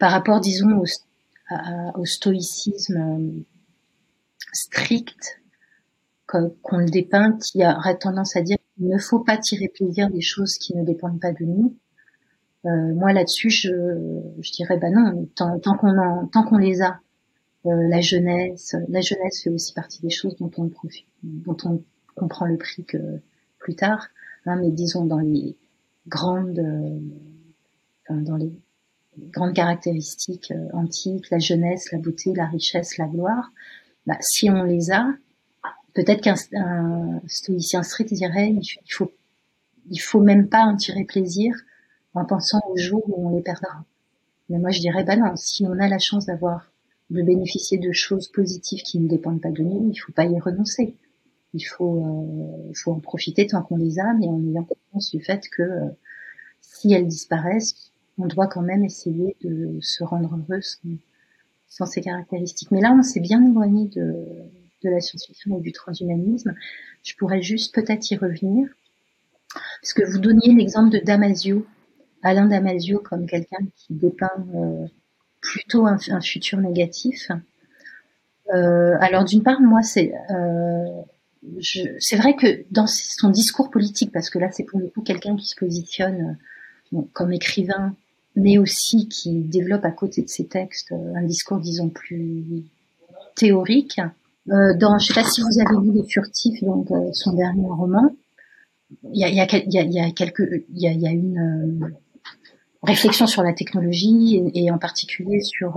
par rapport, disons, au au stoïcisme euh, strict qu'on le dépeint, qui aurait tendance à dire qu'il ne faut pas tirer plaisir des choses qui ne dépendent pas de nous. Euh, moi là-dessus, je, je dirais bah non, tant, tant qu'on tant qu'on les a, euh, la jeunesse, la jeunesse fait aussi partie des choses dont on profite, dont on comprend le prix que plus tard. Hein, mais disons dans les grandes, euh, dans les grandes caractéristiques euh, antiques, la jeunesse, la beauté, la richesse, la gloire, bah, si on les a, peut-être qu'un stoïcien strict dirait il faut il faut même pas en tirer plaisir en pensant au jour où on les perdra. Mais moi je dirais bah non, si on a la chance d'avoir de bénéficier de choses positives qui ne dépendent pas de nous, il faut pas y renoncer. Il faut euh, faut en profiter tant qu'on les a, mais en ayant conscience du fait que euh, si elles disparaissent, on doit quand même essayer de se rendre heureux sans, ces caractéristiques. Mais là, on s'est bien éloigné de, la science-fiction et du transhumanisme. Je pourrais juste peut-être y revenir, parce que vous donniez l'exemple de Damasio, Alain Damasio comme quelqu'un qui dépeint euh, plutôt un, futur négatif. Euh, alors d'une part, moi, euh, c'est vrai que dans son discours politique, parce que là, c'est pour le coup quelqu'un qui se positionne comme écrivain mais aussi qui développe à côté de ses textes euh, un discours, disons, plus théorique. Euh, dans, je sais pas si vous avez lu Les Furtifs, donc euh, son dernier roman, il y a, il y, a, quelques, il y a, une réflexion sur la technologie et, en particulier sur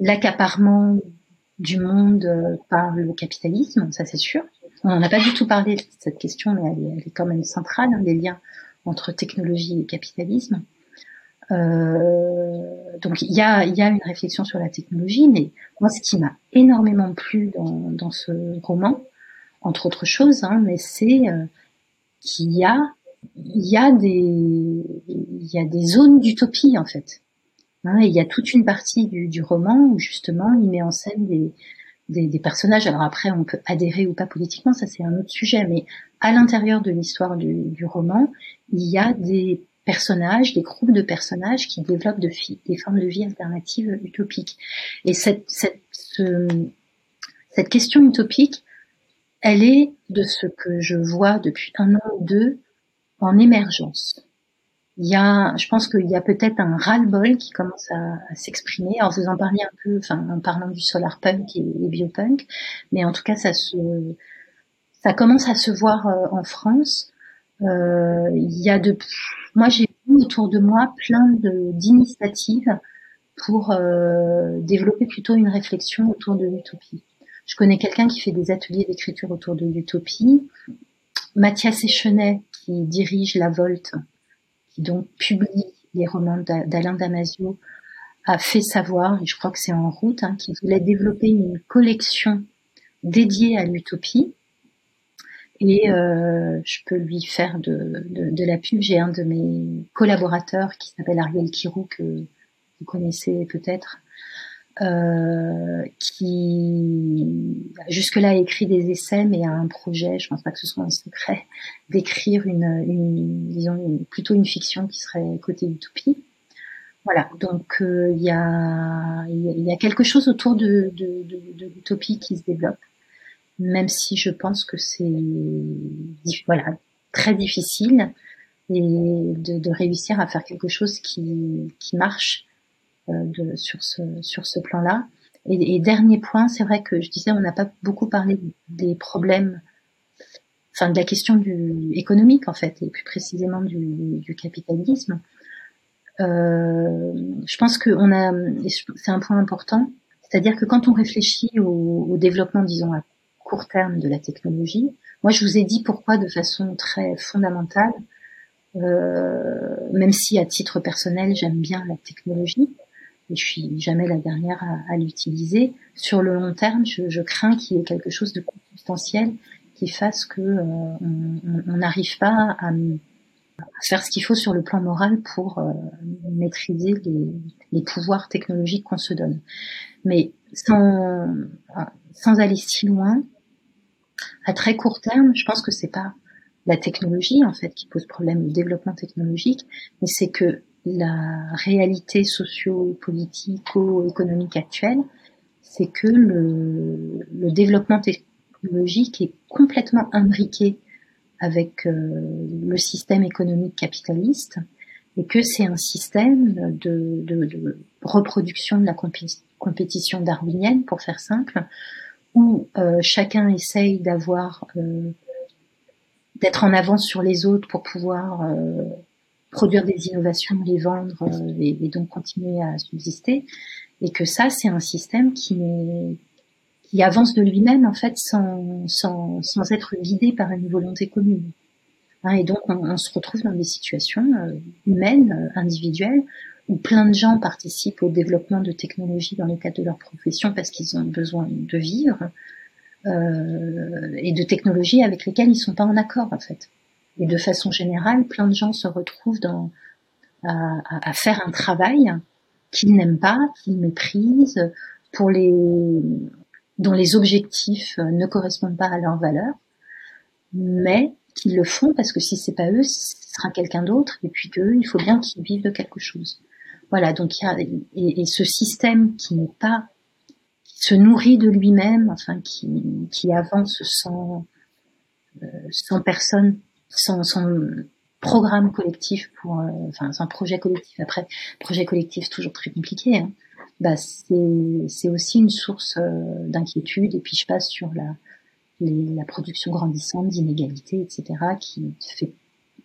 l'accaparement du monde par le capitalisme, ça c'est sûr. On n'en a pas du tout parlé de cette question, mais elle est, elle est quand même centrale, hein, les liens entre technologie et capitalisme. Euh, donc il y a, y a une réflexion sur la technologie, mais moi ce qui m'a énormément plu dans, dans ce roman, entre autres choses, hein, mais c'est euh, qu'il y a il y a des il y a des zones d'utopie en fait. Hein, il y a toute une partie du, du, roman où justement il met en scène des, des, des, personnages. Alors après on peut adhérer ou pas politiquement, ça c'est un autre sujet, mais à l'intérieur de l'histoire du, du roman, il y a des personnages, des groupes de personnages qui développent de des formes de vie alternatives utopiques. Et cette, cette, cette question utopique, elle est, de ce que je vois depuis un an ou deux, en émergence. Il y a, je pense qu'il y a peut-être un ras-le-bol qui commence à, s'exprimer en faisant parler un peu, enfin, en parlant du solar punk et, biopunk, mais en tout cas, ça se, ça commence à se voir euh, en France. Euh, il y a de, moi j'ai vu autour de moi plein d'initiatives pour euh, développer plutôt une réflexion autour de l'utopie. Je connais quelqu'un qui fait des ateliers d'écriture autour de l'utopie. Mathias Echenet, qui dirige La Volte, qui donc publie les romans d'Alain Damasio, a fait savoir, et je crois que c'est en route, hein, qu'il voulait développer une collection dédiée à l'utopie. Et euh, je peux lui faire de, de, la pub. J'ai un de mes collaborateurs qui s'appelle Ariel Kirou, que vous connaissez peut-être, euh, qui jusque-là a écrit des essais, mais a un projet, je pense pas que ce soit un secret, d'écrire une, une, disons, plutôt une fiction qui serait côté utopie. Voilà, donc euh, il y, a, y, a, quelque chose autour de, de, de, de l'utopie qui se développe, même si je pense que c'est voilà très difficile et de, de, réussir à faire quelque chose qui, qui marche euh, de, sur ce, sur ce plan-là. Et, et, dernier point, c'est vrai que je disais, on n'a pas beaucoup parlé des problèmes, enfin de la question du économique en fait, et plus précisément du, du capitalisme. Euh, je pense que on a, c'est un point important, c'est-à-dire que quand on réfléchit au, au, développement, disons à court terme de la technologie, moi je vous ai dit pourquoi de façon très fondamentale, euh, même si à titre personnel j'aime bien la technologie, et je suis jamais la dernière à, l'utiliser. Sur le long terme, je, je crains qu'il y ait quelque chose de consubstantiel qui fasse que euh, on n'arrive pas à, à, faire ce qu'il faut sur le plan moral pour euh, maîtriser les, les, pouvoirs technologiques qu'on se donne. Mais sans, sans aller si loin, à très court terme, je pense que c'est pas la technologie en fait qui pose problème, le développement technologique, mais c'est que la réalité socio-politico-économique actuelle, c'est que le, le, développement technologique est complètement imbriqué avec euh, le système économique capitaliste et que c'est un système de, de, de, reproduction de la compétition darwinienne, pour faire simple, où euh, chacun essaye d'avoir euh, d'être en avance sur les autres pour pouvoir euh, produire des innovations, les vendre euh, et, et, donc continuer à subsister, et que ça c'est un système qui qui avance de lui-même en fait sans, sans, sans être guidé par une volonté commune. Hein, et donc on, on, se retrouve dans des situations euh, humaines, euh, individuelles, où plein de gens participent au développement de technologies dans le cadre de leur profession parce qu'ils ont besoin de vivre, euh, et de technologies avec lesquelles ils sont pas en accord en fait. Et de façon générale, plein de gens se retrouvent dans, à, à faire un travail qu'ils n'aiment pas, qu'ils méprisent, pour les, dont les objectifs ne correspondent pas à leurs valeurs, mais qu'ils le font parce que si c'est pas eux, ce sera quelqu'un d'autre, et puis qu'eux, il faut bien qu'ils vivent de quelque chose. Voilà, donc il y a, et, ce système qui n'est pas, qui se nourrit de lui-même, enfin qui, qui avance sans, euh, sans personne son, son programme collectif pour, euh, enfin son projet collectif. Après, projet collectif toujours très compliqué. Hein. Bah c'est c'est aussi une source euh, d'inquiétude. Et puis je passe sur la la production grandissante d'inégalités, etc., qui fait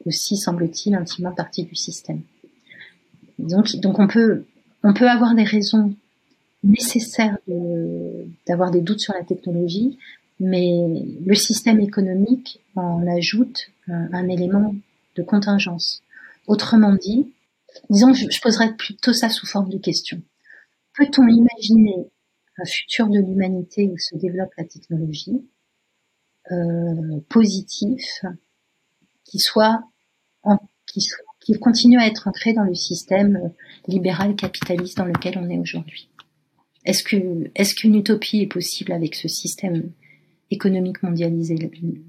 aussi, semble-t-il, intimement partie du système. Donc, on peut avoir des raisons nécessaires d'avoir des doutes sur la technologie, mais le système économique en ajoute un, élément de contingence. Autrement dit, disons, je poserais plutôt ça sous forme de question. Peut-on imaginer un futur de l'humanité où se développe la technologie euh, positif, qui soit, en, qui soit, qui continue à être ancré dans le système libéral capitaliste dans lequel on est aujourd'hui. Est-ce que, est-ce qu'une utopie est possible avec ce système économique mondialisé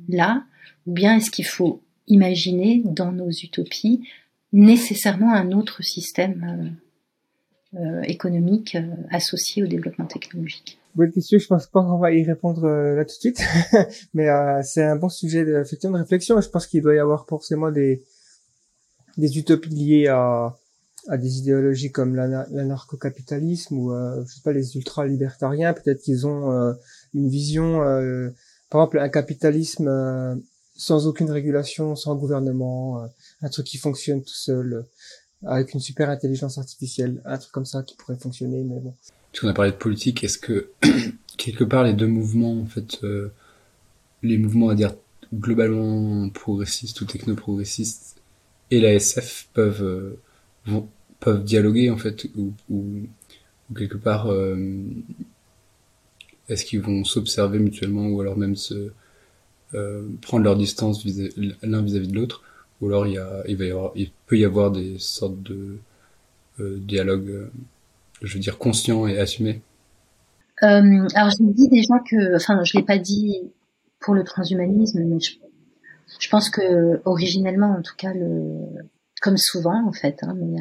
là, ou bien est-ce qu'il faut imaginer dans nos utopies nécessairement un autre système euh, euh, économique euh, associé au développement technologique? Bonne question, je pense pas qu'on va y répondre euh, là tout de suite, mais euh, c'est un bon sujet de, de réflexion. Je pense qu'il doit y avoir forcément des des utopies liées à à des idéologies comme l'anarcho-capitalisme ou je sais pas les ultra-libertariens. Peut-être qu'ils ont une vision par exemple, un capitalisme euh, sans aucune régulation, sans gouvernement, euh, un truc qui fonctionne tout seul, euh, avec une super intelligence artificielle, un truc comme ça qui pourrait fonctionner, mais bon. Tu en as parlé de politique, est-ce que quelque part les deux mouvements en fait les mouvements à dire globalement progressistes ou techno-progressistes et la SF peuvent vont, peuvent dialoguer en fait ou, ou, quelque part est-ce qu'ils vont s'observer mutuellement ou alors même se euh, prendre leur distance l'un vis-à-vis de l'autre ou alors il, y a, il, va y avoir, il peut y avoir des sortes de euh, dialogues, euh, je veux dire, conscients et assumés. Euh, Alors j'ai dit déjà que, enfin je l'ai pas dit pour le transhumanisme, mais je, je, pense que originellement, en tout cas, le, comme souvent en fait, hein, mais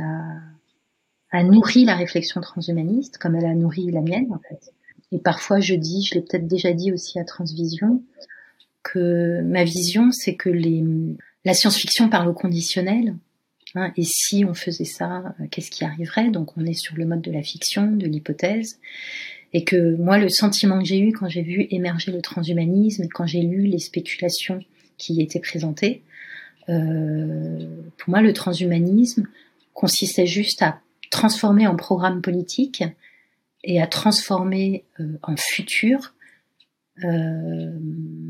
a, nourri la réflexion transhumaniste, comme elle a nourri la mienne en fait. Et parfois je dis, je l'ai peut-être déjà dit aussi à Transvision, que ma vision, c'est que les, la science-fiction parle au conditionnel. Hein, et si on faisait ça, euh, qu'est-ce qui arriverait? Donc on est sur le mode de la fiction, de l'hypothèse. Et que moi, le sentiment que j'ai eu quand j'ai vu émerger le transhumanisme, quand j'ai lu les spéculations qui y étaient présentées, euh, pour moi, le transhumanisme consistait juste à transformer en programme politique et à transformer euh, en futur euh,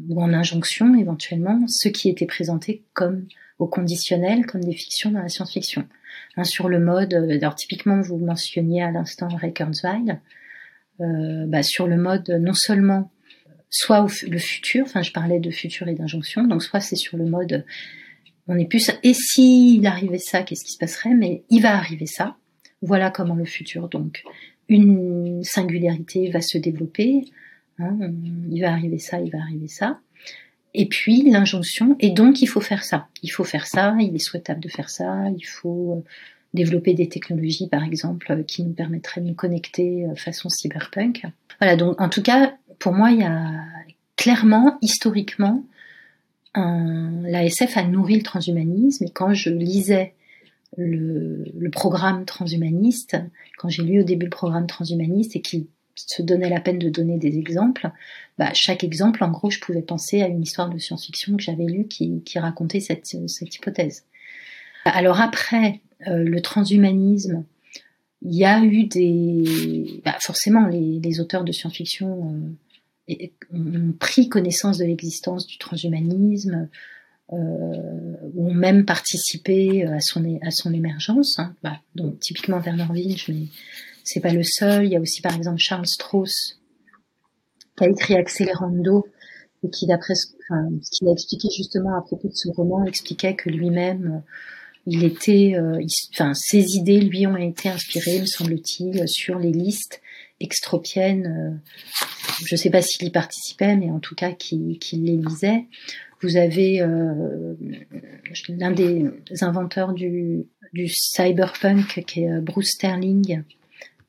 ou en injonction éventuellement ce qui était présenté comme au conditionnel, comme des fictions dans la science-fiction. Hein, sur le mode, euh, alors typiquement vous mentionniez à l'instant Ray Kurzweil, bah, sur le mode non seulement soit le futur, enfin je parlais de futur et d'injonction, donc soit c'est sur le mode on est plus et si il arrivait ça, qu'est-ce qui se passerait, mais il va arriver ça. Voilà comment le futur donc une singularité va se développer, Hein, il va arriver ça, il va arriver ça. Et puis l'injonction, et donc il faut faire ça. Il faut faire ça, il est souhaitable de faire ça, il faut euh, développer des technologies, par exemple, euh, qui nous permettraient de nous connecter euh, façon cyberpunk. Voilà, donc en tout cas, pour moi, il y a clairement, historiquement, la SF a nourri le transhumanisme, et quand je lisais le, programme transhumaniste, quand j'ai lu au début le programme transhumaniste et qui se donnait la peine de donner des exemples, bah, chaque exemple, en gros, je pouvais penser à une histoire de science-fiction que j'avais lue qui, racontait cette, hypothèse. Alors après, euh, le transhumanisme, il y a eu des... Bah, forcément, les, les, auteurs de science-fiction euh, ont pris connaissance de l'existence du transhumanisme, euh, ont même participé à son, à son émergence. Hein. Bah, donc typiquement Werner Winch, mais c'est pas le seul. Il y a aussi par exemple Charles Strauss qui a écrit Accelerando et qui d'après ce, qu'il a expliqué justement à propos de ce roman expliquait que lui-même il était, euh, enfin ses idées lui ont été inspirées, me semble-t-il, sur les listes extropiennes. Euh, je ne sais pas s'il y participait, mais en tout cas qu'il les lisait. Vous avez euh, l'un des inventeurs du, cyberpunk qui est Bruce Sterling,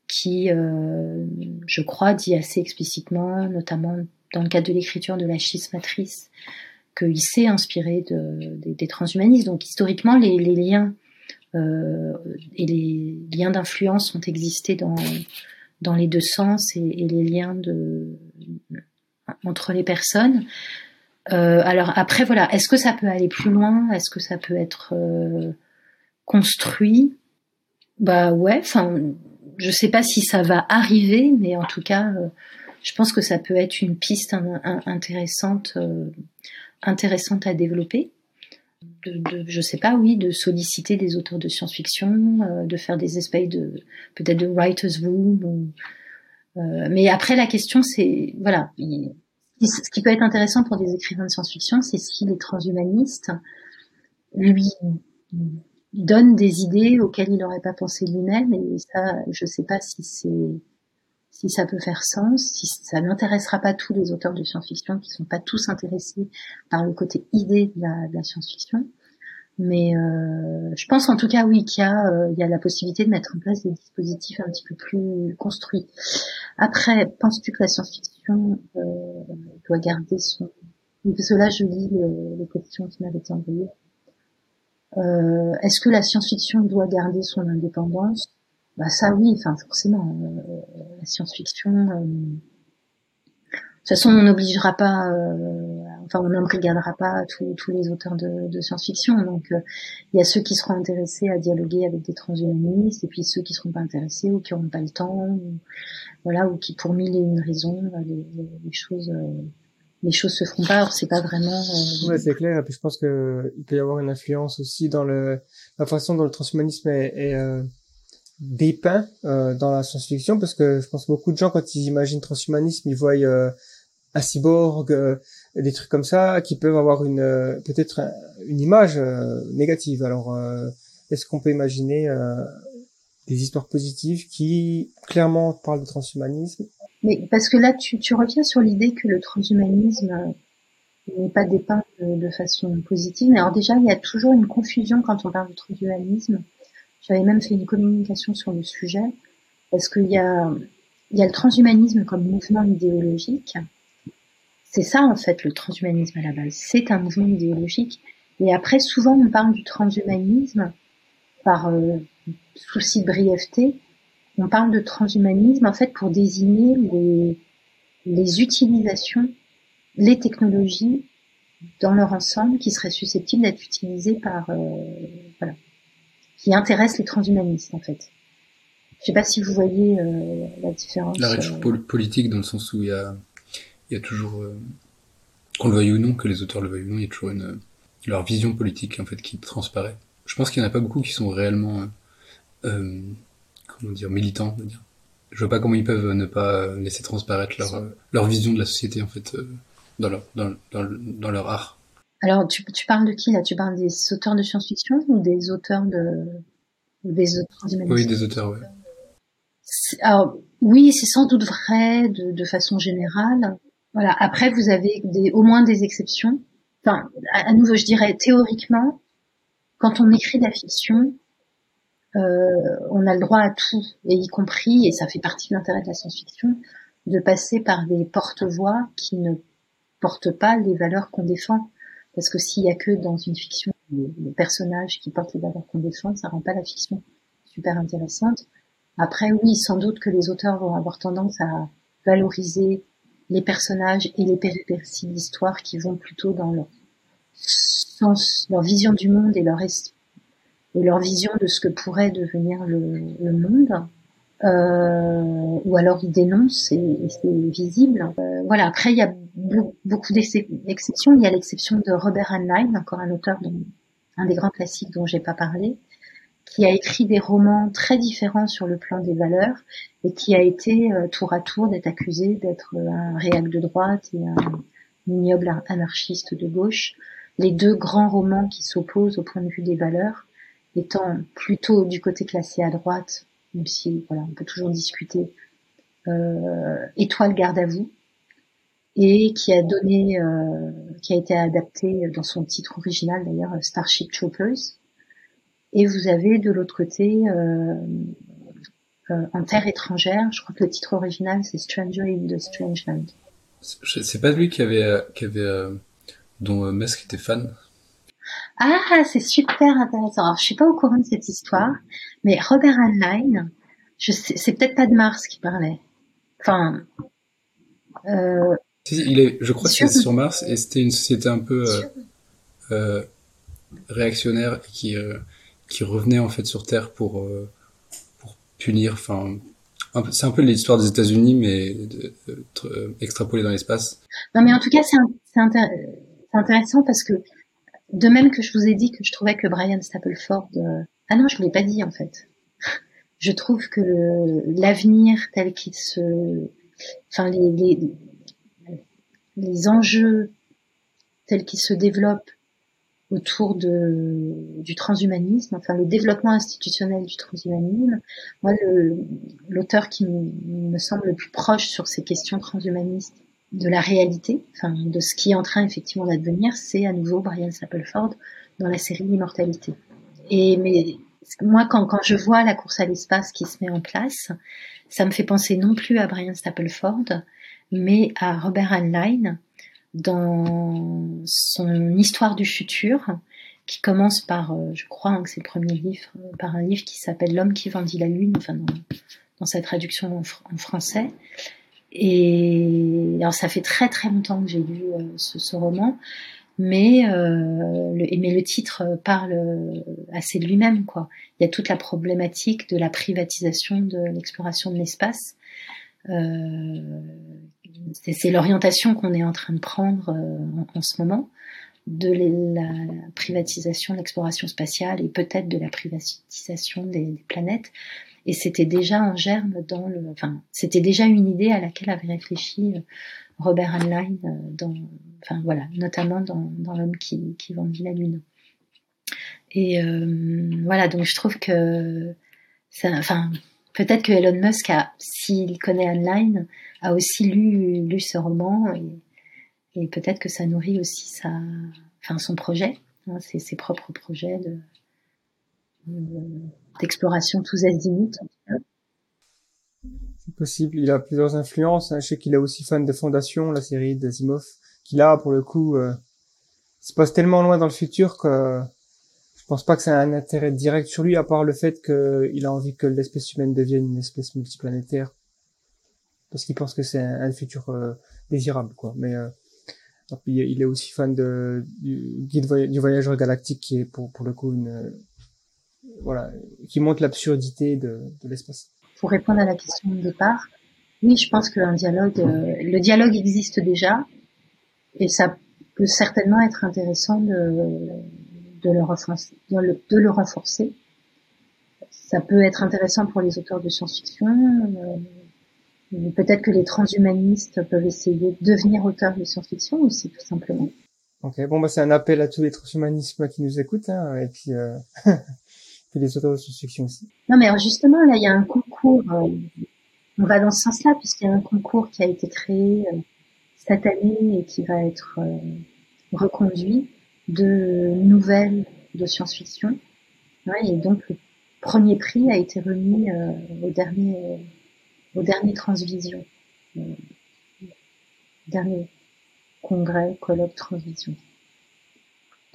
qui, euh, je crois, dit assez explicitement, notamment dans le cadre de l'écriture de la schismatrice, qu'il s'est inspiré de, des transhumanistes. Donc historiquement, les, les liens euh, et les liens d'influence ont existé dans, dans les deux sens et, les liens entre les personnes. Euh, alors après, voilà, est-ce que ça peut aller plus loin? Est-ce que ça peut être euh, construit? Bah ouais, enfin je sais pas si ça va arriver, mais en tout cas, euh, je pense que ça peut être une piste intéressante, intéressante à développer. De, de, je sais pas, oui, de solliciter des auteurs de science-fiction, euh, de faire des espèces de peut-être de writers room. mais après, la question, c'est voilà, ce qui peut être intéressant pour des écrivains de science-fiction, c'est si les transhumanistes lui donne des idées auxquelles il n'aurait pas pensé lui-même et ça je sais pas si c'est si ça peut faire sens, si ça n'intéressera pas tous les auteurs de science-fiction qui sont pas tous intéressés par le côté idée de la, science-fiction. Mais euh, je pense en tout cas oui qu'il y a euh, il y a la possibilité de mettre en place des dispositifs un petit peu plus construits. Après, penses-tu que la science-fiction euh, doit garder son parce je lis les questions qui m'avaient été envoyées euh, Est-ce que la science-fiction doit garder son indépendance? Bah ça oui, enfin forcément. Euh, la science-fiction, euh, de toute façon, on n'obligera pas, euh, enfin, on n'embrigadera pas tous les auteurs de, de science-fiction. Donc, euh, il y a ceux qui seront intéressés à dialoguer avec des transhumanistes, et puis ceux qui seront pas intéressés ou qui n'auront pas le temps, ou, voilà, ou qui pour mille et une raisons, les, les, choses, les choses se feront pas. Alors, c'est pas vraiment. Ouais, c'est clair. Et puis, je pense que il peut y avoir une influence aussi dans le la façon dont le transhumanisme est, est dépeint euh, dans la science-fiction parce que je pense beaucoup de gens quand ils imaginent transhumanisme ils voient euh, un cyborg euh, des trucs comme ça qui peuvent avoir une euh, peut-être une image négative. Alors est-ce qu'on peut imaginer des histoires positives qui clairement parlent de transhumanisme? Mais parce que là tu, tu reviens sur l'idée que le transhumanisme n'est pas dépeint de, de façon positive. Mais alors déjà il y a toujours une confusion quand on parle de transhumanisme j'avais même fait une communication sur le sujet parce qu'il y a, il y a le transhumanisme comme mouvement idéologique. C'est ça en fait le transhumanisme à la base. C'est un mouvement idéologique. Et après, souvent on parle du transhumanisme par euh, souci de brièveté. On parle de transhumanisme en fait pour désigner les, les utilisations, les technologies dans leur ensemble qui seraient susceptibles d'être utilisées par euh, qui intéresse les transhumanistes en fait. Je sais pas si vous voyez euh, la différence. La réaction euh... politique dans le sens où il y a, il y a toujours, euh, qu'on le veuille ou non, que les auteurs le veuillent ou non, il y a toujours une leur vision politique en fait qui transparaît. Je pense qu'il n'y en a pas beaucoup qui sont réellement, euh, comment dire, militants. Dire. Je vois pas comment ils peuvent ne pas laisser transparaître leur leur vision de la société en fait dans leur dans, dans, dans leur art. Alors, tu, tu, parles de qui là? Tu parles des auteurs de science-fiction ou des auteurs de des auteurs Oui, des auteurs, oui. Alors, oui, c'est sans doute vrai de, de, façon générale. Voilà. Après, vous avez des, au moins des exceptions. Enfin, à, nouveau, je dirais théoriquement, quand on écrit de la fiction, euh, on a le droit à tout, et y compris, et ça fait partie de l'intérêt de la science-fiction, de passer par des porte-voix qui ne portent pas les valeurs qu'on défend. Parce que s'il y a que dans une fiction les, personnages qui portent les valeurs qu'on défend, ça rend pas la fiction super intéressante. Après, oui, sans doute que les auteurs vont avoir tendance à valoriser les personnages et les péripéties d'histoire qui vont plutôt dans leur sens, leur vision du monde et leur vision de ce que pourrait devenir le, le monde. Euh, ou alors ils dénoncent et, c'est visible. Euh, voilà. Après, il y a beaucoup d'exceptions. Il y a l'exception de Robert Heinlein, encore un auteur, dont, un des grands classiques dont j'ai pas parlé, qui a écrit des romans très différents sur le plan des valeurs et qui a été euh, tour à tour d'être accusé d'être un réac de droite et un ignoble anarchiste de gauche. Les deux grands romans qui s'opposent au point de vue des valeurs étant plutôt du côté classé à droite, même si voilà, on peut toujours discuter. Euh, Étoile garde à vous, et qui a donné, euh, qui a été adapté dans son titre original d'ailleurs, Starship Troopers. Et vous avez de l'autre côté, euh, euh, en terre étrangère, je crois que le titre original c'est Stranger in the Strange Land. C'est pas lui qui avait, qui avait, dont Musk était fan? Ah, c'est super intéressant. Alors, je suis pas au courant de cette histoire, mais Robert Heinlein, je sais, c'est peut-être pas de Mars qui parlait. Enfin, euh, il est, je crois que c'est sur Mars et c'était une société un peu euh, euh, réactionnaire qui euh, qui revenait en fait sur Terre pour euh, pour punir. Enfin, c'est un peu l'histoire des États-Unis mais de, de, extrapolée dans l'espace. Non, mais en tout cas, c'est intéressant parce que de même que je vous ai dit que je trouvais que Brian Stapleford, ah non, je vous l'ai pas dit en fait. je trouve que l'avenir tel qu'il se, enfin les, les les enjeux tels qu'ils se développent autour de, du transhumanisme, enfin le développement institutionnel du transhumanisme. Moi, l'auteur qui me semble le plus proche sur ces questions transhumanistes de la réalité, enfin de ce qui est en train effectivement d'advenir, c'est à nouveau Brian Stapleford dans la série Immortalité. Et mais moi, quand, quand je vois la course à l'espace qui se met en place, ça me fait penser non plus à Brian Stapleford, mais à Robert Heinlein dans son Histoire du futur, qui commence par, euh, je crois hein, que c'est le premier livre, euh, par un livre qui s'appelle L'homme qui vendit la lune, enfin dans, sa traduction en, français. Et alors, ça fait très très longtemps que j'ai lu ce, ce, roman, mais, euh, le, mais le titre parle assez de lui-même. quoi. Il y a toute la problématique de la privatisation de l'exploration de l'espace. Euh, c'est l'orientation qu'on est en train de prendre en, en, ce moment de la privatisation de l'exploration spatiale et peut-être de la privatisation des planètes. Et c'était déjà en germe dans le, enfin, c'était déjà une idée à laquelle avait réfléchi euh, Robert Heinlein euh, dans, enfin voilà, notamment dans, dans l'homme qui, qui vendit la lune. Et euh, voilà, donc je trouve que, ça, enfin, peut-être que Elon Musk s'il connaît Heinlein, a aussi lu, lu ce roman et, et peut-être que ça nourrit aussi sa, enfin son projet, hein, ses, ses, propres projets de, d'exploration tous azimuts. C'est possible. Il a plusieurs influences. Hein. Je sais qu'il est aussi fan de Fondation, la série d'Asimov, qu'il a pour le coup euh, se passe tellement loin dans le futur que je pense pas que c'est un intérêt direct sur lui, à part le fait qu'il a envie que l'espèce humaine devienne une espèce multiplanétaire, parce qu'il pense que c'est un, futur euh, désirable, quoi. Mais euh, il est aussi fan du guide du voyageur galactique, qui est pour, pour le coup une voilà, qui montre l'absurdité de, de l'espace. Pour répondre à la question de départ, oui, je pense qu'un dialogue, euh, le dialogue existe déjà, et ça peut certainement être intéressant de, de, le, renforcer, de, le, de le renforcer. Ça peut être intéressant pour les auteurs de science-fiction. Euh, peut-être que les transhumanistes peuvent essayer de devenir auteurs de science-fiction aussi, tout simplement. Ok, bon, bah, c'est un appel à tous les transhumanismes qui nous écoutent, hein, et puis, euh... Non, mais justement, là, il y a un concours. Euh, on va dans ce sens-là, puisqu'il y a un concours qui a été créé euh, cette année et qui va être euh, reconduit de nouvelles de science-fiction. Ouais, et donc, le premier prix a été remis au dernier, au dernier Transvision, dernier congrès, colloque Transvision.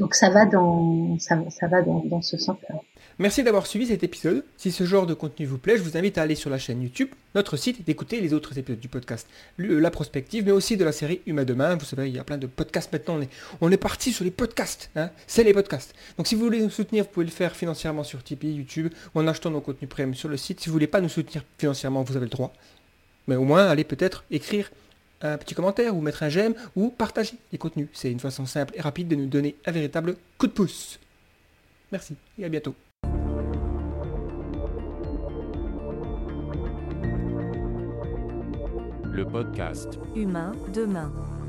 Donc ça va dans, ça, va dans, ce sens-là. Merci d'avoir suivi cet épisode. Si ce genre de contenu vous plaît, je vous invite à aller sur la chaîne YouTube, notre site et d'écouter les autres épisodes du podcast, La Prospective, mais aussi de la série Humain Demain. Vous savez, il y a plein de podcasts maintenant. On est, on est parti sur les podcasts. Hein C'est les podcasts. Donc si vous voulez nous soutenir, vous pouvez le faire financièrement sur Tipeee, YouTube, ou en achetant nos contenus premium sur le site. Si vous voulez pas nous soutenir financièrement, vous avez le droit. Mais au moins, allez peut-être écrire un petit commentaire ou mettre un j'aime ou partager les contenus. C'est une façon simple et rapide de nous donner un véritable coup de pouce. Merci et à bientôt. le podcast Humain demain.